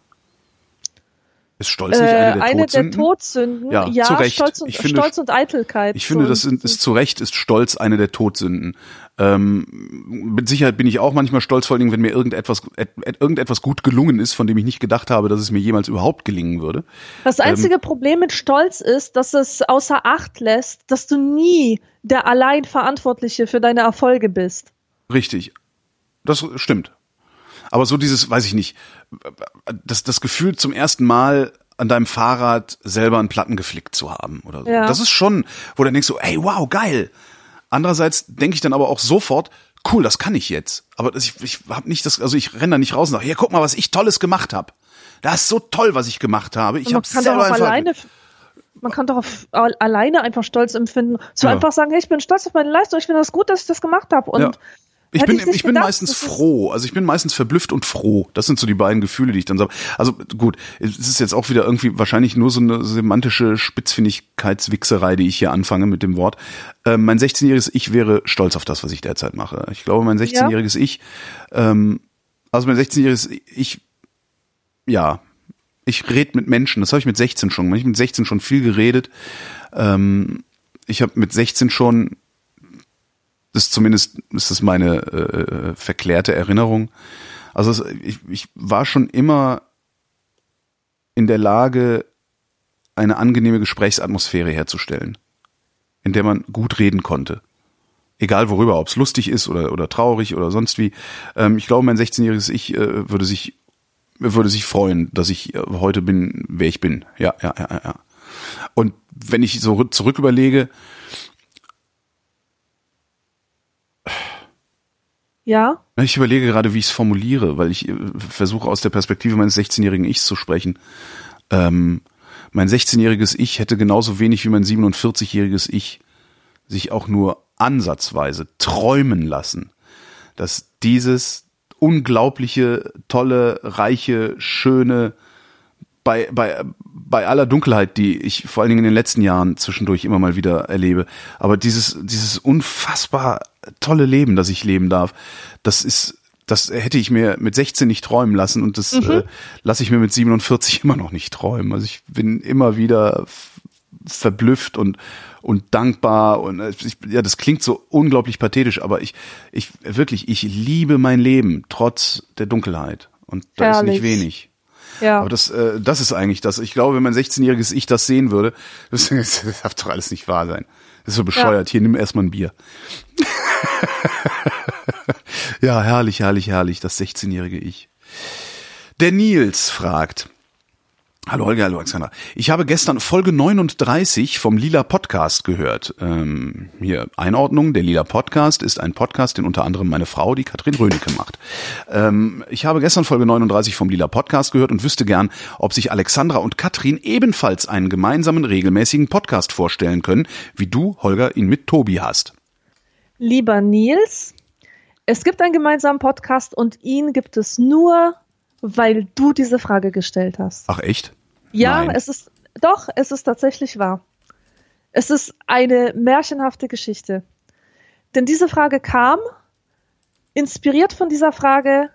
Ist Stolz nicht eine der eine Todsünden? der Todsünden? Ja, ja zu Recht. Stolz, und, ich finde, Stolz und Eitelkeit. Ich finde, das ist, ist zu Recht ist Stolz eine der Todsünden. Ähm, mit Sicherheit bin ich auch manchmal stolz, vor allen Dingen, wenn mir irgendetwas, irgendetwas gut gelungen ist, von dem ich nicht gedacht habe, dass es mir jemals überhaupt gelingen würde. Das einzige ähm, Problem mit Stolz ist, dass es außer Acht lässt, dass du nie der allein Verantwortliche für deine Erfolge bist. Richtig. Das stimmt. Aber so dieses, weiß ich nicht, das, das Gefühl zum ersten Mal an deinem Fahrrad selber einen Platten geflickt zu haben oder so. Ja. Das ist schon, wo du denkst so, ey, wow, geil. Andererseits denke ich dann aber auch sofort, cool, das kann ich jetzt. Aber ich, ich habe nicht das, also ich renne da nicht raus und sage, hier, guck mal, was ich Tolles gemacht habe. Das ist so toll, was ich gemacht habe. Ich habe selber einfach alleine man kann doch auf, alleine einfach Stolz empfinden. So ja. einfach sagen, hey, ich bin stolz auf meine Leistung, ich finde das gut, dass ich das gemacht habe. Und ja. Ich bin, ich, ich bin meistens froh. Also ich bin meistens verblüfft und froh. Das sind so die beiden Gefühle, die ich dann sage. Also gut, es ist jetzt auch wieder irgendwie wahrscheinlich nur so eine semantische Spitzfindigkeitswichserei, die ich hier anfange mit dem Wort. Ähm, mein 16-jähriges Ich wäre stolz auf das, was ich derzeit mache. Ich glaube, mein 16-jähriges ja. Ich, ähm, also mein 16-jähriges Ich, ja, ich rede mit Menschen. Das habe ich mit 16 schon. Ich habe mit 16 schon viel geredet. Ähm, ich habe mit 16 schon das ist zumindest ist das meine äh, verklärte Erinnerung. Also ich, ich war schon immer in der Lage, eine angenehme Gesprächsatmosphäre herzustellen, in der man gut reden konnte. Egal worüber, ob es lustig ist oder, oder traurig oder sonst wie. Ähm, ich glaube, mein 16-jähriges Ich äh, würde sich würde sich freuen, dass ich äh, heute bin, wer ich bin. Ja, ja, ja, ja. Und wenn ich so zurück überlege, Ja. Ich überlege gerade, wie ich es formuliere, weil ich äh, versuche aus der Perspektive meines 16-jährigen Ichs zu sprechen. Ähm, mein 16-jähriges Ich hätte genauso wenig wie mein 47-jähriges Ich sich auch nur ansatzweise träumen lassen, dass dieses unglaubliche, tolle, reiche, schöne, bei, bei, bei aller Dunkelheit, die ich vor allen Dingen in den letzten Jahren zwischendurch immer mal wieder erlebe, aber dieses, dieses unfassbar tolle Leben, das ich leben darf, das ist, das hätte ich mir mit 16 nicht träumen lassen und das mhm. äh, lasse ich mir mit 47 immer noch nicht träumen. Also ich bin immer wieder verblüfft und und dankbar und äh, ich, ja, das klingt so unglaublich pathetisch, aber ich ich wirklich ich liebe mein Leben trotz der Dunkelheit und da Herrlich. ist nicht wenig. Ja. Aber das, äh, das ist eigentlich das. Ich glaube, wenn mein 16-jähriges Ich das sehen würde, das, das darf doch alles nicht wahr sein. Das ist so bescheuert. Ja. Hier, nimm erstmal ein Bier. ja, herrlich, herrlich, herrlich, das 16-jährige Ich. Der Nils fragt, Hallo Holger, hallo Alexander. Ich habe gestern Folge 39 vom Lila Podcast gehört. Ähm, hier Einordnung, der Lila Podcast ist ein Podcast, den unter anderem meine Frau, die Katrin Rönecke, macht. Ähm, ich habe gestern Folge 39 vom Lila Podcast gehört und wüsste gern, ob sich Alexandra und Katrin ebenfalls einen gemeinsamen regelmäßigen Podcast vorstellen können, wie du, Holger, ihn mit Tobi hast. Lieber Nils, es gibt einen gemeinsamen Podcast und ihn gibt es nur weil du diese Frage gestellt hast. Ach echt? Ja, Nein. es ist Doch, es ist tatsächlich wahr. Es ist eine märchenhafte Geschichte. Denn diese Frage kam, inspiriert von dieser Frage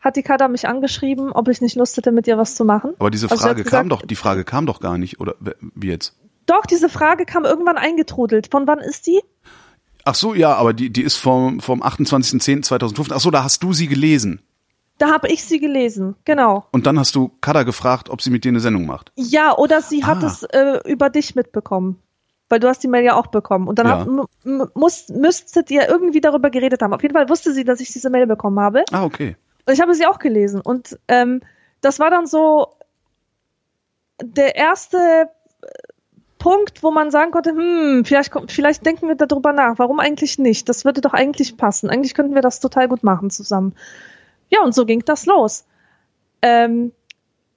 hat die Kada mich angeschrieben, ob ich nicht Lust hätte, mit ihr was zu machen. Aber diese Also Frage kam gesagt- doch, die Frage kam doch gar nicht, oder wie jetzt? Doch, diese Frage kam irgendwann eingetrudelt. Von wann ist die? Ach so, ja, aber die, die ist vom, vom 28.10.2015. Ach so, da hast du sie gelesen. Da habe ich sie gelesen, genau. Und dann hast du Kada gefragt, ob sie mit dir eine Sendung macht. Ja, oder sie hat Ah. es äh, über dich mitbekommen. Weil du hast die Mail ja auch bekommen. Und dann Ja. hat, muss, müsstet ihr irgendwie darüber geredet haben. Auf jeden Fall wusste sie, dass ich diese Mail bekommen habe. Ah, okay. Und ich habe sie auch gelesen. Und ähm, das war dann so der erste äh, Punkt, wo man sagen konnte, hm, vielleicht, vielleicht denken wir darüber nach. Warum eigentlich nicht? Das würde doch eigentlich passen. Eigentlich könnten wir das total gut machen zusammen. Ja, und so ging das los. Ähm,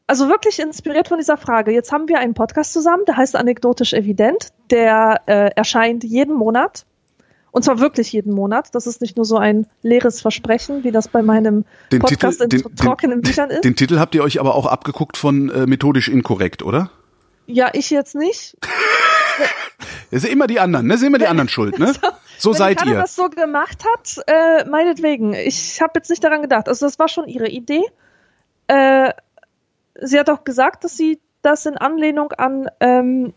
also wirklich inspiriert von dieser Frage. Jetzt haben wir einen Podcast zusammen, der heißt Anekdotisch Evident. Der äh, erscheint jeden Monat. Und zwar wirklich jeden Monat. Das ist nicht nur so ein leeres Versprechen, wie das bei meinem Den Podcast Titel, in den, trockenen Büchern den, ist. den Titel habt ihr euch aber auch abgeguckt von äh, methodisch inkorrekt, oder? ja, ich jetzt nicht. Das sind immer die anderen, ne? Das sind immer die anderen schuld, ne? So Wenn seid ihr. das so gemacht hat, äh, meinetwegen. Ich habe jetzt nicht daran gedacht. Also das war schon ihre Idee. Äh, sie hat auch gesagt, dass sie das in Anlehnung an, ähm,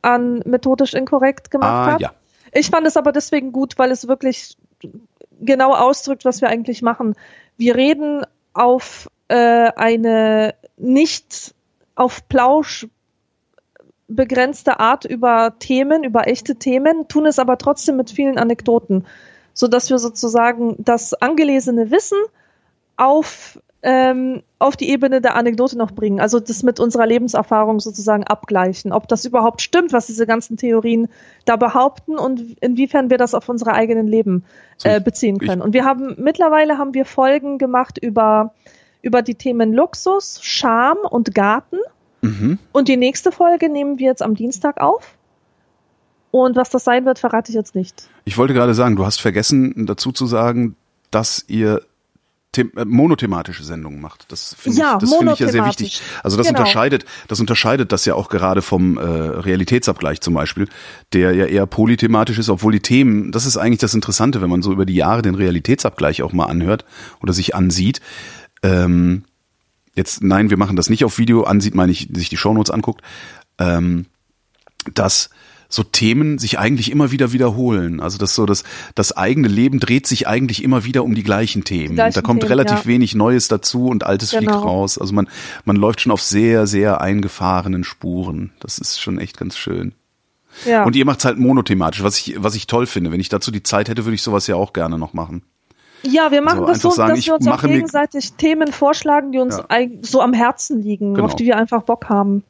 an methodisch inkorrekt gemacht Ah, hat. ja. Ich fand es aber deswegen gut, weil es wirklich genau ausdrückt, was wir eigentlich machen. Wir reden auf äh, eine nicht auf Plausch begrenzte Art über Themen, über echte Themen, tun es aber trotzdem mit vielen Anekdoten, so dass wir sozusagen das angelesene Wissen auf ähm, auf die Ebene der Anekdote noch bringen, also das mit unserer Lebenserfahrung sozusagen abgleichen, ob das überhaupt stimmt, was diese ganzen Theorien da behaupten und inwiefern wir das auf unsere eigenen Leben äh, beziehen können. Und wir haben mittlerweile haben wir Folgen gemacht über über die Themen Luxus, Scham und Garten. Mhm. Und die nächste Folge nehmen wir jetzt am Dienstag auf. Und was das sein wird, verrate ich jetzt nicht. Ich wollte gerade sagen, du hast vergessen dazu zu sagen, dass ihr äh, monothematische Sendungen macht. Das finde Ja, ich, das finde ich ja sehr wichtig. Also das Genau. unterscheidet, das unterscheidet das ja auch gerade vom äh, Realitätsabgleich zum Beispiel, der ja eher polythematisch ist, obwohl die Themen, das ist eigentlich das Interessante, wenn man so über die Jahre den Realitätsabgleich auch mal anhört oder sich ansieht. Ähm, jetzt, nein, wir machen das nicht auf Video, ansieht, meine ich, sich die Shownotes anguckt, ähm, dass so Themen sich eigentlich immer wieder wiederholen. Also das so das das eigene Leben dreht sich eigentlich immer wieder um die gleichen Themen. gleichen da kommt Themen, relativ ja. wenig Neues dazu und Altes fliegt Genau. raus. Also man man läuft schon auf sehr sehr eingefahrenen Spuren. Das ist schon echt ganz schön. Ja. Und ihr macht's halt monothematisch, was ich was ich toll finde. Wenn ich dazu die Zeit hätte, würde ich sowas ja auch gerne noch machen. Ja, wir machen So, das so, sagen, dass wir uns auch gegenseitig Themen vorschlagen, die uns Ja. so am Herzen liegen, Genau. auf die wir einfach Bock haben.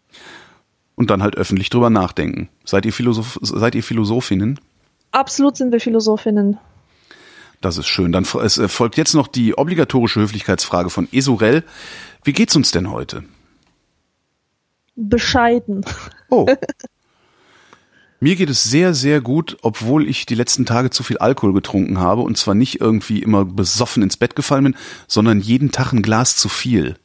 Und dann halt öffentlich drüber nachdenken. Seid ihr Philosoph seid ihr Philosophinnen? Absolut sind wir Philosophinnen. Das ist schön. Dann es äh, folgt jetzt noch die obligatorische Höflichkeitsfrage von Esurel. Wie geht's uns denn heute? Bescheiden. Oh. Mir geht es sehr, sehr gut, obwohl ich die letzten Tage zu viel Alkohol getrunken habe und zwar nicht irgendwie immer besoffen ins Bett gefallen bin, sondern jeden Tag ein Glas zu viel.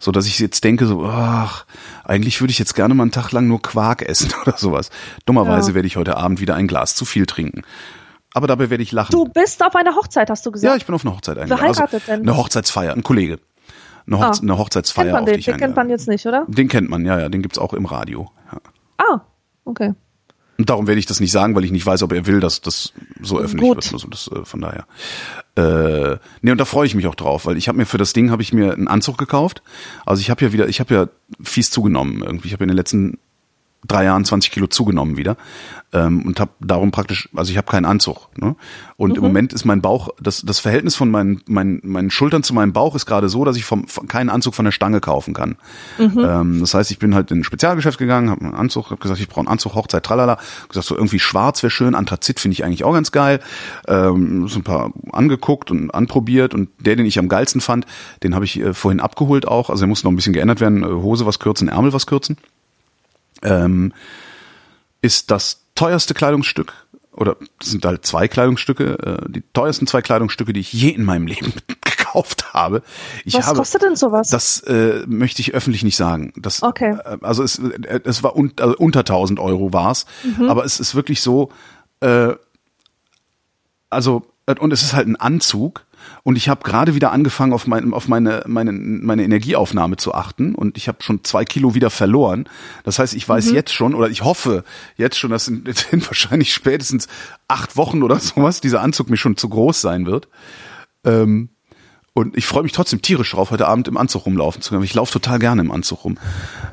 So dass ich jetzt denke, so, ach, eigentlich würde ich jetzt gerne mal einen Tag lang nur Quark essen oder sowas. Dummerweise Ja. werde ich heute Abend wieder ein Glas zu viel trinken. Aber dabei werde ich lachen. Du bist auf einer Hochzeit, hast du gesagt. Ja, ich bin auf eine Hochzeit eingeladen. heiratet denn? Eine Hochzeitsfeier, ein Kollege. Eine, Hochze Ah. eine Hochzeitsfeier, kennt man auf den, den kennt man jetzt nicht, oder? Den kennt man, ja, ja, den gibt's auch im Radio. Ja. Ah, okay. Und darum werde ich das nicht sagen, weil ich nicht weiß, ob er will, dass das so öffentlich Gut. wird. Also das, äh, von daher. Äh, nee, und da freue ich mich auch drauf, weil ich habe mir für das Ding habe ich mir einen Anzug gekauft. Also ich habe ja wieder, ich habe ja fies zugenommen irgendwie. Ich habe in den letzten drei Jahren 20 Kilo zugenommen wieder ähm, und habe darum praktisch, also ich habe keinen Anzug. Ne? Und im Moment ist mein Bauch, das, das Verhältnis von meinen, meinen, meinen Schultern zu meinem Bauch ist gerade so, dass ich vom, von, keinen Anzug von der Stange kaufen kann. Ähm, das heißt, ich bin halt in ein Spezialgeschäft gegangen, habe einen Anzug, habe gesagt, ich brauche einen Anzug, Hochzeit, tralala. Gesagt, so irgendwie schwarz wäre schön, Anthrazit finde ich eigentlich auch ganz geil. Ähm, so ein paar angeguckt und anprobiert und der, den ich am geilsten fand, den habe ich äh, vorhin abgeholt auch. Also der muss noch ein bisschen geändert werden, äh, Hose was kürzen, Ärmel was kürzen ähm, ist das teuerste Kleidungsstück oder das sind halt zwei Kleidungsstücke, äh, die teuersten zwei Kleidungsstücke, die ich je in meinem Leben gekauft habe. Ich Was habe, kostet denn sowas? Das äh, möchte ich öffentlich nicht sagen. Das, Okay. äh, Also es, äh, es war un, also unter 1000 Euro war's, Mhm. aber es ist wirklich so, äh, also und es ist halt ein Anzug und ich habe gerade wieder angefangen auf, mein, auf meine, meine, meine Energieaufnahme zu achten und ich habe schon zwei Kilo wieder verloren. Das heißt, ich weiß jetzt schon oder ich hoffe jetzt schon, dass in, in wahrscheinlich spätestens acht Wochen oder sowas dieser Anzug mir schon zu groß sein wird. Ähm, und ich freue mich trotzdem tierisch drauf, heute Abend im Anzug rumlaufen zu können. Ich laufe total gerne im Anzug rum.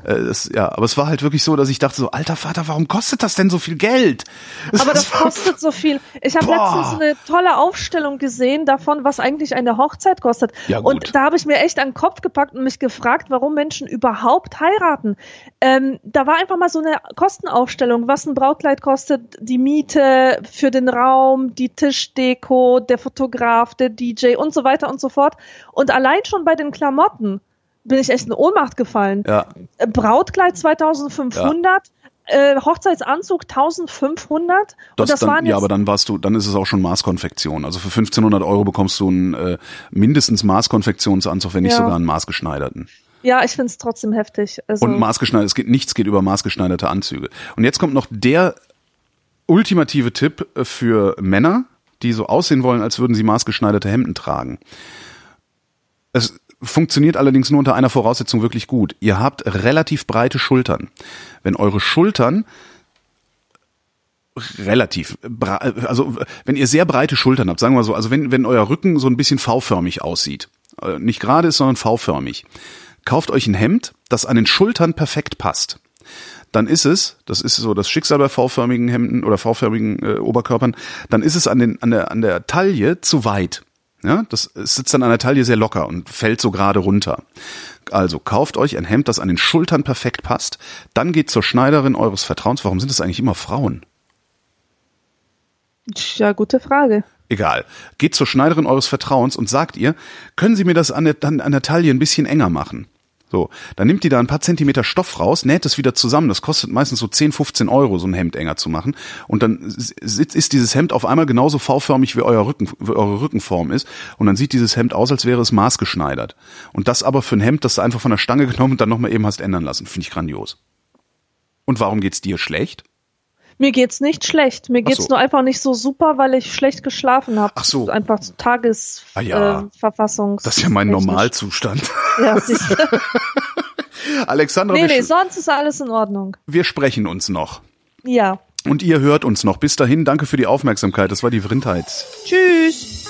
Äh, das, ja, aber es war halt wirklich so, dass ich dachte so, alter Vater, warum kostet das denn so viel Geld? Aber das kostet so viel. Ich habe letztens eine tolle Aufstellung gesehen davon, was eigentlich eine Hochzeit kostet. Ja, gut. und da habe ich mir echt an den Kopf gepackt und mich gefragt, warum Menschen überhaupt heiraten. Ähm, da war einfach mal so eine Kostenaufstellung, was ein Brautkleid kostet, die Miete für den Raum, die Tischdeko, der Fotograf, der DJ und so weiter und so fort. Und allein schon bei den Klamotten bin ich echt in Ohnmacht gefallen. Ja, Äh, Brautkleid 2500, äh, Hochzeitsanzug 1500 das, und das dann, waren ja, aber dann warst du, dann ist es auch schon Maßkonfektion. Also für 1500 Euro bekommst du einen äh, mindestens Maßkonfektionsanzug, wenn nicht Ja. sogar einen maßgeschneiderten. ja, ich find's trotzdem heftig. Also, Und maßgeschneidert, es geht nichts geht über maßgeschneiderte Anzüge. Und jetzt kommt noch der ultimative Tipp äh, für Männer, die so aussehen wollen, als würden sie maßgeschneiderte Hemden tragen. Es funktioniert allerdings nur unter einer Voraussetzung wirklich gut. Ihr habt relativ breite Schultern. Wenn eure Schultern relativ, also wenn ihr sehr breite Schultern habt, sagen wir so, also wenn, wenn euer Rücken so ein bisschen V-förmig aussieht, äh, nicht gerade ist, sondern V-förmig, kauft euch ein Hemd, das an den Schultern perfekt passt. Dann ist es, das ist so das Schicksal bei V-förmigen Hemden oder V-förmigen äh, Oberkörpern, dann ist es an, den, an, der, an der Taille zu weit. Ja, das sitzt dann an der Taille sehr locker und fällt so gerade runter. Also kauft euch ein Hemd, das an den Schultern perfekt passt. Dann geht zur Schneiderin eures Vertrauens. Warum sind es eigentlich immer Frauen? ja, gute Frage. Egal. Geht zur Schneiderin eures Vertrauens und sagt ihr, können Sie mir das an der, an der Taille ein bisschen enger machen? So, dann nimmt die da ein paar Zentimeter Stoff raus, näht es wieder zusammen. Das kostet meistens so 10, 15 Euro, so ein Hemd enger zu machen. Und dann ist dieses Hemd auf einmal genauso V-förmig, wie, Rücken, wie eure Rückenform ist. Und dann sieht dieses Hemd aus, als wäre es maßgeschneidert. Und das aber für ein Hemd, das du einfach von der Stange genommen und dann nochmal eben hast ändern lassen. Finde ich grandios. Und warum geht's dir schlecht? Mir geht's nicht schlecht. Mir geht's so. nur einfach nicht so super, weil ich schlecht geschlafen habe. Ach so. Einfach Tagesverfassungs. Ah ja. äh, Das ist ja mein. Normalzustand. Ja, du. Alexandra, nee, nee, sonst ist alles in Ordnung. wir sprechen uns noch. Ja. Und ihr hört uns noch. Bis dahin, danke für die Aufmerksamkeit. Das war die Vrindheit. Tschüss.